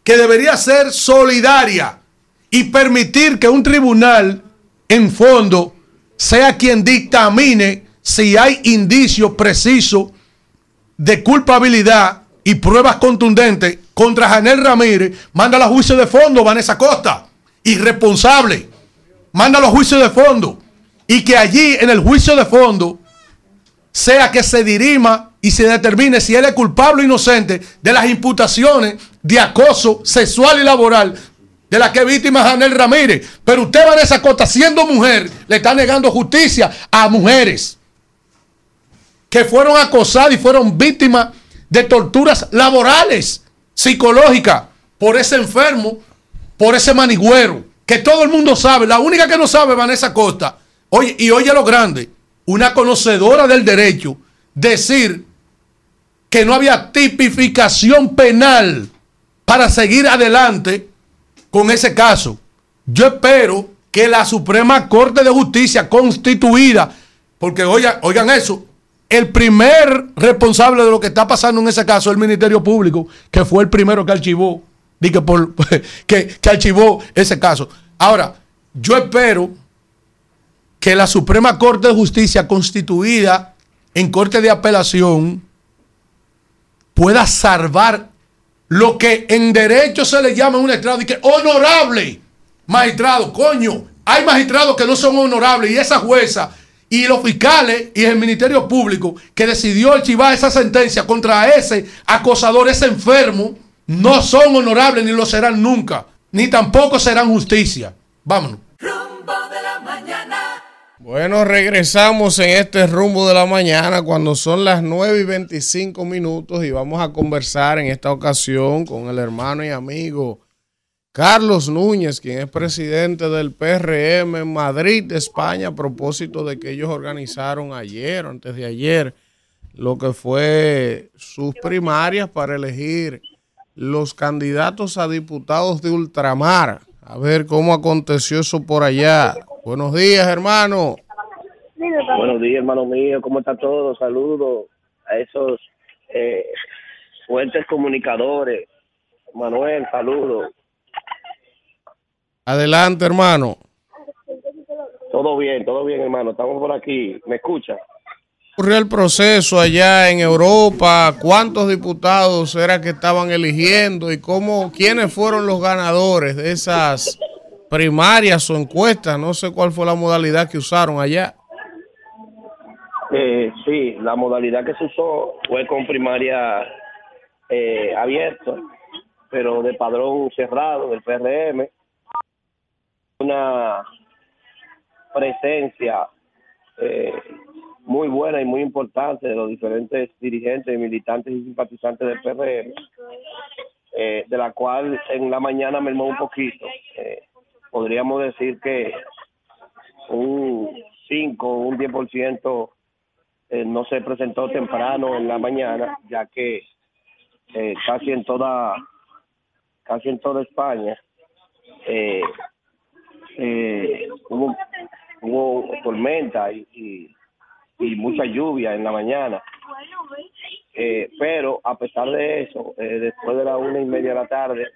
que debería ser solidaria y permitir que un tribunal en fondo sea quien dictamine si hay indicios precisos de culpabilidad y pruebas contundentes contra Janel Ramírez, manda a juicio de fondo Vanessa Costa, irresponsable, manda a juicio de fondo. Y que allí en el juicio de fondo sea que se dirima y se determine si él es culpable o inocente de las imputaciones de acoso sexual y laboral de la que víctima Janel Ramírez. Pero usted, Vanessa Costa, siendo mujer, le está negando justicia a mujeres que fueron acosadas y fueron víctimas de torturas laborales, psicológicas, por ese enfermo, por ese manigüero, que todo el mundo sabe. La única que no sabe, Vanessa Costa, oye, y oye lo grande, una conocedora del derecho, decir que no había tipificación penal para seguir adelante con ese caso. Yo espero que la Suprema Corte de Justicia constituida, porque oigan, oigan eso, el primer responsable de lo que está pasando en ese caso es el Ministerio Público, que fue el primero que archivó, que, por, que, que archivó ese caso. Ahora, yo espero que la Suprema Corte de Justicia constituida en Corte de Apelación pueda salvar lo que en derecho se le llama un estrado y que honorable magistrado, coño, hay magistrados que no son honorables y esa jueza y los fiscales y el Ministerio Público que decidió archivar esa sentencia contra ese acosador, ese enfermo, no son honorables ni lo serán nunca, ni tampoco serán justicia. Vámonos. Bueno, regresamos en este rumbo de la mañana cuando son las 9 y 25 minutos y vamos a conversar en esta ocasión con el hermano y amigo Carlos Núñez, quien es presidente del PRM en Madrid, España, a propósito de que ellos organizaron ayer, antes de ayer, lo que fue sus primarias para elegir los candidatos a diputados de ultramar. A ver cómo aconteció eso por allá. Buenos días, hermano. Buenos días, hermano mío. ¿Cómo está todo? Saludos a esos eh, fuertes comunicadores. Manuel, saludos. Adelante, hermano. Todo bien, todo bien, hermano. Estamos por aquí. ¿Me escucha? ocurrió el proceso allá en Europa? ¿Cuántos diputados era que estaban eligiendo y cómo, quiénes fueron los ganadores de esas primarias o encuestas? No sé cuál fue la modalidad que usaron allá. Eh, sí, la modalidad que se usó fue con primaria eh, abierta, pero de padrón cerrado del PRM. Una presencia eh, muy buena y muy importante de los diferentes dirigentes, militantes y simpatizantes del PRM, eh, de la cual en la mañana mermó un poquito. Eh, podríamos decir que un 5, un 10% eh, no se presentó temprano en la mañana, ya que eh, casi en toda casi en toda España eh, hubo hubo tormenta y, mucha lluvia en la mañana eh, pero a pesar de eso eh, después de la una y media de la tarde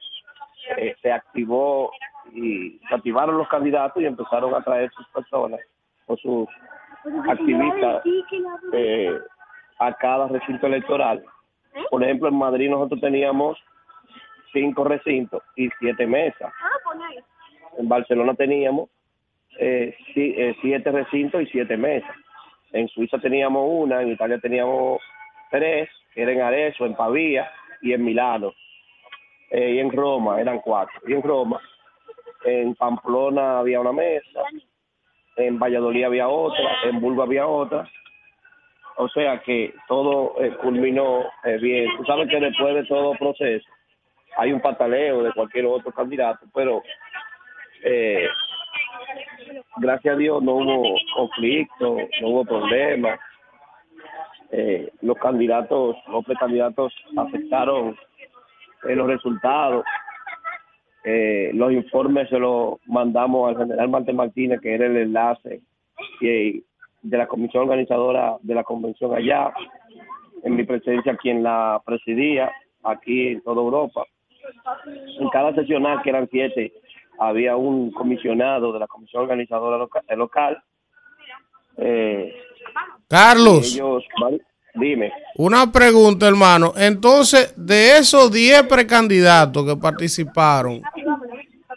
eh, se activó y se activaron los candidatos y empezaron a traer sus personas o sus activistas a cada recinto electoral. Por ejemplo, en Madrid nosotros teníamos cinco recintos y siete mesas. En Barcelona teníamos eh, eh, siete recintos y siete mesas. En Suiza teníamos una, en Italia teníamos tres, era en Arezzo, en Pavía y en Milano. Eh, y en Roma eran cuatro. Y en Roma, en Pamplona había una mesa, en Valladolid había otra, en Burgos había otra. O sea que todo eh, culminó eh, bien. Tú sabes que después de todo proceso hay un pataleo de cualquier otro candidato, pero eh, gracias a Dios no hubo conflicto, no hubo problemas. Eh, los candidatos, los precandidatos aceptaron eh, los resultados. Eh, los informes se los mandamos al general Martín Martínez, que era el enlace y, de la comisión organizadora de la convención allá, en mi presencia quien la presidía aquí en toda Europa. En cada sesional, que eran siete, había un comisionado de la comisión organizadora loca- eh, local. Eh, Carlos. ellos, dime. Una pregunta, hermano. Entonces, de esos 10 precandidatos que participaron,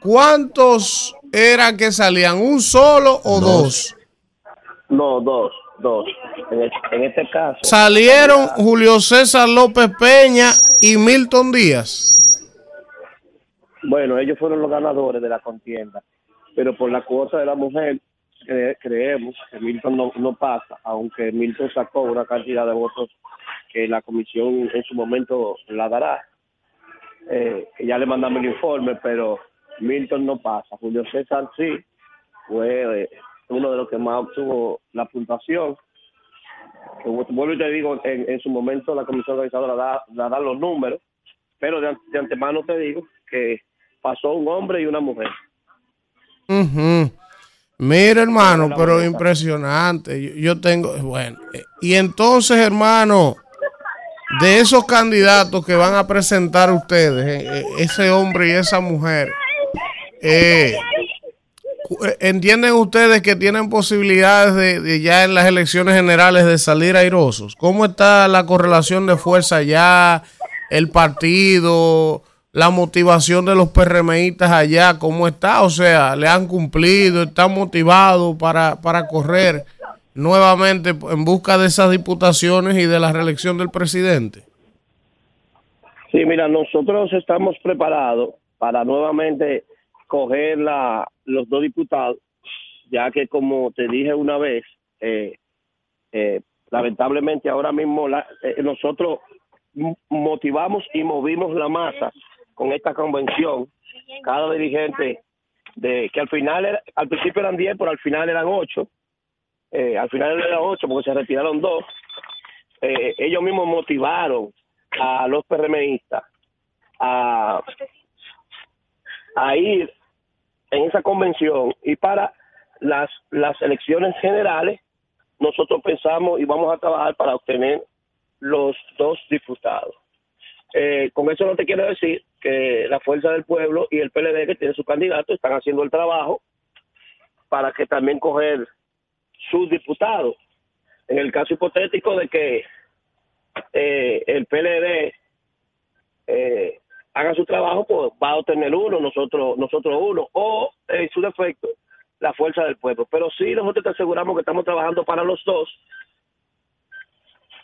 ¿cuántos eran que salían? ¿Un solo o dos? No, dos, dos. En, es- en este caso. Salieron Julio César López Peña y Milton Díaz. Bueno, ellos fueron los ganadores de la contienda, pero por la cuota de la mujer cre- creemos que Milton no, pasa, aunque Milton sacó una cantidad de votos que la comisión en su momento la dará. Eh, ya le mandamos el informe, pero Milton no pasa. Julio César sí, fue eh, uno de los que más obtuvo la puntuación. Que vu- Vuelvo y te digo, en, en su momento la comisión organizadora da, da, da los números, pero de, de antemano te digo que pasó un hombre y una mujer. Ujú. Mira, hermano, pero impresionante. Yo, yo tengo, bueno, eh, y entonces, hermano, de esos candidatos que van a presentar ustedes, eh, eh, ese hombre y esa mujer, ¿entienden ustedes que tienen posibilidades de, de ya en las elecciones generales de salir airosos? ¿Cómo está la correlación de fuerza ya, el partido, la motivación de los PRMistas allá, cómo está? O sea, ¿le han cumplido? ¿Están motivados para, para correr nuevamente en busca de esas diputaciones y de la reelección del presidente? Sí, mira, nosotros estamos preparados para nuevamente coger la, los dos diputados, ya que como te dije una vez, eh, eh, lamentablemente ahora mismo la- eh, nosotros motivamos y movimos la masa con esta convención. Cada dirigente, de que al final, era- al principio eran 10, pero al final eran 8. Eh, al final eran 8 porque se retiraron dos. Eh, ellos mismos motivaron a los PRMistas a, a ir en esa convención y para las, las elecciones generales nosotros pensamos y vamos a trabajar para obtener los dos diputados. Eh, con eso no te quiero decir que la Fuerza del Pueblo y el PLD que tiene su candidato están haciendo el trabajo para que también coger sus diputados. en el caso hipotético de que eh, el PLD eh, haga su trabajo, pues va a obtener uno, nosotros, nosotros uno, o en su defecto, la fuerza del pueblo. Pero sí, nosotros te aseguramos que estamos trabajando para los dos,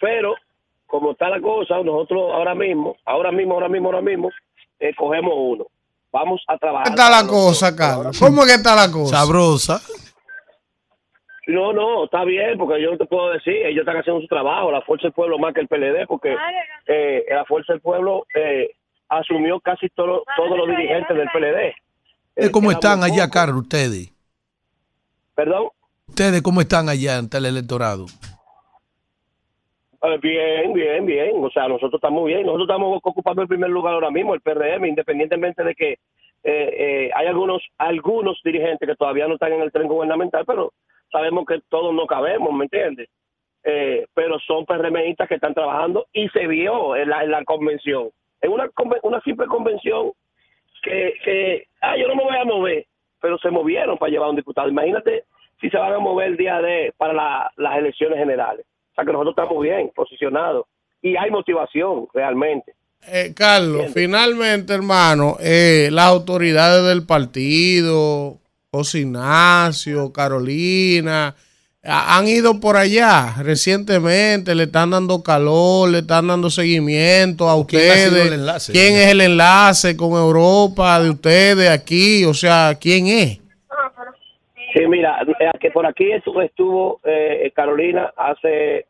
pero como está la cosa, nosotros ahora mismo, ahora mismo, ahora mismo, ahora mismo, eh, cogemos uno. Vamos a trabajar. ¿Cómo está la cosa, Carlos? ¿Cómo es que está la cosa? Sabrosa. No, no, está bien, porque yo no te puedo decir, ellos están haciendo su trabajo, la Fuerza del Pueblo más que el PLD, porque eh, la Fuerza del Pueblo eh, asumió casi todo, todos los dirigentes del PLD. ¿Ustedes ¿Cómo Eh, están allá. Carlos, ustedes? Perdón. ¿Ustedes cómo están allá ante el electorado? Eh, Bien, bien, bien. O sea, nosotros estamos bien. Nosotros estamos ocupando el primer lugar ahora mismo, el PRM, independientemente de que eh, eh, hay algunos algunos dirigentes que todavía no están en el tren gubernamental, pero sabemos que todos no cabemos, ¿me entiendes? Eh, pero son PRMistas que están trabajando y se vio en la, en la convención. En una, una simple convención que, que, ah, yo no me voy a mover, pero se movieron para llevar a un diputado. Imagínate si se van a mover el día de para la- las elecciones generales. O sea que nosotros estamos bien posicionados y hay motivación realmente. Eh, Carlos, finalmente, hermano, eh, las autoridades del partido, José Ignacio, Carolina, ha- han ido por allá recientemente, le están dando calor, le están dando seguimiento a ¿Quién ha sido ustedes. el enlace? ¿Quién es el enlace con Europa de ustedes aquí? O sea, ¿quién es? Sí, mira, eh, que por aquí estuvo, eh, Carolina hace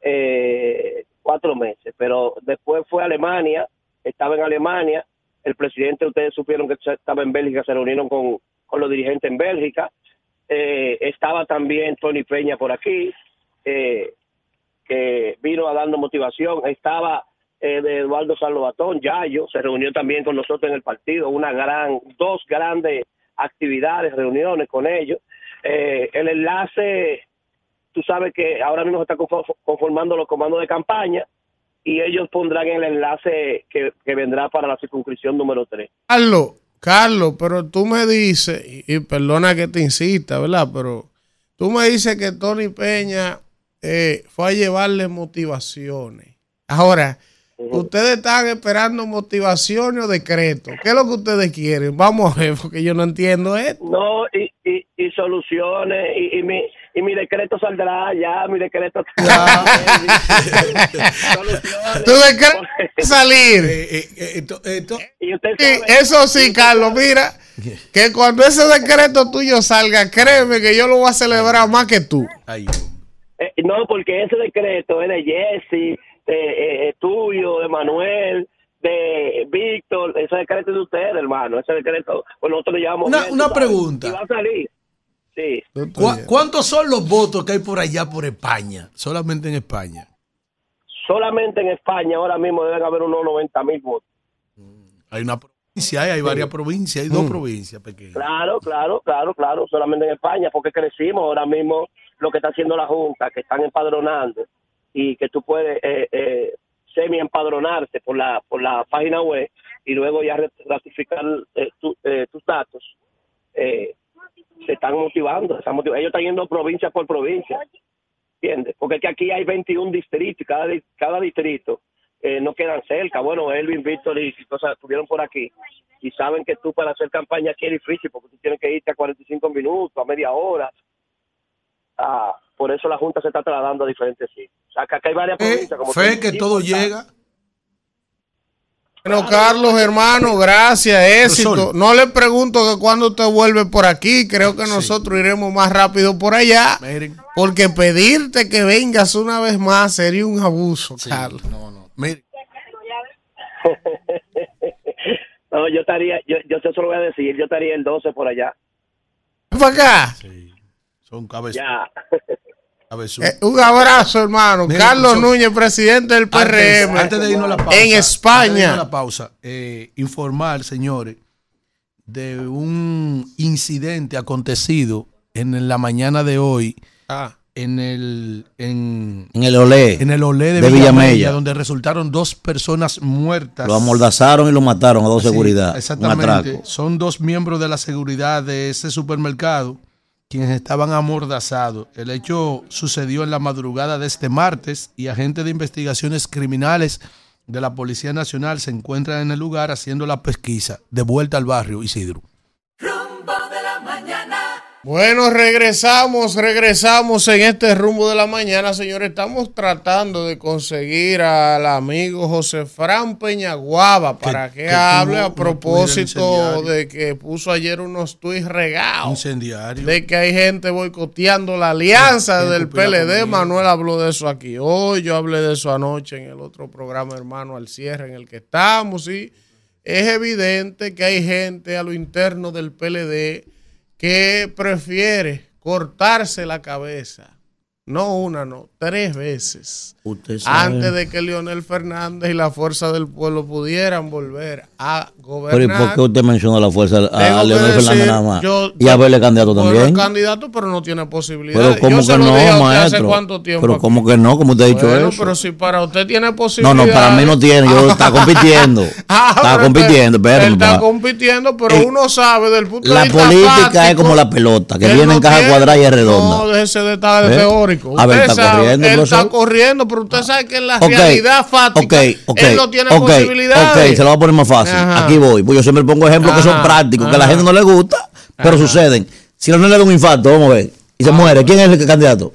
eh, cuatro meses, pero después fue a Alemania, estaba en Alemania, el presidente, ustedes supieron que estaba en Bélgica, se reunieron con, con los dirigentes en Bélgica, Eh, estaba también Tony Peña por aquí, eh, que vino a dando motivación, estaba eh, de Eduardo Salvatón, Yayo, se reunió también con nosotros en el partido, una gran, dos grandes actividades, reuniones con ellos. Eh, el enlace, tú sabes que ahora mismo se está confo- conformando los comandos de campaña y ellos pondrán el enlace que, vendrá para la circunscripción número 3. Carlos, Carlos, pero tú me dices, y, y perdona que te insista, ¿verdad? Pero tú me dices que Tony Peña eh, fue a llevarle motivaciones. Ahora, ustedes están esperando motivaciones o decretos. ¿Qué es lo que ustedes quieren? Vamos a ver, porque yo no entiendo esto. No, y, y, y soluciones, y, y, mi, y mi decreto saldrá ya, mi decreto ¿Tú decretas salir? y usted Sí, eso sí, Carlos, mira, que cuando ese decreto tuyo salga, créeme que yo lo voy a celebrar más que tú. Eh, no, porque ese decreto es de Jesse, eh, eh, tuyo, de Manuel, de Víctor, ese decreto es de ustedes, hermano, ese decreto, pues nosotros lo llevamos Una- bien, pregunta. y va a salir, sí. ¿Cu- ¿Cuántos son los votos que hay por allá por España? Solamente en España. Solamente en España ahora mismo deben haber unos 90 mil votos. Hay una provincia, hay, hay varias provincias, hay dos provincias pequeñas. Claro, claro, claro, claro, solamente en España, porque crecimos ahora mismo lo que está haciendo la Junta, que están empadronando y que tú puedes eh, eh, semi empadronarte por la por la página web y luego ya ratificar eh, tu- eh, tus datos. Eh, se están motivando, están motiv- ellos están yendo provincia por provincia, ¿entiendes? Porque es que aquí hay 21 distritos y cada, cada distrito eh, no quedan cerca. Bueno, Elvin, Víctor y cosas estuvieron por aquí y saben que tú para hacer campaña aquí es difícil porque tú tienes que irte a 45 minutos, a media hora. Ah, por eso la Junta se está trasladando a diferentes sitios. O sea, que acá hay varias provincias. Como Fe tú- que todo llega. Bueno, Carlos, hermano, gracias, éxito. No le pregunto que cuando usted vuelve por aquí, creo que nosotros iremos más rápido por allá. Porque pedirte que vengas una vez más sería un abuso, Carlos. No, yo estaría, yo, yo te lo voy a decir, yo estaría el 12 por allá. ¿Para acá? Son cabezón. Eh, un abrazo, hermano. Mira, Carlos profesor, Núñez, presidente del PRM. Antes, antes de irnos a la pausa. En antes de España. irnos a la pausa. eh, informar, señores, de un incidente acontecido en la mañana de hoy en el en, En el Olé. en el Olé de, de Villamella, Villamella. donde resultaron dos personas muertas. Lo amordazaron y lo mataron a dos Sí, seguridad. Un Exactamente. atraco. Son dos miembros de la seguridad de ese supermercado quienes estaban amordazados. El hecho sucedió en la madrugada de este martes y agentes de investigaciones criminales de la Policía Nacional se encuentran en el lugar haciendo la pesquisa. De vuelta al barrio, Isidro. Bueno, regresamos, regresamos en este rumbo de la mañana, señores. Estamos tratando de conseguir al amigo José Fran Peñaguaba para que, que hable a propósito de que puso ayer unos tuits regados. Incendiario. De que hay gente boicoteando la alianza del PLD. Manuel habló de eso aquí hoy. Yo hablé de eso anoche en el otro programa, hermano, al cierre en el que estamos. Y es evidente que hay gente a lo interno del PLD que prefiere cortarse la cabeza. No una, no, tres veces. Usted sabe. Antes de que Leonel Fernández y la fuerza del pueblo pudieran volver a Pero ¿y gobernar. por qué usted menciona la fuerza a que Leonel Fernández nada más? yo- y a verle candidato también. candidato, pero no tiene posibilidad. Pero ¿cómo Yo se que lo no, dije a usted maestro? hace cuánto tiempo. Pero aquí. ¿cómo que no? Como usted ha dicho Bueno, eso? pero si para usted tiene No, posibilidad. no, para mí no tiene. Yo está compitiendo. Ah, está pero compitiendo, Él espérame. está compitiendo, pero Eh, uno sabe del punto de La vista política es como la pelota, que viene no en caja tiene- cuadrada y es redonda. No, déjese de estar ¿Eh? teórico. A ver, está sabe, corriendo, Él profesor. está corriendo, pero usted sabe que en la Ok, realidad fática él no tiene posibilidades. Ok, se lo voy a poner más fácil. Ajá. Aquí voy. Pues yo siempre pongo ejemplos que son Ajá, prácticos, que a la gente no le gusta, pero suceden. Si no le da un infarto, vamos a ver, y se muere, ¿quién es el candidato?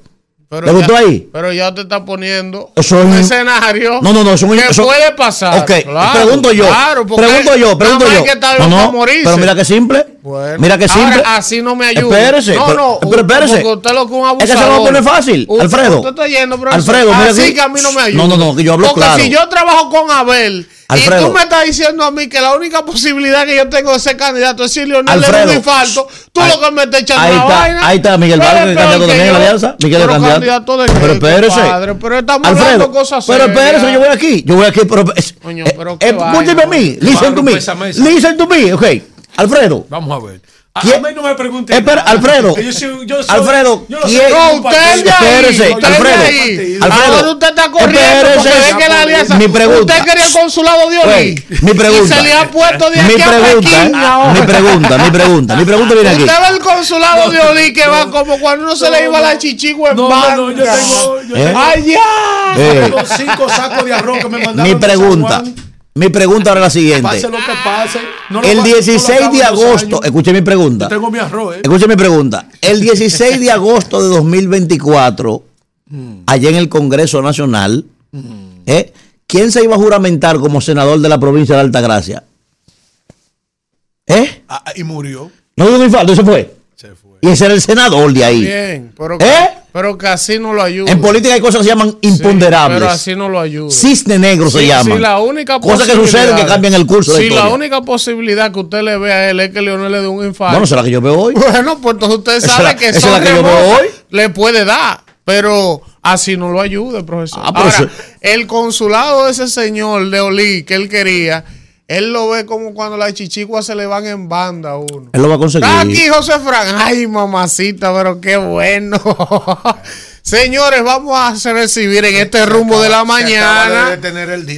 Pero ¿Le ya- gustó ahí? Pero ya te está poniendo Eso es un escenario No, no, no, eso que eso- puede pasar. Ok, Claro, pregunto yo. claro, porque pregunto yo, pregunto yo. que no, no, pero mira que simple. Bueno, mira que ahora, simple. así no me ayuda. Espérese. No, no, pero espérese. porque usted lo que un Es que se lo abusador. poner fácil, Alfredo. usted está yendo. Alfredo, mira así aquí. que a mí no me ayuda. No, no, no, que yo hablo Porque claro. si yo trabajo con Abel y tú me estás diciendo a mí que la única posibilidad que yo tengo de ser candidato es si Leonel le da un infarto, tú Ahí- lo que me estás echando Ahí la está, vaina. ahí está Miguel Pero Vargas, que candidato también en la alianza. Miguel es Pero candidato. candidato de Pero qué, espérese. compadre? Pero estamos Alfredo, hablando cosas pero serias. espérese, yo voy aquí. Yo voy aquí, pero. es- Coño, eh, pero qué escúcheme vaina. a mí. Listen to me. Listen to me. Ok. Alfredo. Vamos a ver. A, ¿Quién- a mí no me pregunte. Espera, nada, Alfredo. porque Yo soy, yo soy- Alfredo, yo no ¿quién- soy No, usted. Espérese, Alfredo. ahí. Alfredo. Ahora usted está corriendo Espérese. porque ve que la alianza. Mi pregunta. Usted quería el consulado de Oli. Wey, mi pregunta. Y se le ha puesto de Mi aquí a pregunta, Pekín eh, ahora. mi pregunta, mi pregunta, mi pregunta viene aquí. Usted ve el consulado de Oli que va como cuando uno se le iba la chichigua en No, banda. no, yo tengo, yo ¿Eh? tengo, ¡Ay, ya! Eh, tengo cinco sacos de arroz que me mandaron. mi de San pregunta, Juan. Mi pregunta ahora es la siguiente. Pase lo que pase. no lo El va- no lo 16 acabo de agosto, escuche mi pregunta. Yo tengo mi arroz, ¿eh? Escuche mi pregunta. El 16 de agosto de 2024, Mm. allá en el Congreso Nacional, ¿eh? ¿quién se iba a juramentar como senador de la provincia de Altagracia? ¿Eh? Ah, y murió. No dio un infarto, y se fue. Y ese era el senador de ahí. Bien, pero, ¿Eh? Pero que así no lo ayuda. En política hay cosas que se llaman imponderables. Pero así no lo ayuda. Cisne negro se Sí, llama. sí, la única Cosas que suceden que cambian el curso de Si la la historia. única posibilidad que usted le ve a él es que Leonel le dé un infarto. Bueno, será que yo veo hoy. Bueno, pues entonces usted sabe la- que esa es son la que yo veo hoy. le puede dar, pero así no lo ayude, profesor. Ah, pero Ahora, el consulado de ese señor de Olí que él quería, él lo ve como cuando las chichiguas se le van en banda a uno. Él lo va a conseguir. Está aquí José Fran. Ay, mamacita, pero qué bueno. Señores, vamos a recibir en este rumbo de la mañana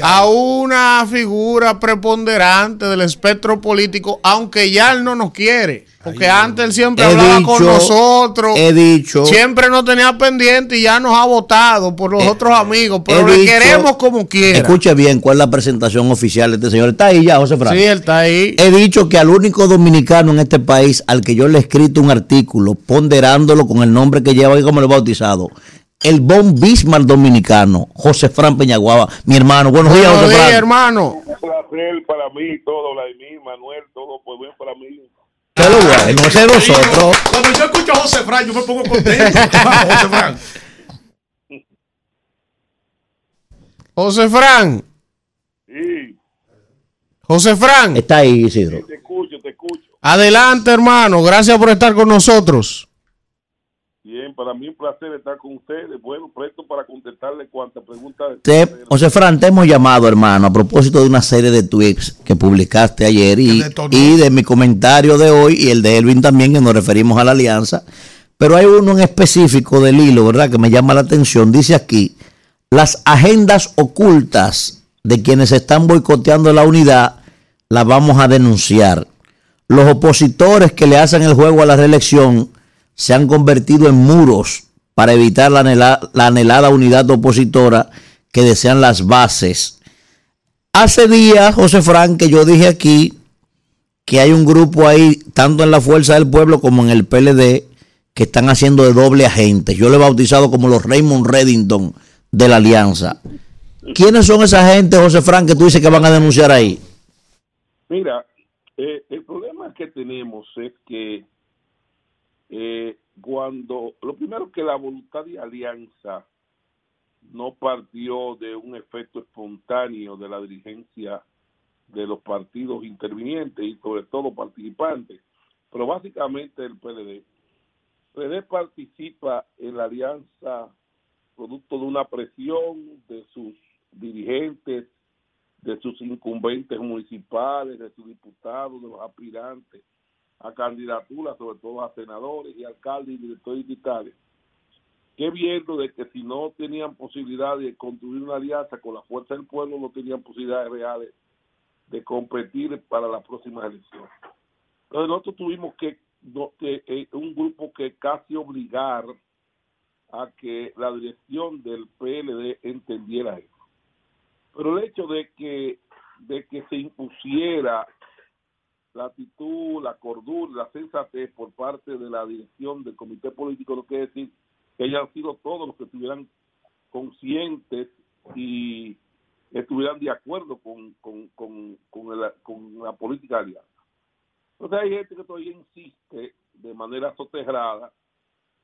a una figura preponderante del espectro político, aunque ya él no nos quiere. Porque antes él siempre He hablaba dicho, con nosotros. he dicho. Siempre nos tenía pendiente y ya nos ha votado por los otros amigos. Pero le dicho- queremos como quiera. Escuche bien cuál es la presentación oficial de este señor. Está ahí ya, José Fran. Sí, él está ahí. He dicho que al único dominicano en este país al que yo le he escrito un artículo ponderándolo con el nombre que lleva y como lo he bautizado, el Bon Bismarck dominicano, José Fran Peñaguaba, mi hermano. Buenos días, Buenos José días, Fran. hermano. Un placer para mí, todo, Vladimir, Manuel, todo, pues bien para mí. ¿Qué es lo bueno? Ese es nosotros. Cuando yo escucho a José Fran, yo me pongo contento. Vamos, José Fran. José Fran. Sí, José Fran. Está ahí, Isidro. te escucho, te escucho. Adelante, hermano. Gracias por estar con nosotros. Para mí un placer estar con ustedes. Bueno, presto para contestarle cuantas preguntas. Te, José Fran, te hemos llamado, hermano, a propósito de una serie de tweets que publicaste ayer y, y de mi comentario de hoy y el de Elvin también, que nos referimos a la alianza. Pero hay uno en específico del hilo, ¿verdad?, que me llama la atención. Dice aquí, las agendas ocultas de quienes están boicoteando la unidad las vamos a denunciar. Los opositores que le hacen el juego a la reelección se han convertido en muros para evitar la, anhela- la anhelada unidad opositora que desean las bases. Hace días, José Frank, que yo dije aquí que hay un grupo ahí, tanto en la Fuerza del Pueblo como en el PLD, que están haciendo de doble agente. Yo lo he bautizado como los Raymond Reddington de la Alianza. ¿Quiénes son esa gente, José Frank, que tú dices que van a denunciar ahí? Mira, eh, el problema que tenemos es que eh, cuando, lo primero que la voluntad de alianza no partió de un efecto espontáneo de la dirigencia de los partidos intervinientes y sobre todo participantes, pero básicamente el PLD. PLD participa en la alianza producto de una presión de sus dirigentes, de sus incumbentes municipales, de sus diputados, de los aspirantes a candidaturas, sobre todo a senadores y alcaldes y directores distritales, que viendo de que si no tenían posibilidad de construir una alianza con la fuerza del pueblo, no tenían posibilidades reales de competir para las próximas elecciones. Entonces nosotros tuvimos que, eh, un grupo que casi obligar a que la dirección del PLD entendiera eso. Pero el hecho de que, de que se impusiera la actitud, la cordura, la sensatez por parte de la dirección del comité político, no quiere decir que hayan sido todos los que estuvieran conscientes y estuvieran de acuerdo con, con, con, con, el- con la política de alianza. Entonces hay gente que todavía insiste de manera soterrada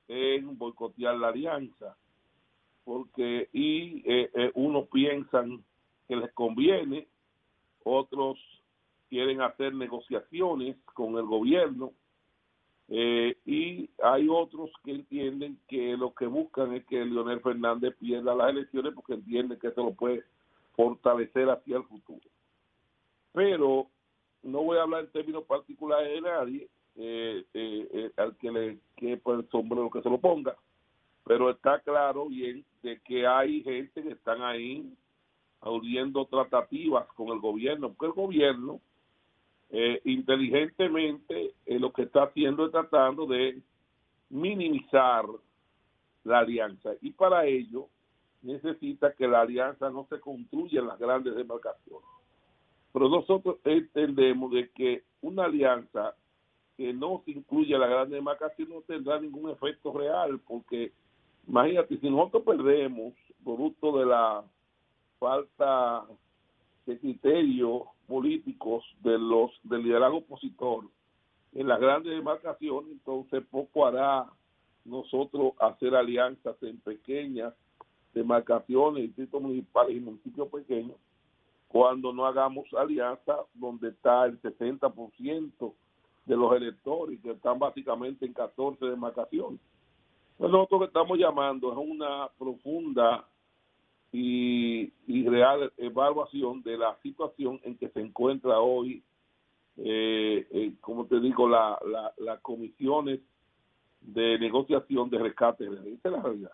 en boicotear la alianza, porque y eh, eh, unos piensan que les conviene, otros quieren hacer negociaciones con el gobierno eh, y hay otros que entienden que lo que buscan es que Leonel Fernández pierda las elecciones porque entienden que eso lo puede fortalecer hacia el futuro. Pero no voy a hablar en términos particulares de nadie, eh, eh, eh, al que le quepa el sombrero que se lo ponga, pero está claro bien de que hay gente que están ahí abriendo tratativas con el gobierno, porque el gobierno eh, inteligentemente eh, lo que está haciendo es tratando de minimizar la alianza y para ello necesita que la alianza no se construya en las grandes demarcaciones. Pero nosotros entendemos de que una alianza que no se incluya en la gran demarcación no tendrá ningún efecto real, porque imagínate, si nosotros perdemos producto de la falta de criterios políticos de los del liderazgo opositor en las grandes demarcaciones, entonces poco hará nosotros hacer alianzas en pequeñas demarcaciones, distritos municipales y municipios pequeños, cuando no hagamos alianza donde está el 60% de los electores, que están básicamente en 14 demarcaciones. Entonces nosotros que estamos llamando es una profunda y, real evaluación de la situación en que se encuentra hoy, eh, eh, como te digo, la, la, las comisiones de negociación de rescate. Esa es la realidad.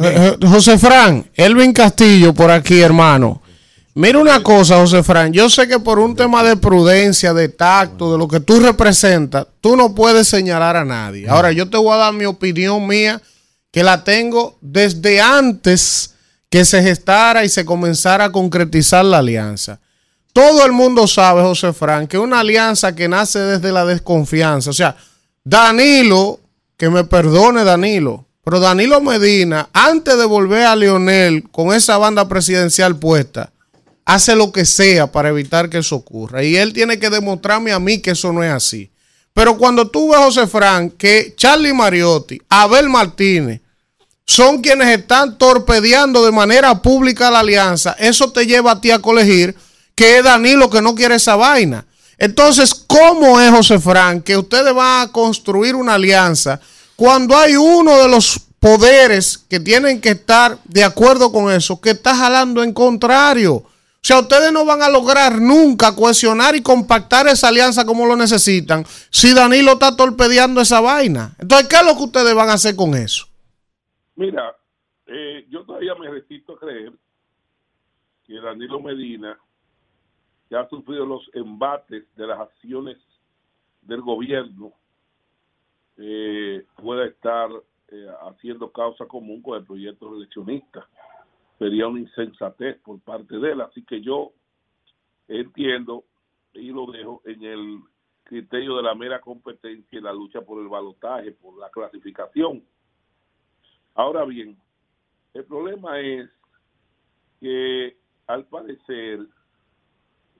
Eh, eh, José Fran, Elvin Castillo por aquí, hermano. Mira una cosa, José Fran. Yo sé que por un tema de prudencia, de tacto, de lo que tú representas, tú no puedes señalar a nadie. Ahora, yo te voy a dar mi opinión mía, que la tengo desde antes que se gestara y se comenzara a concretizar la alianza. Todo el mundo sabe, José Fran, que una alianza que nace desde la desconfianza. O sea, Danilo, que me perdone Danilo, pero Danilo Medina, antes de volver a Leonel con esa banda presidencial puesta, hace lo que sea para evitar que eso ocurra. Y él tiene que demostrarme a mí que eso no es así. Pero cuando tú ves, José Fran, que Charlie Mariotti, Abel Martínez, son quienes están torpedeando de manera pública la alianza, eso te lleva a ti a colegir que es Danilo que no quiere esa vaina. Entonces, ¿cómo es, José Fran, que ustedes van a construir una alianza cuando hay uno de los poderes que tienen que estar de acuerdo con eso, que está jalando en contrario? O sea, ustedes no van a lograr nunca cohesionar y compactar esa alianza como lo necesitan si Danilo está torpedeando esa vaina. Entonces, ¿qué es lo que ustedes van a hacer con eso? Mira, eh, yo todavía me resisto a creer que Danilo Medina que ha sufrido los embates de las acciones del gobierno eh, pueda estar eh, haciendo causa común con el proyecto eleccionista. Sería una insensatez por parte de él. Así que yo entiendo y lo dejo en el criterio de la mera competencia y la lucha por el balotaje, por la clasificación. Ahora bien, el problema es que al parecer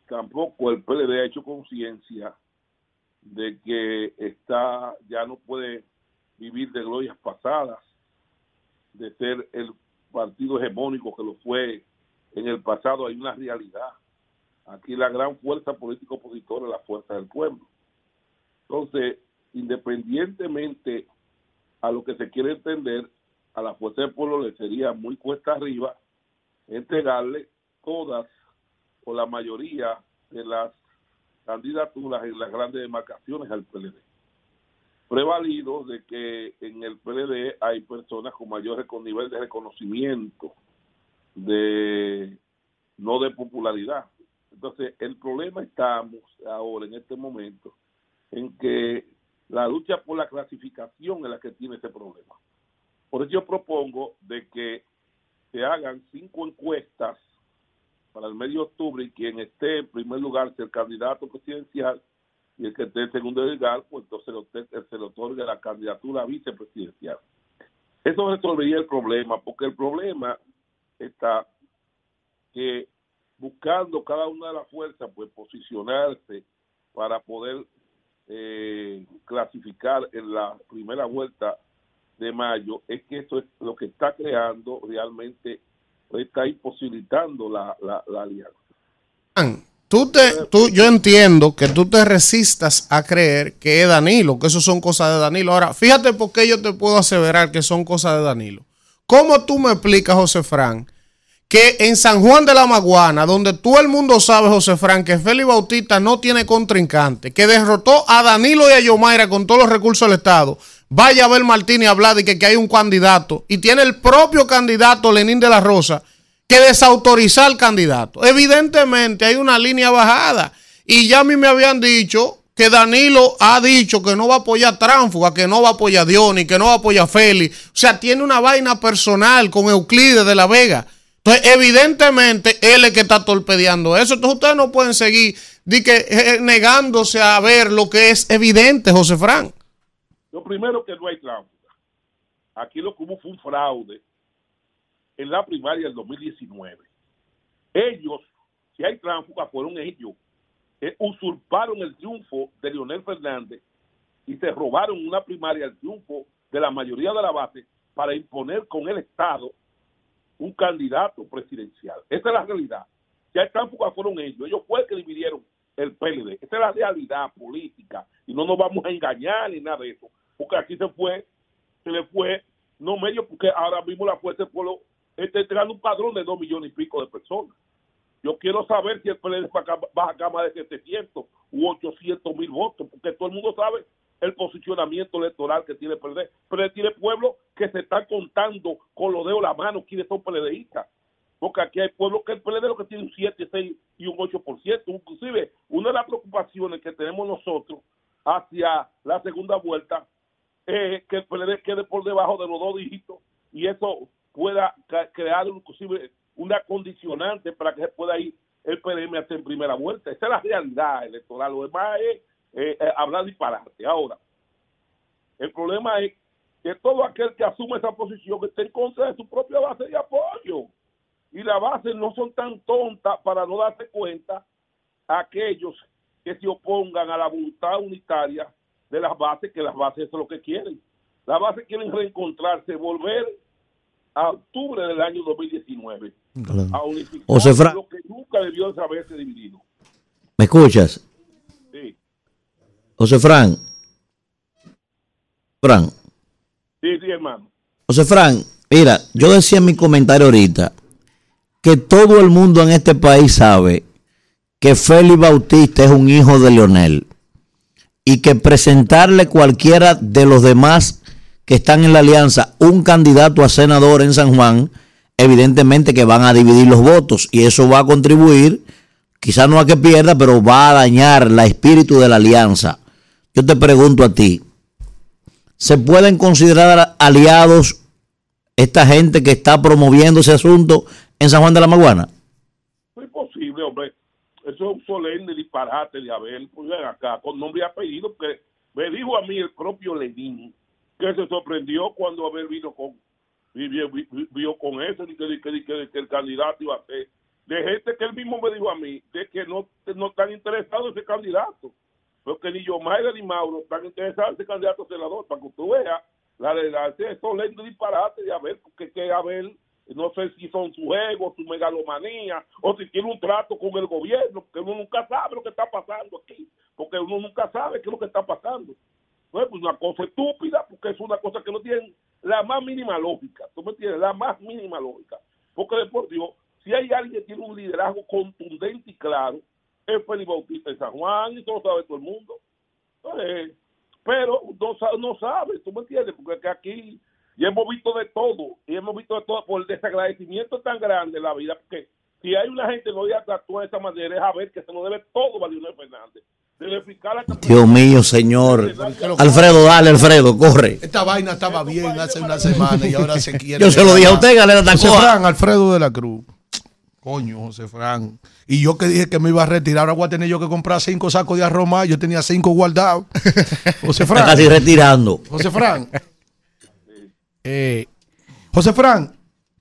tampoco el PLD ha hecho conciencia de que está ya no puede vivir de glorias pasadas, de ser el partido hegemónico que lo fue en el pasado, hay una realidad. Aquí la gran fuerza política opositora es la fuerza del pueblo. Entonces, independientemente a lo que se quiere entender, a la fuerza del pueblo le sería muy cuesta arriba entregarle todas o la mayoría de las candidaturas en las grandes demarcaciones al PLD. Prevalido de que en el PLD hay personas con mayor nivel de reconocimiento, de no de popularidad. Entonces, el problema estamos ahora en este momento en que la lucha por la clasificación es la que tiene ese problema. Por eso yo propongo de que se hagan cinco encuestas para el medio de octubre y quien esté en primer lugar sea el candidato presidencial y el que esté en segundo lugar, pues entonces se le otorga la candidatura vicepresidencial. Eso resolvería el problema, porque el problema está que buscando cada una de las fuerzas, pues posicionarse para poder eh, clasificar en la primera vuelta de mayo, es que eso es lo que está creando realmente, está imposibilitando la, la, la alianza. Tú te, tú, yo entiendo que tú te resistas a creer que es Danilo, que eso son cosas de Danilo. Ahora, fíjate por qué yo te puedo aseverar que son cosas de Danilo. ¿Cómo tú me explicas, José Fran, que en San Juan de la Maguana, donde todo el mundo sabe, José Fran, que Félix Bautista no tiene contrincante, que derrotó a Danilo y a Yomaira con todos los recursos del Estado, vaya a ver Martínez hablar de que, que hay un candidato y tiene el propio candidato Lenín de la Rosa que desautorizar al candidato. Evidentemente hay una línea bajada y ya a mí me habían dicho que Danilo ha dicho que no va a apoyar a Tránfuga, que no va a apoyar a Diony, que no va a apoyar a Félix. O sea, tiene una vaina personal con Euclides de la Vega. Entonces, evidentemente, él es que está torpedeando eso. Entonces, ustedes no pueden seguir que, eh, negándose a ver lo que es evidente, José Fran. Lo primero que no hay tránsito. Aquí lo que hubo fue un fraude en la primaria del 2019. Ellos, si hay tránsfuga, fueron ellos. que usurparon el triunfo de Leonel Fernández y se robaron una primaria el triunfo de la mayoría de la base para imponer con el Estado un candidato presidencial. Esa es la realidad. Si hay tránsfuga, fueron ellos. Ellos fueron que dividieron el PLD. Esa es la realidad política y no nos vamos a engañar ni nada de eso porque aquí se fue, se le fue, no medio, porque ahora mismo la Fuerza del Pueblo entregando un padrón de dos millones y pico de personas. Yo quiero saber si el PLD baja a más de 700 u 800 mil votos, porque todo el mundo sabe el posicionamiento electoral que tiene el PLD. Pero tiene pueblos que se están contando con los dedos la mano quiénes son PLDistas. Porque aquí hay pueblos que el PLD lo que tiene un 7, 6 y un 8%. Inclusive, una de las preocupaciones que tenemos nosotros hacia la segunda vuelta eh, que el PLD quede por debajo de los dos dígitos y eso pueda crear inclusive una condicionante para que se pueda ir el PLM hasta en primera vuelta. Esa es la realidad electoral. Lo demás es eh, eh, hablar disparate. Ahora, el problema es que todo aquel que asume esa posición está en contra de su propia base de apoyo. Y las bases no son tan tontas para no darse cuenta a aquellos que se opongan a la voluntad unitaria de las bases, que las bases es lo que quieren. Las bases quieren reencontrarse, volver a octubre del año 2019 a unificar lo que nunca debió de haberse dividido. ¿Me escuchas? Sí. José Fran. Fran. Sí, sí, hermano. José Fran, mira, yo decía en mi comentario ahorita que todo el mundo en este país sabe que Félix Bautista es un hijo de Leonel y que presentarle cualquiera de los demás que están en la alianza un candidato a senador en San Juan, evidentemente que van a dividir los votos y eso va a contribuir, quizás no a que pierda, pero va a dañar el espíritu de la alianza. Yo te pregunto a ti, ¿Se pueden considerar aliados esta gente que está promoviendo ese asunto en San Juan de la Maguana? No es posible, hombre. Eso es un solemne disparate de Abel. Pues ven acá, con nombre y apellido, que me dijo a mí el propio Lenín que se sorprendió cuando Abel vino con vio, vio- con eso, que, que- que- que- el candidato iba a ser. De gente que él mismo me dijo a mí, de que no, no están interesados ese candidato. Porque ni Yomaira ni Mauro están interesados en ese candidato senador, para que tú veas la verdad, ese solemne disparate de Abel, porque que Abel, no sé si son su ego, su megalomanía, o si tiene un trato con el gobierno, porque uno nunca sabe lo que está pasando aquí, porque uno nunca sabe qué es lo que está pasando. No es pues una cosa estúpida, porque es una cosa que no tiene la más mínima lógica, ¿tú me entiendes? La más mínima lógica. Porque de por Dios, si hay alguien que tiene un liderazgo contundente y claro, es Félix Bautista de San Juan, y lo sabe todo el mundo. Eh, pero no, no sabe, ¿tú me entiendes? Porque aquí ya hemos visto de todo, y hemos visto de todo por el desagradecimiento tan grande en la vida, porque si hay una gente que no ya actúa de esa manera, es a ver que se lo debe todo a Leonel Fernández. Debe fiscal a Dios mío, señor. Alfredo, dale, Alfredo, corre. Esta vaina estaba bien hace una semana y ahora se quiere. Yo se lo dije a usted, Galera José. Fran, Alfredo de la Cruz. Coño, José Fran. Y yo que dije que me iba a retirar, ahora voy a tener yo que comprar cinco sacos de arroz más. Yo tenía cinco guardados. José Está Fran. casi retirando. José Fran. Eh, José Fran,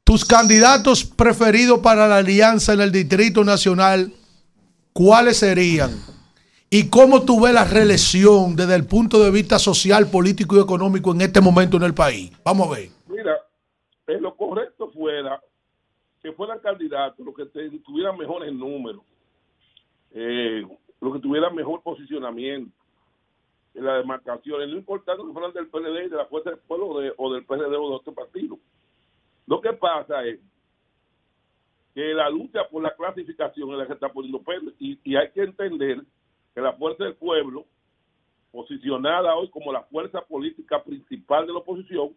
tus candidatos preferidos para la alianza en el Distrito Nacional, ¿cuáles serían? ¿Y cómo tú ves la reelección desde el punto de vista social, político y económico en este momento en el país? Vamos a ver. Mira, eh, lo correcto fuera que fueran candidatos los que tuvieran mejores números, eh, los que tuvieran mejor posicionamiento en las demarcaciones, no importando que fueran del PLD de la Fuerza del Pueblo de- o del PRD o de otro partido. Lo que pasa es que la lucha por la clasificación es la que está poniendo y, y hay que entender que la Fuerza del Pueblo, posicionada hoy como la fuerza política principal de la oposición,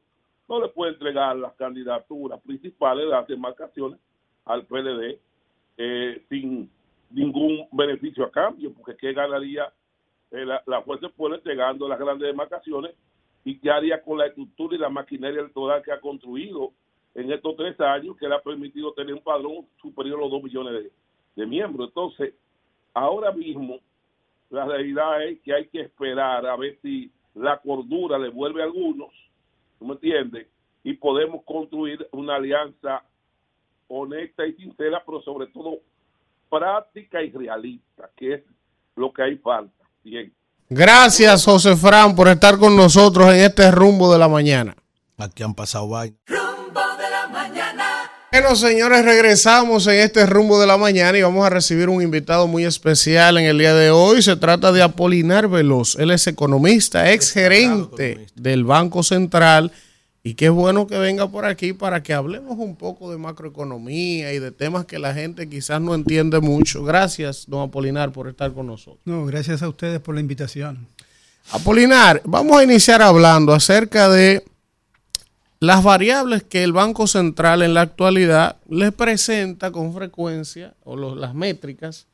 no le puede entregar las candidaturas principales de las demarcaciones al PLD eh, sin ningún beneficio a cambio, porque ¿qué ganaría eh, la, la Fuerza del Pueblo entregando las grandes demarcaciones y qué haría con la estructura y la maquinaria electoral que ha construido en estos tres años que le ha permitido tener un padrón superior a los dos millones de, de miembros? Entonces, ahora mismo la realidad es que hay que esperar a ver si la cordura le vuelve a algunos, ¿tú me entiendes? Y podemos construir una alianza honesta y sincera, pero sobre todo práctica y realista, que es lo que hay falta. Bien. Gracias, José Fran, por estar con nosotros en este rumbo de la mañana. Aquí han pasado vainas. Bueno, señores, regresamos en este rumbo de la mañana y vamos a recibir un invitado muy especial en el día de hoy. Se trata de Apolinar Veloz. Él es economista, ex gerente del Banco Central. Y qué bueno que venga por aquí para que hablemos un poco de macroeconomía y de temas que la gente quizás no entiende mucho. Gracias, don Apolinar, por estar con nosotros. No, gracias a ustedes por la invitación. Apolinar, vamos a iniciar hablando acerca de las variables que el Banco Central en la actualidad le presenta con frecuencia, o las métricas,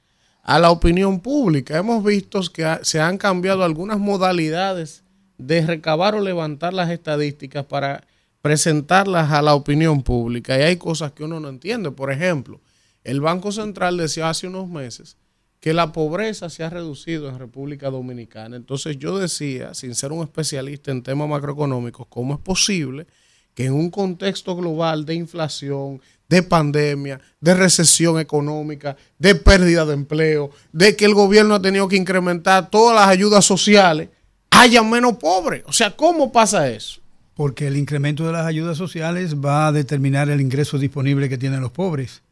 a la opinión pública. Hemos visto que se han cambiado algunas modalidades de recabar o levantar las estadísticas para presentarlas a la opinión pública. Y hay cosas que uno no entiende. Por ejemplo, el Banco Central decía hace unos meses que la pobreza se ha reducido en República Dominicana. Entonces yo decía, sin ser un especialista en temas macroeconómicos, ¿cómo es posible que en un contexto global de inflación, de pandemia, de recesión económica, de pérdida de empleo, de que el gobierno ha tenido que incrementar todas las ayudas sociales, haya menos pobres? O sea, ¿cómo pasa eso? Porque el incremento de las ayudas sociales va a determinar el ingreso disponible que tienen los pobres.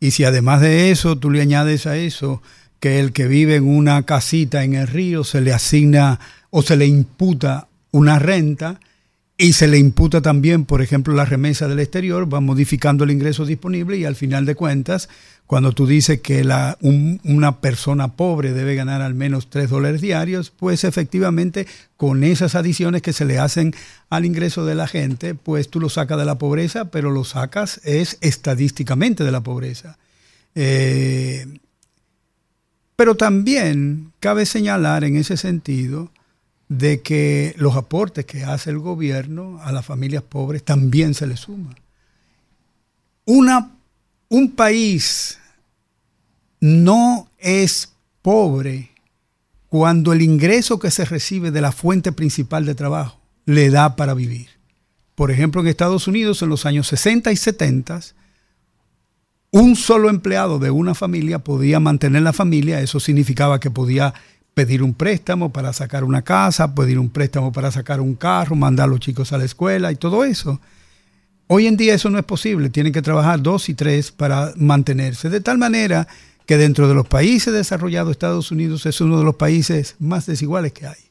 Y si además de eso tú le añades a eso que el que vive en una casita en el río se le asigna o se le imputa una renta y se le imputa también, por ejemplo, la remesa del exterior, va modificando el ingreso disponible y al final de cuentas, cuando tú dices que una persona pobre debe ganar al menos 3 dólares diarios, pues efectivamente con esas adiciones que se le hacen al ingreso de la gente, pues tú lo sacas de la pobreza, pero lo sacas es estadísticamente de la pobreza. Eh, pero también cabe señalar en ese sentido de que los aportes que hace el gobierno a las familias pobres también se le suma. Una, un país no es pobre cuando el ingreso que se recibe de la fuente principal de trabajo le da para vivir. Por ejemplo, en Estados Unidos en los años 60 y 70, un solo empleado de una familia podía mantener la familia, eso significaba que podía pedir un préstamo para sacar una casa, pedir un préstamo para sacar un carro, mandar a los chicos a la escuela y todo eso. Hoy en día eso no es posible, tienen que trabajar dos y tres para mantenerse, de tal manera que dentro de los países desarrollados Estados Unidos es uno de los países más desiguales que hay.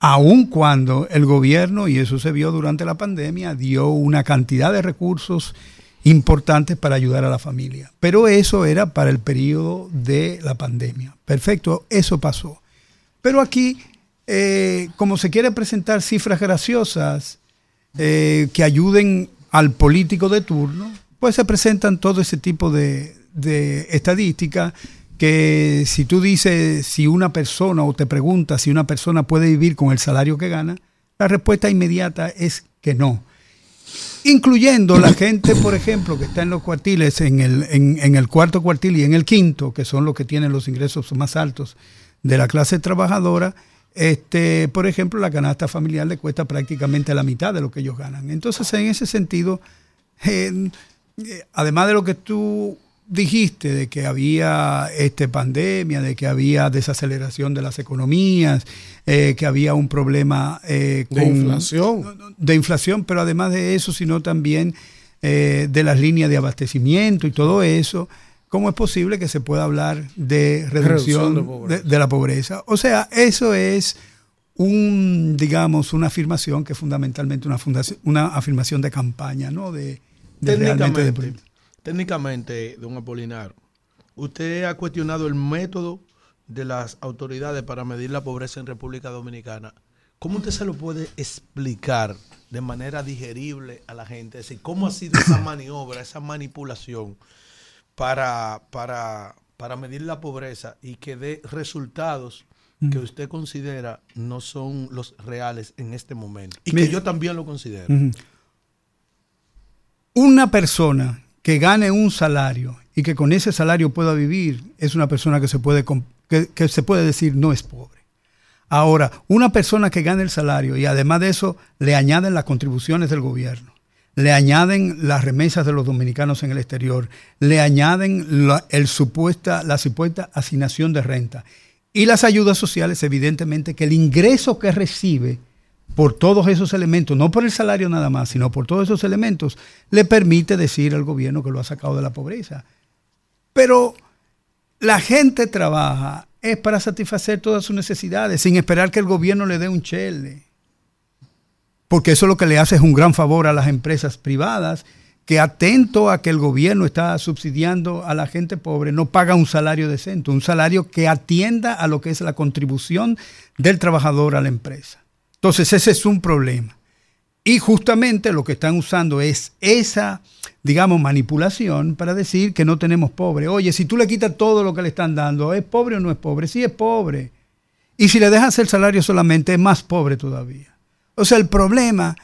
Aun cuando el gobierno, y eso se vio durante la pandemia, dio una cantidad de recursos importantes para ayudar a la familia. Pero eso era para el periodo de la pandemia. Perfecto, eso pasó. Pero aquí, eh, como se quiere presentar cifras graciosas eh, que ayuden al político de turno, pues se presentan todo ese tipo de, de estadística que si tú dices si una persona o te preguntas si una persona puede vivir con el salario que gana, la respuesta inmediata es que no. Incluyendo la gente, por ejemplo, que está en los cuartiles, en el, en, el cuarto cuartil y en el quinto, que son los que tienen los ingresos más altos de la clase trabajadora, este, por ejemplo, la canasta familiar le cuesta prácticamente la mitad de lo que ellos ganan. Entonces, en ese sentido, eh, además de lo que tú dijiste de que había este, pandemia, de que había desaceleración de las economías, eh, que había un problema eh, de inflación. De inflación, pero además de eso, sino también eh, de las líneas de abastecimiento y todo eso. ¿Cómo es posible que se pueda hablar de reducción, de, la pobreza? O sea, eso es un, digamos, una afirmación que es fundamentalmente una, fundación, una afirmación de campaña, ¿no? De, de realmente de técnicamente, don Apolinar, usted ha cuestionado el método de las autoridades para medir la pobreza en República Dominicana. ¿Cómo usted se lo puede explicar de manera digerible a la gente? Es decir, ¿cómo ha sido esa maniobra, esa manipulación para, para, para medir la pobreza y que dé resultados que usted considera no son los reales en este momento? Y que yo también lo considero. Una persona que gane un salario y que con ese salario pueda vivir, es una persona que se puede, que, se puede decir no es pobre. Ahora, una persona que gane el salario y además de eso le añaden las contribuciones del gobierno, le añaden las remesas de los dominicanos en el exterior, le añaden la, el supuesta, la supuesta asignación de renta y las ayudas sociales, evidentemente que el ingreso que recibe por todos esos elementos, no por el salario nada más, sino por todos esos elementos, le permite decir al gobierno que lo ha sacado de la pobreza. Pero la gente trabaja es para satisfacer todas sus necesidades, sin esperar que el gobierno le dé un chele. Porque eso lo que le hace es un gran favor a las empresas privadas, que atento a que el gobierno está subsidiando a la gente pobre, no paga un salario decente, un salario que atienda a lo que es la contribución del trabajador a la empresa. Entonces ese es un problema. Y justamente lo que están usando es esa, digamos, manipulación para decir que no tenemos pobre. Oye, si tú le quitas todo lo que le están dando, ¿es pobre o no es pobre? Sí es pobre. Y si le dejas el salario solamente, es más pobre todavía. O sea, el problema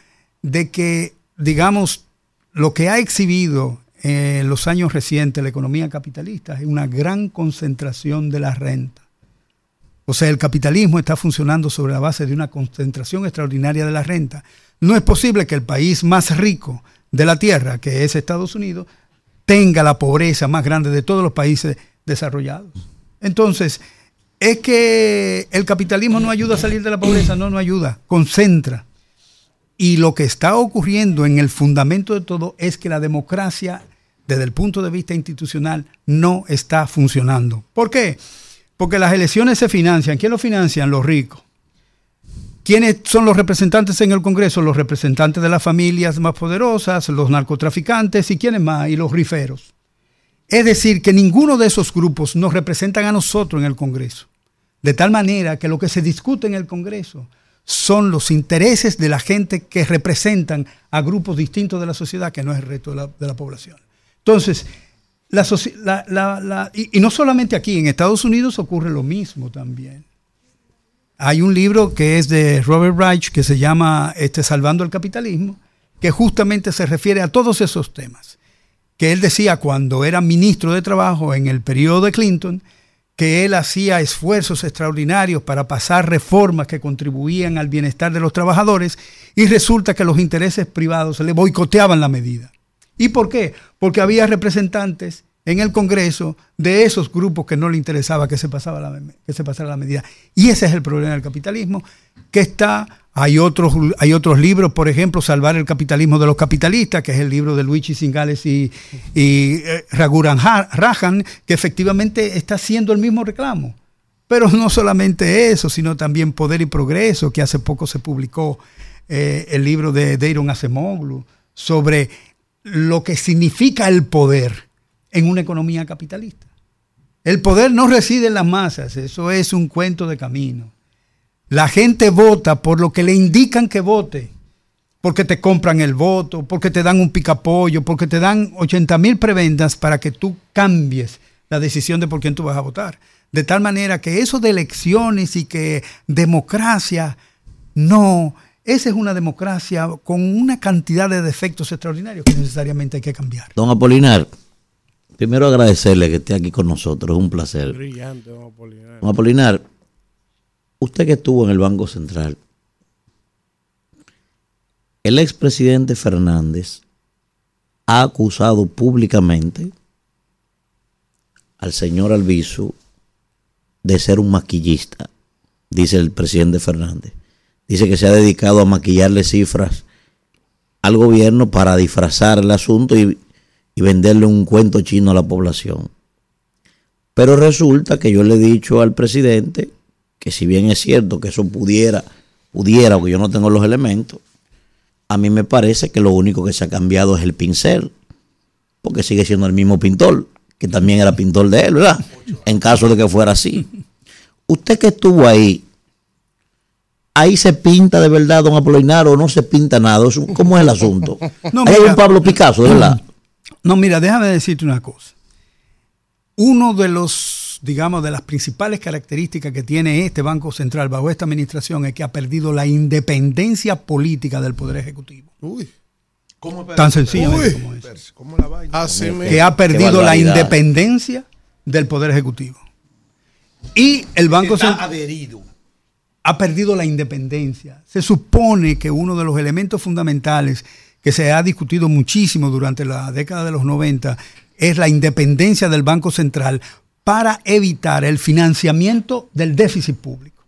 de que, digamos, lo que ha exhibido en los años recientes la economía capitalista es una gran concentración de la renta. O sea, el capitalismo está funcionando sobre la base de una concentración extraordinaria de la renta. No es posible que el país más rico de la Tierra, que es Estados Unidos, tenga la pobreza más grande de todos los países desarrollados. Entonces, es que el capitalismo no ayuda a salir de la pobreza, no, no ayuda, concentra. Y lo que está ocurriendo en el fundamento de todo es que la democracia, desde el punto de vista institucional, no está funcionando. ¿Por qué? Porque las elecciones se financian. ¿Quién lo financian? Los ricos. ¿Quiénes son los representantes en el Congreso? Los representantes de las familias más poderosas, los narcotraficantes y quiénes más, y los riferos. Es decir, que ninguno de esos grupos nos representan a nosotros en el Congreso. De tal manera que lo que se discute en el Congreso son los intereses de la gente que representan a grupos distintos de la sociedad, que no es el resto de la, población. Entonces, y, no solamente aquí, en Estados Unidos ocurre lo mismo también. Hay un libro que es de Robert Reich que se llama este, Salvando el Capitalismo, que justamente se refiere a todos esos temas. Que él decía cuando era ministro de Trabajo en el periodo de Clinton, que él hacía esfuerzos extraordinarios para pasar reformas que contribuían al bienestar de los trabajadores y resulta que los intereses privados le boicoteaban la medida. ¿Y por qué? Porque había representantes en el Congreso de esos grupos que no le interesaba que se, pasaba la, que se pasara la medida. Y ese es el problema del capitalismo, que está, hay otros, hay otros libros, por ejemplo, Salvar el capitalismo de los capitalistas, que es el libro de Luigi Singales y, y eh, Rajan, que efectivamente está haciendo el mismo reclamo. Pero no solamente eso, sino también Poder y Progreso, que hace poco se publicó eh, el libro de Deiron Acemoglu sobre lo que significa el poder en una economía capitalista. El poder no reside en las masas, eso es un cuento de camino. La gente vota por lo que le indican que vote, porque te compran el voto, porque te dan un picapollo, porque te dan 80 mil prebendas para que tú cambies la decisión de por quién tú vas a votar. De tal manera que eso de elecciones y que democracia, no, esa es una democracia con una cantidad de defectos extraordinarios que necesariamente hay que cambiar. Don Apolinar, primero agradecerle que esté aquí con nosotros, es un placer. Brillante, don Apolinar. Don Apolinar, usted que estuvo en el Banco Central, el expresidente Fernández ha acusado públicamente al señor Albizu de ser un maquillista, dice el presidente Fernández. Dice que se ha dedicado a maquillarle cifras al gobierno para disfrazar el asunto y, y venderle un cuento chino a la población. Pero resulta que yo le he dicho al presidente que si bien es cierto que eso pudiera, pudiera, porque yo no tengo los elementos, a mí me parece que lo único que se ha cambiado es el pincel, porque sigue siendo el mismo pintor, que también era pintor de él, ¿verdad? En caso de que fuera así. Usted que estuvo ahí, ahí se pinta de verdad, don Apolinar, o no se pinta nada. ¿Cómo es el asunto? No, hay un Pablo Picasso, verdad. No, mira, déjame decirte una cosa. Uno de los, digamos, de las principales características que tiene este Banco Central bajo esta administración es que ha perdido la independencia política del Poder Ejecutivo. Uy. ¿Cómo Tan sencillamente como es. ¿Cómo la vaina? Mismo. que ha perdido la independencia del Poder Ejecutivo. Y el Banco Está Central adherido. ha perdido la independencia. Se supone que uno de los elementos fundamentales que se ha discutido muchísimo durante la década de los 90 es la independencia del Banco Central para evitar el financiamiento del déficit público.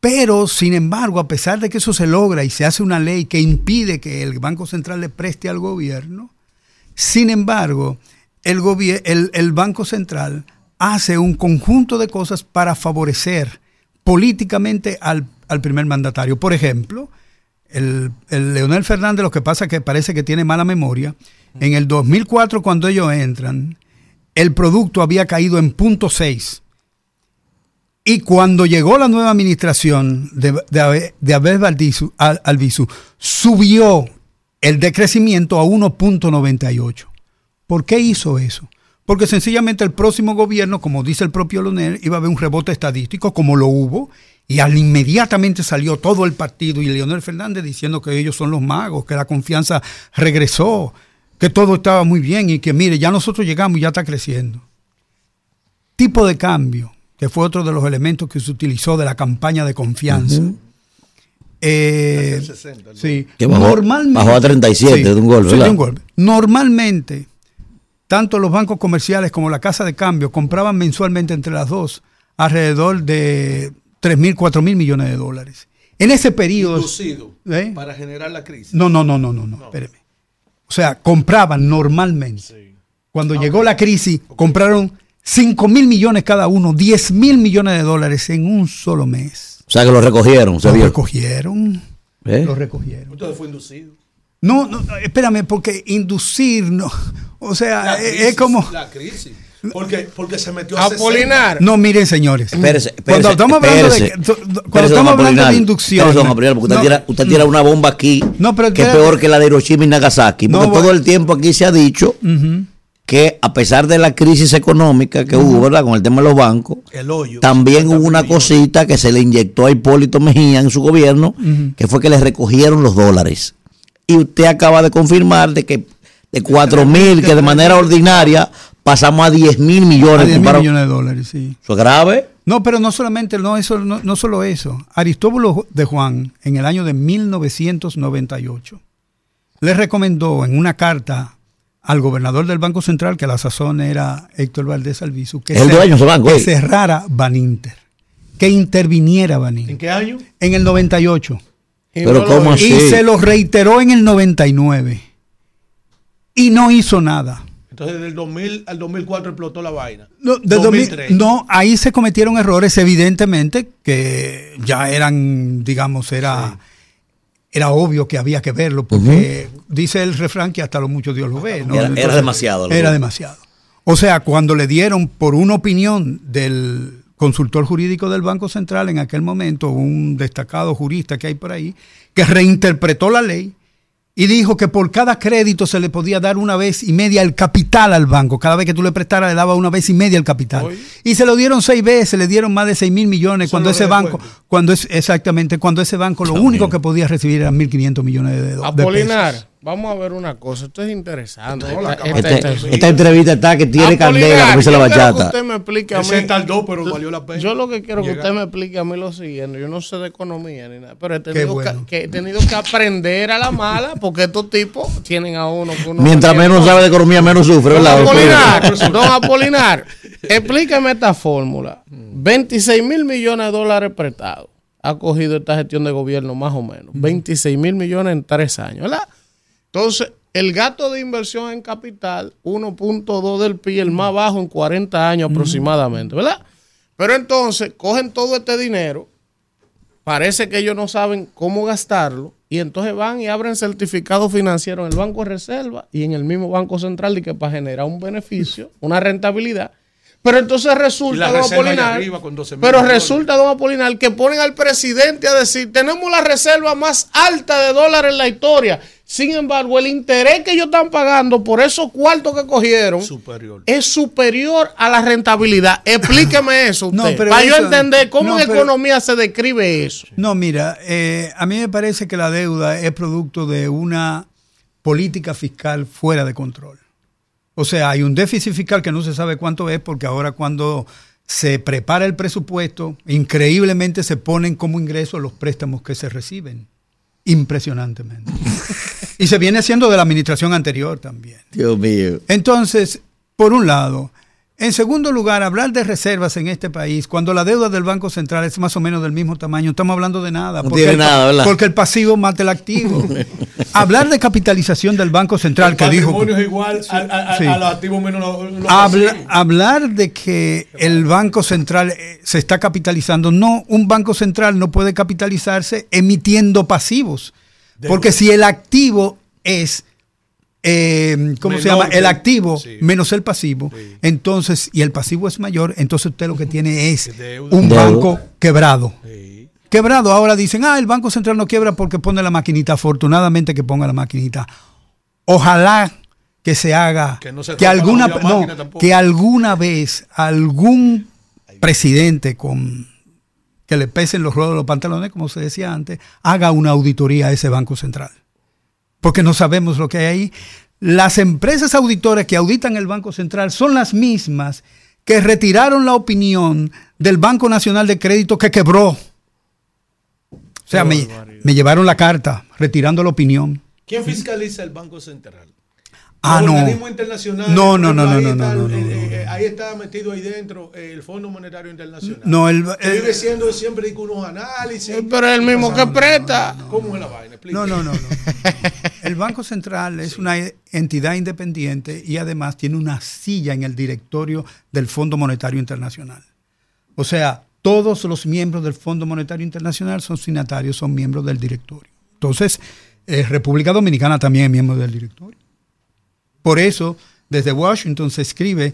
Pero, sin embargo, a pesar de que eso se logra y se hace una ley que impide que el Banco Central le preste al gobierno, sin embargo, el, el Banco Central hace un conjunto de cosas para favorecer políticamente al, al primer mandatario. Por ejemplo, el, el Leonel Fernández, lo que pasa es que parece que tiene mala memoria. En el 2004, cuando ellos entran, el producto había caído en punto 6. Y cuando llegó la nueva administración de, de, Abe- de Abel Valdizu- Al- subió el decrecimiento a 1.98. ¿Por qué hizo eso? Porque sencillamente el próximo gobierno, como dice el propio Leonel, iba a haber un rebote estadístico, como lo hubo, y al inmediatamente salió todo el partido y Leonel Fernández diciendo que ellos son los magos, que la confianza regresó, que todo estaba muy bien y que mire, ya nosotros llegamos y ya está creciendo. Tipo de cambio, que fue otro de los elementos que se utilizó de la campaña de confianza. Eh, sí. Que bajó- bajó a 37 de un golpe, sí, de un golpe. Normalmente, tanto los bancos comerciales como la casa de cambio compraban mensualmente entre las dos alrededor de 3 mil, 4 mil millones de dólares. En ese periodo... Inducido ¿Eh? para generar la crisis. No, no, no, no, no, no, espéreme. O sea, compraban normalmente. Cuando llegó la crisis, compraron 5 mil millones cada uno, 10 mil millones de dólares en un solo mes. O sea que lo recogieron, se Lo recogieron. ¿Eh? Lo recogieron. Entonces fue inducido. No, no, no, espérame, porque inducir, no. O sea, es como. La crisis. Porque, porque se metió Apolinar. No, miren, señores. Espérese, espérese, cuando estamos hablando de, cuando Espérese, estamos hablando de inducción. Espérese, don Apolinar, porque usted, no, tira, usted tira una bomba aquí No, pero que es peor que la de Hiroshima y Nagasaki. Porque No, todo el tiempo aquí se ha dicho que a pesar de la crisis económica que hubo, ¿verdad? Con el tema de los bancos, El hoyo. también hubo una cosita que se le inyectó a Hipólito Mejía en su gobierno, que fue que le recogieron los dólares. Y usted acaba de confirmar de que de 4 mil, que de manera ordinaria pasamos a 10 mil A millones. 10 mil millones de dólares, sí. ¿Eso es grave? No, pero no solamente, no, eso, no, no solo eso. Aristóbulo de Juan, en el año de 1998, le recomendó en una carta al gobernador del Banco Central, que a la sazón era Héctor Valdés Albizu, que, el banco, que eh. cerrara Baninter, que interviniera Baninter. ¿En qué año? En el 98. Pero ¿cómo así? Y se lo reiteró en el 99. Y no hizo nada. Entonces, del 2000 al 2004 explotó la vaina. No, de 2000 2003. no, ahí se cometieron errores, evidentemente, que ya eran, digamos, era, era obvio que había que verlo, porque dice el refrán que hasta lo mucho Dios lo ve. ¿no? Era- era demasiado, Era demasiado. O sea, cuando le dieron por una opinión del consultor jurídico del Banco Central en aquel momento, un destacado jurista que hay por ahí, que reinterpretó la ley y dijo que por cada crédito se le podía dar una vez y media el capital al banco. Cada vez que tú le prestaras le daba una vez y media el capital. Y se lo dieron seis veces, le dieron más de seis mil millones cuando ese banco, cuando es exactamente, cuando ese banco lo único que podía recibir eran 1.500 millones de, de pesos. Vamos a ver una cosa. Esto es interesante. Esta- esta- Este- esta- esta entrevista está que tiene Apolinar, candela, como dice la que bachata. usted me explique a mí. Ese tardó, pero valió la pena. Yo lo que quiero que Llegar. usted me explique a mí lo siguiente. Yo no sé de economía ni nada, pero he tenido, bueno. que, que he tenido que aprender a la mala porque estos tipos tienen a uno que uno Mientras no menos sabe de economía, menos sufre, Don ¿verdad? Apolinar, don Apolinar, explíqueme esta fórmula. 26 mil millones de dólares prestados ha cogido esta gestión de gobierno más o menos. 26 mil millones en tres años, ¿verdad? Entonces, el gasto de inversión en capital, 1.2 del PIB, el más bajo en 40 años aproximadamente, ¿verdad? Pero entonces, cogen todo este dinero, parece que ellos no saben cómo gastarlo, y entonces van y abren certificados financieros en el Banco de Reserva y en el mismo Banco Central y que para generar un beneficio, una rentabilidad. Pero entonces resulta, don Apolinar, arriba con 12 mil pero resulta, don Apolinar, que ponen al presidente a decir, tenemos la reserva más alta de dólares en la historia. Sin embargo, el interés que ellos están pagando por esos cuartos que cogieron Superior. es superior a la rentabilidad. Explíqueme eso No, usted, pero para yo entender cómo no, en pero- economía se describe eso. No, mira, eh, a mí me parece que la deuda es producto de una política fiscal fuera de control. O sea, hay un déficit fiscal que no se sabe cuánto es porque ahora cuando se prepara el presupuesto, increíblemente se ponen como ingreso los préstamos que se reciben. Impresionantemente. y se viene haciendo de la administración anterior también. Dios mío. Entonces, por un lado. En segundo lugar, hablar de reservas en este país, cuando la deuda del Banco Central es más o menos del mismo tamaño, estamos hablando de nada. No porque tiene el, nada, ¿verdad? Porque el pasivo mata el activo. hablar de capitalización del Banco Central, El que dijo... es igual a, a- a- Sí. a los activos menos los, los Habla- pasivos. hablar de que el Banco Central eh, se está capitalizando. No, un Banco Central no puede capitalizarse emitiendo pasivos. Porque si el activo es, eh, ¿cómo se llama? El activo sí. menos el pasivo, entonces, y el pasivo es mayor, entonces usted lo que tiene es Deuda. un Deuda. banco quebrado. Quebrado, ahora dicen, ah, el Banco Central no quiebra porque pone la maquinita, afortunadamente que ponga la maquinita. Ojalá que se haga, Que no se que rompa alguna, no, que alguna vez algún presidente con que le pesen los ruedos de los pantalones, como se decía antes, haga una auditoría a ese Banco Central. Porque no sabemos lo que hay ahí. Las empresas auditoras que auditan el Banco Central son las mismas que retiraron la opinión del Banco Nacional de Crédito que quebró. O sea, me, me llevaron la carta retirando la opinión. ¿Quién fiscaliza el Banco Central? Ah, no. organismos internacionales, No, no, no, no, ahí no, no, eh, no, eh, Ahí está metido ahí dentro eh, el Fondo Monetario Internacional. No, el- vive siendo siempre digo, unos análisis. Pero es el mismo que presta. ¿Cómo es la vaina? Explique. No, no, no, no. El Banco Central es una entidad independiente y además tiene una silla en el directorio del Fondo Monetario Internacional. O sea, todos los miembros del Fondo Monetario Internacional son signatarios, son miembros del directorio. Entonces, eh, República Dominicana también es miembro del directorio. Por eso, desde Washington se escribe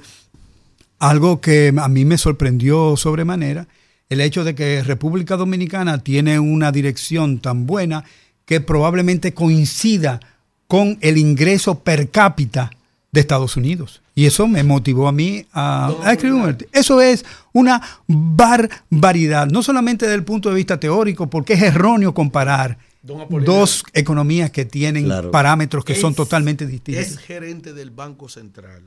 algo que a mí me sorprendió sobremanera, el hecho de que República Dominicana tiene una dirección tan buena que probablemente coincida con el ingreso per cápita de Estados Unidos. Y eso me motivó a mí a, a escribir un artículo. Eso es una barbaridad, no solamente desde el punto de vista teórico, porque es erróneo comparar. Dos economías que tienen Claro. parámetros que son totalmente distintos. Es gerente del Banco Central.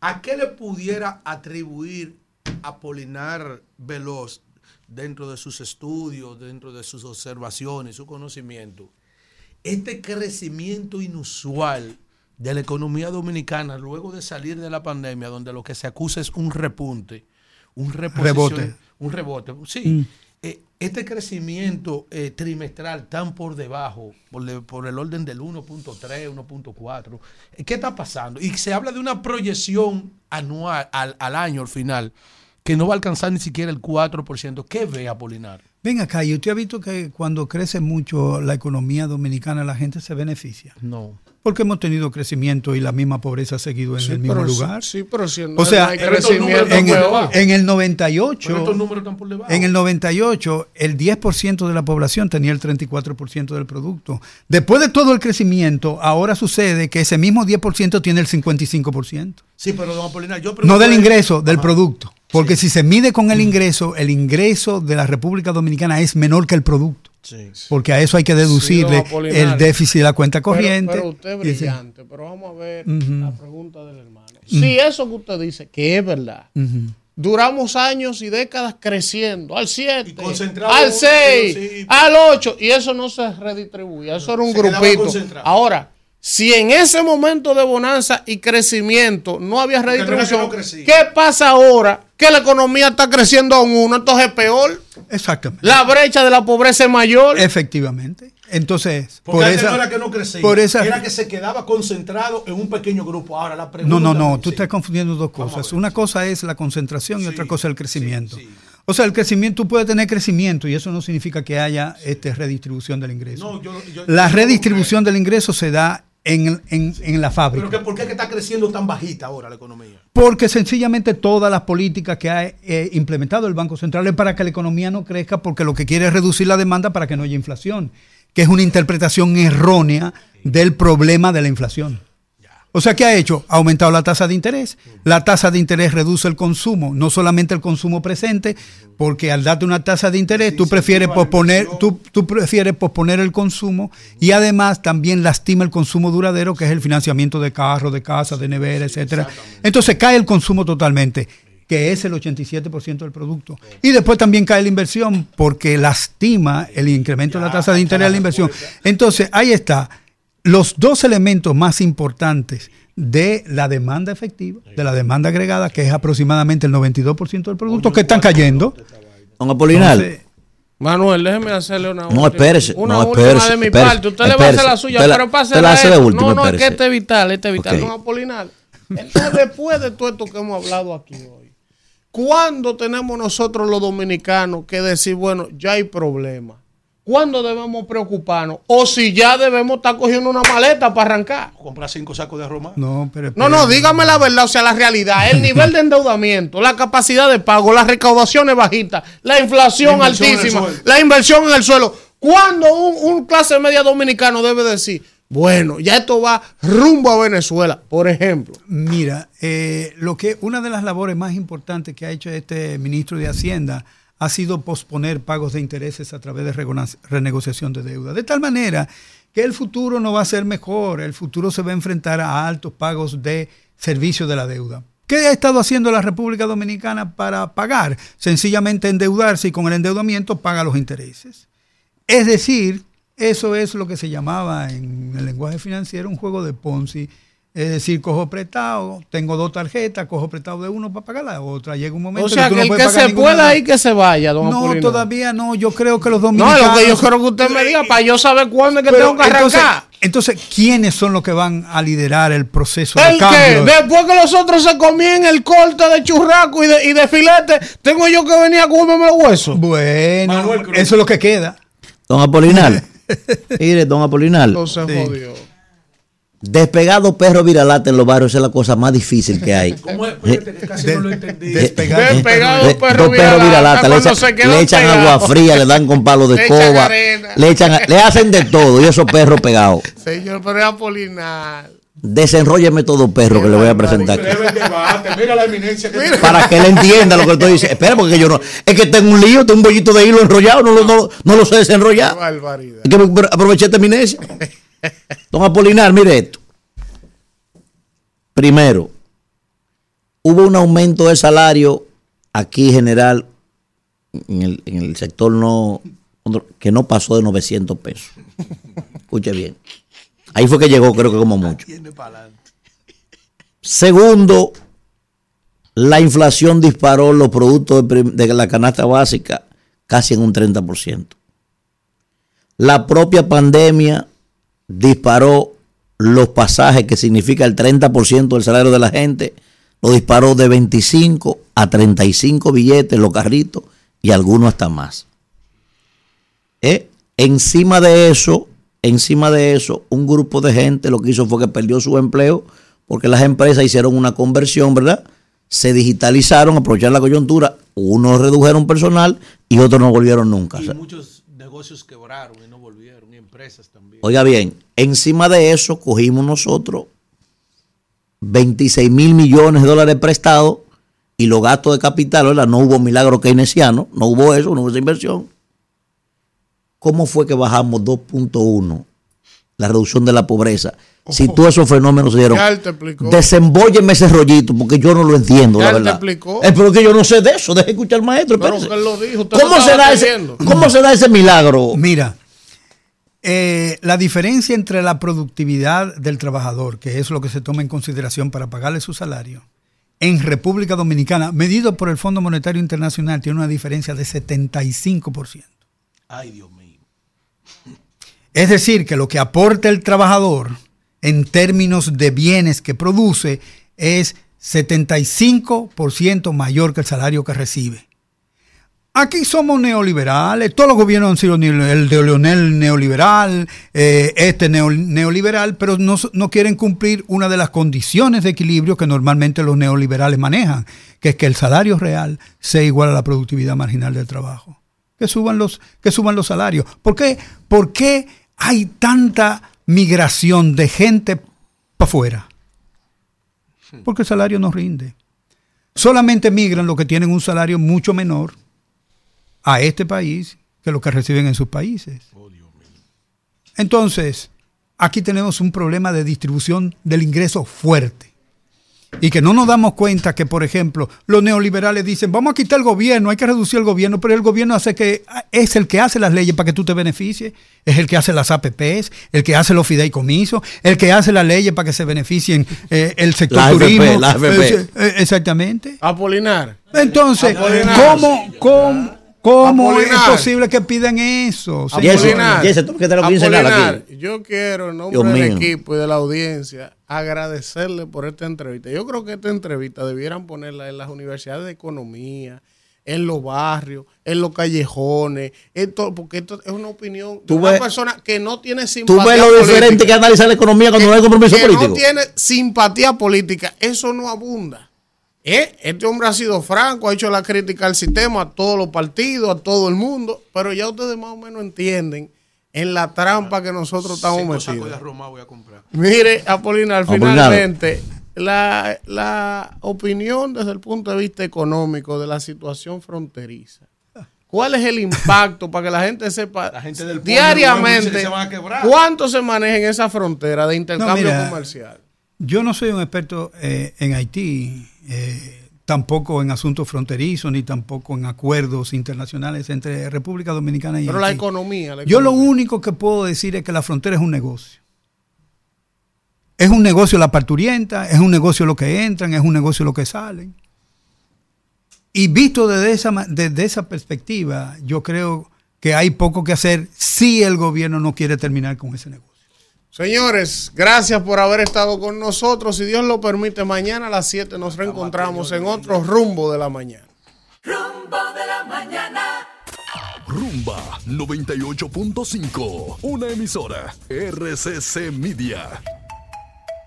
¿A qué le pudiera atribuir Apolinar Veloz dentro de sus estudios, dentro de sus observaciones, su conocimiento? Este crecimiento inusual de la economía dominicana luego de salir de la pandemia, donde lo que se acusa es un repunte, un Rebote. un rebote, sí. Mm. Eh, este crecimiento eh, trimestral tan por debajo, por, de- por el orden del 1.3, 1.4, eh, ¿qué está pasando? Y se habla de una proyección anual, al, al año, al final, que no va a alcanzar ni siquiera el 4%. ¿Qué ve Apolinar? Ven acá, ¿y usted ha visto que cuando crece mucho la economía dominicana la gente se beneficia? No. Porque hemos tenido crecimiento y la misma pobreza ha seguido en Sí, el mismo lugar. sí, pero si no o sea, hay crecimiento, en, el, en el 98, Pero estos números están por debajo. en el 98, el 10% de la población tenía el 34% del producto. Después de todo el crecimiento, ahora sucede que ese mismo 10% tiene el 55%. Sí, pero don Apolinar, yo No del es- ingreso, del Ajá. producto. Porque si se mide con el ingreso, el ingreso de la República Dominicana es menor que el producto. Sí. Porque a eso hay que deducirle Sí, el déficit de la cuenta corriente. Pero, pero usted es brillante, pero vamos a ver Ujú. la pregunta del hermano. Si eso que usted dice, que es verdad, Ujú. duramos años y décadas creciendo al 7, concentrado al en- 6, sí. al 8, y eso no se redistribuye, eso era un grupito. Ahora, si en ese momento de bonanza y crecimiento no había redistribución, no. ¿qué pasa ahora? Que la economía está creciendo a un 1, entonces es peor. Exactamente. La brecha de la pobreza es mayor. Efectivamente. Entonces, Porque por antes esa, no era que no crecía, por esa- era que se quedaba concentrado en un pequeño grupo. Ahora la pregunta... No, no, no, sí. tú estás confundiendo dos cosas. Una cosa es la concentración y otra cosa es el crecimiento. O sea, el crecimiento, tú puedes tener crecimiento y eso no significa que haya este, redistribución del ingreso. No, yo- yo- la yo- redistribución del ingreso se da en, en- en la fábrica. Pero que, ¿por qué está creciendo tan bajita ahora la economía? Porque sencillamente todas las políticas que ha eh, implementado el Banco Central es para que la economía no crezca, porque lo que quiere es reducir la demanda para que no haya inflación, que es una interpretación errónea del problema de la inflación. O sea, ¿qué ha hecho? Ha aumentado la tasa de interés. La tasa de interés reduce el consumo, no solamente el consumo presente, porque al darte una tasa de interés, tú prefieres posponer, tú, tú prefieres posponer el consumo y además también lastima el consumo duradero, que es el financiamiento de carros, de casas, de neveras, etcétera. Entonces cae el consumo totalmente que es el 87% del producto. Y después también cae la inversión porque lastima el incremento de la tasa de interés de la inversión. Entonces, ahí está los dos elementos más importantes de la demanda efectiva, de la demanda agregada, que es aproximadamente el 92% del producto, que están cayendo. Don Apolinar. Entonces, Manuel, déjeme hacerle una No, última- espérese, Una no, última espérese, de mi espérese, parte. Usted le va a hacer espérese. la suya, la- pero pase la hace de No, no, es que espérese. este es vital, este es vital. Ok. Don Apolinar, entonces después de todo esto que hemos hablado aquí hoy, ¿cuándo tenemos nosotros los dominicanos que decir, bueno, ya hay problema? ¿Cuándo debemos preocuparnos? O si ya debemos estar cogiendo una maleta para arrancar. Comprar cinco sacos de Roma. no, pero No, no, dígame la verdad, o sea, la realidad, el nivel de endeudamiento, la capacidad de pago, las recaudaciones bajitas, la inflación La altísima, la inversión en el suelo. ¿Cuándo un, un clase media dominicano debe decir, bueno, ya esto va rumbo a Venezuela, por ejemplo? Mira, eh, lo que una de las labores más importantes que ha hecho este ministro de Hacienda ha sido posponer pagos de intereses a través de renegociación de deuda. De tal manera que el futuro no va a ser mejor, el futuro se va a enfrentar a altos pagos de servicio de la deuda. ¿Qué ha estado haciendo la República Dominicana para pagar? Sencillamente endeudarse y con el endeudamiento paga los intereses. Es decir, eso es lo que se llamaba en el lenguaje financiero un juego de Ponzi. Es decir, cojo prestado, tengo dos tarjetas, cojo prestado de uno para pagar la otra. Llega un momento O sea, tú que no el que pagar se pueda de- ahí que se vaya, don No, todavía no. Yo creo que los No, dominicanos... lo que yo quiero que usted me diga para yo saber cuándo es que Pero tengo que entonces, arrancar. entonces, ¿quiénes son los que van a liderar el proceso de ¿El qué? cambio? Después que los otros se comían el corte de churraco y de, y de filete, tengo yo que venir a comerme los huesos. Bueno, eso es lo que queda. Don Apolinar. Mire, don Apolinar. No se jodió. Despegado perro viralata en los barrios es la cosa más difícil que hay. ¿Cómo es? Casi no lo entendí. Despegado perro Dos perros viralata, le echan, le agua fría, le dan con palo de Le echan escoba, arena. le echan, le hacen de todo y esos perros pegados. Señor, pero es Apolinar. Desenrólleme todo perro que le voy a presentar. Mira la eminencia que tiene. Para que él entienda lo que estoy diciendo. Espera, porque yo no. Es que tengo un lío, tengo un bollito de hilo enrollado, no lo, no, no lo sé desenrollar. barbaridad. Es que aproveché esta eminencia. Don Apolinar, mire esto. Primero, hubo un aumento de salario aquí general en el, en el sector no que no pasó de 900 pesos. Escuche bien. Ahí fue que llegó, creo que como mucho. Segundo, la inflación disparó los productos de, de la canasta básica casi en un 30%. La propia pandemia disparó los pasajes, que significa el 30% del salario de la gente, lo disparó de 25 a 35 billetes, los carritos, y algunos hasta más. ¿Eh? Encima de eso, encima de eso, un grupo de gente lo que hizo fue que perdió su empleo porque las empresas hicieron una conversión, ¿verdad? Se digitalizaron, aprovecharon la coyuntura, unos redujeron personal y otros no volvieron nunca. Y muchos negocios quebraron y no volvieron, empresas también. Oiga bien, encima de eso cogimos nosotros 26 mil millones de dólares prestados y los gastos de capital, ¿verdad? No hubo milagro keynesiano, no hubo eso, no hubo esa inversión. ¿Cómo fue que bajamos 2.1 la reducción de la pobreza? Si todos esos fenómenos se dieron, Ya él te explicó. desembólleme ese rollito porque yo no lo entiendo, Ya la verdad. Es pero que yo no sé de eso, deje escuchar al maestro. Pero espérese. que él lo dijo. ¿Cómo lo se, estaba da ese. ¿Cómo se da ese milagro? Mira, eh, la diferencia entre la productividad del trabajador, que es lo que se toma en consideración para pagarle su salario, en República Dominicana, medido por el Fondo Monetario Internacional, tiene una diferencia de 75%. Ay, Dios mío. Es decir, que lo que aporta el trabajador en términos de bienes que produce es 75% mayor que el salario que recibe. Aquí somos neoliberales, todos los gobiernos han sido el de Leonel neoliberal, eh, este neo- neoliberal, pero no, no quieren cumplir una de las condiciones de equilibrio que normalmente los neoliberales manejan, que es que el salario real sea igual a la productividad marginal del trabajo. Que suban los, que suban los salarios. ¿Por qué? ¿Por qué hay tanta migración de gente para afuera? Porque el salario no rinde. Solamente migran los que tienen un salario mucho menor a este país que los que reciben en sus países. Entonces, aquí tenemos un problema de distribución del ingreso fuerte. Y que no nos damos cuenta que, por ejemplo, los neoliberales dicen, vamos a quitar el gobierno, hay que reducir el gobierno, pero el gobierno hace que es el que hace las leyes para que tú te beneficies, es el que hace las APPs, el que hace los fideicomisos, el que hace las leyes para que se beneficien eh, el sector La AFP, turismo. la AFP. Eh, eh, exactamente. Apolinar. Entonces, Apolinar. ¿cómo, cómo, cómo es Apolinar. posible que pidan eso? Tú Apolinar, aquí. yo quiero en nombre Dios del mío. equipo y de la audiencia agradecerle por esta entrevista. Yo creo que esta entrevista debieran ponerla en las universidades de economía, en los barrios, en los callejones, esto, porque esto es una opinión de Tú una ves- persona que no tiene Tú simpatía ves lo diferente política, que es analizar la economía cuando no hay compromiso que político. no tiene simpatía política, eso no abunda. ¿Eh? Este hombre ha sido franco, ha hecho la crítica al sistema, a todos los partidos, a todo el mundo, pero ya ustedes más o menos entienden en la trampa que nosotros estamos Cinco sacos de metidos. más voy a comprar. Mire, Apolinar, Apolinar. finalmente, la, la opinión desde el punto de vista económico de la situación fronteriza. ¿Cuál es el impacto para que la gente sepa gente del diariamente se- van a cuánto se maneja en esa frontera de intercambio mira, comercial? Yo no soy un experto eh, en Haití, eh, tampoco en asuntos fronterizos, ni tampoco en acuerdos internacionales entre República Dominicana y Pero la economía. la Yo lo único que puedo decir es que la frontera es un negocio. Es un negocio la parturienta, es un negocio lo que entran, es un negocio lo que salen. Y visto desde esa, desde esa perspectiva, yo creo que hay poco que hacer si el gobierno no quiere terminar con ese negocio. Señores, gracias por haber estado con nosotros. Si Dios lo permite, mañana a las 7 nos reencontramos en otro rumbo de la mañana. Rumbo de la mañana. Rumba 98.5, una emisora RCC Media.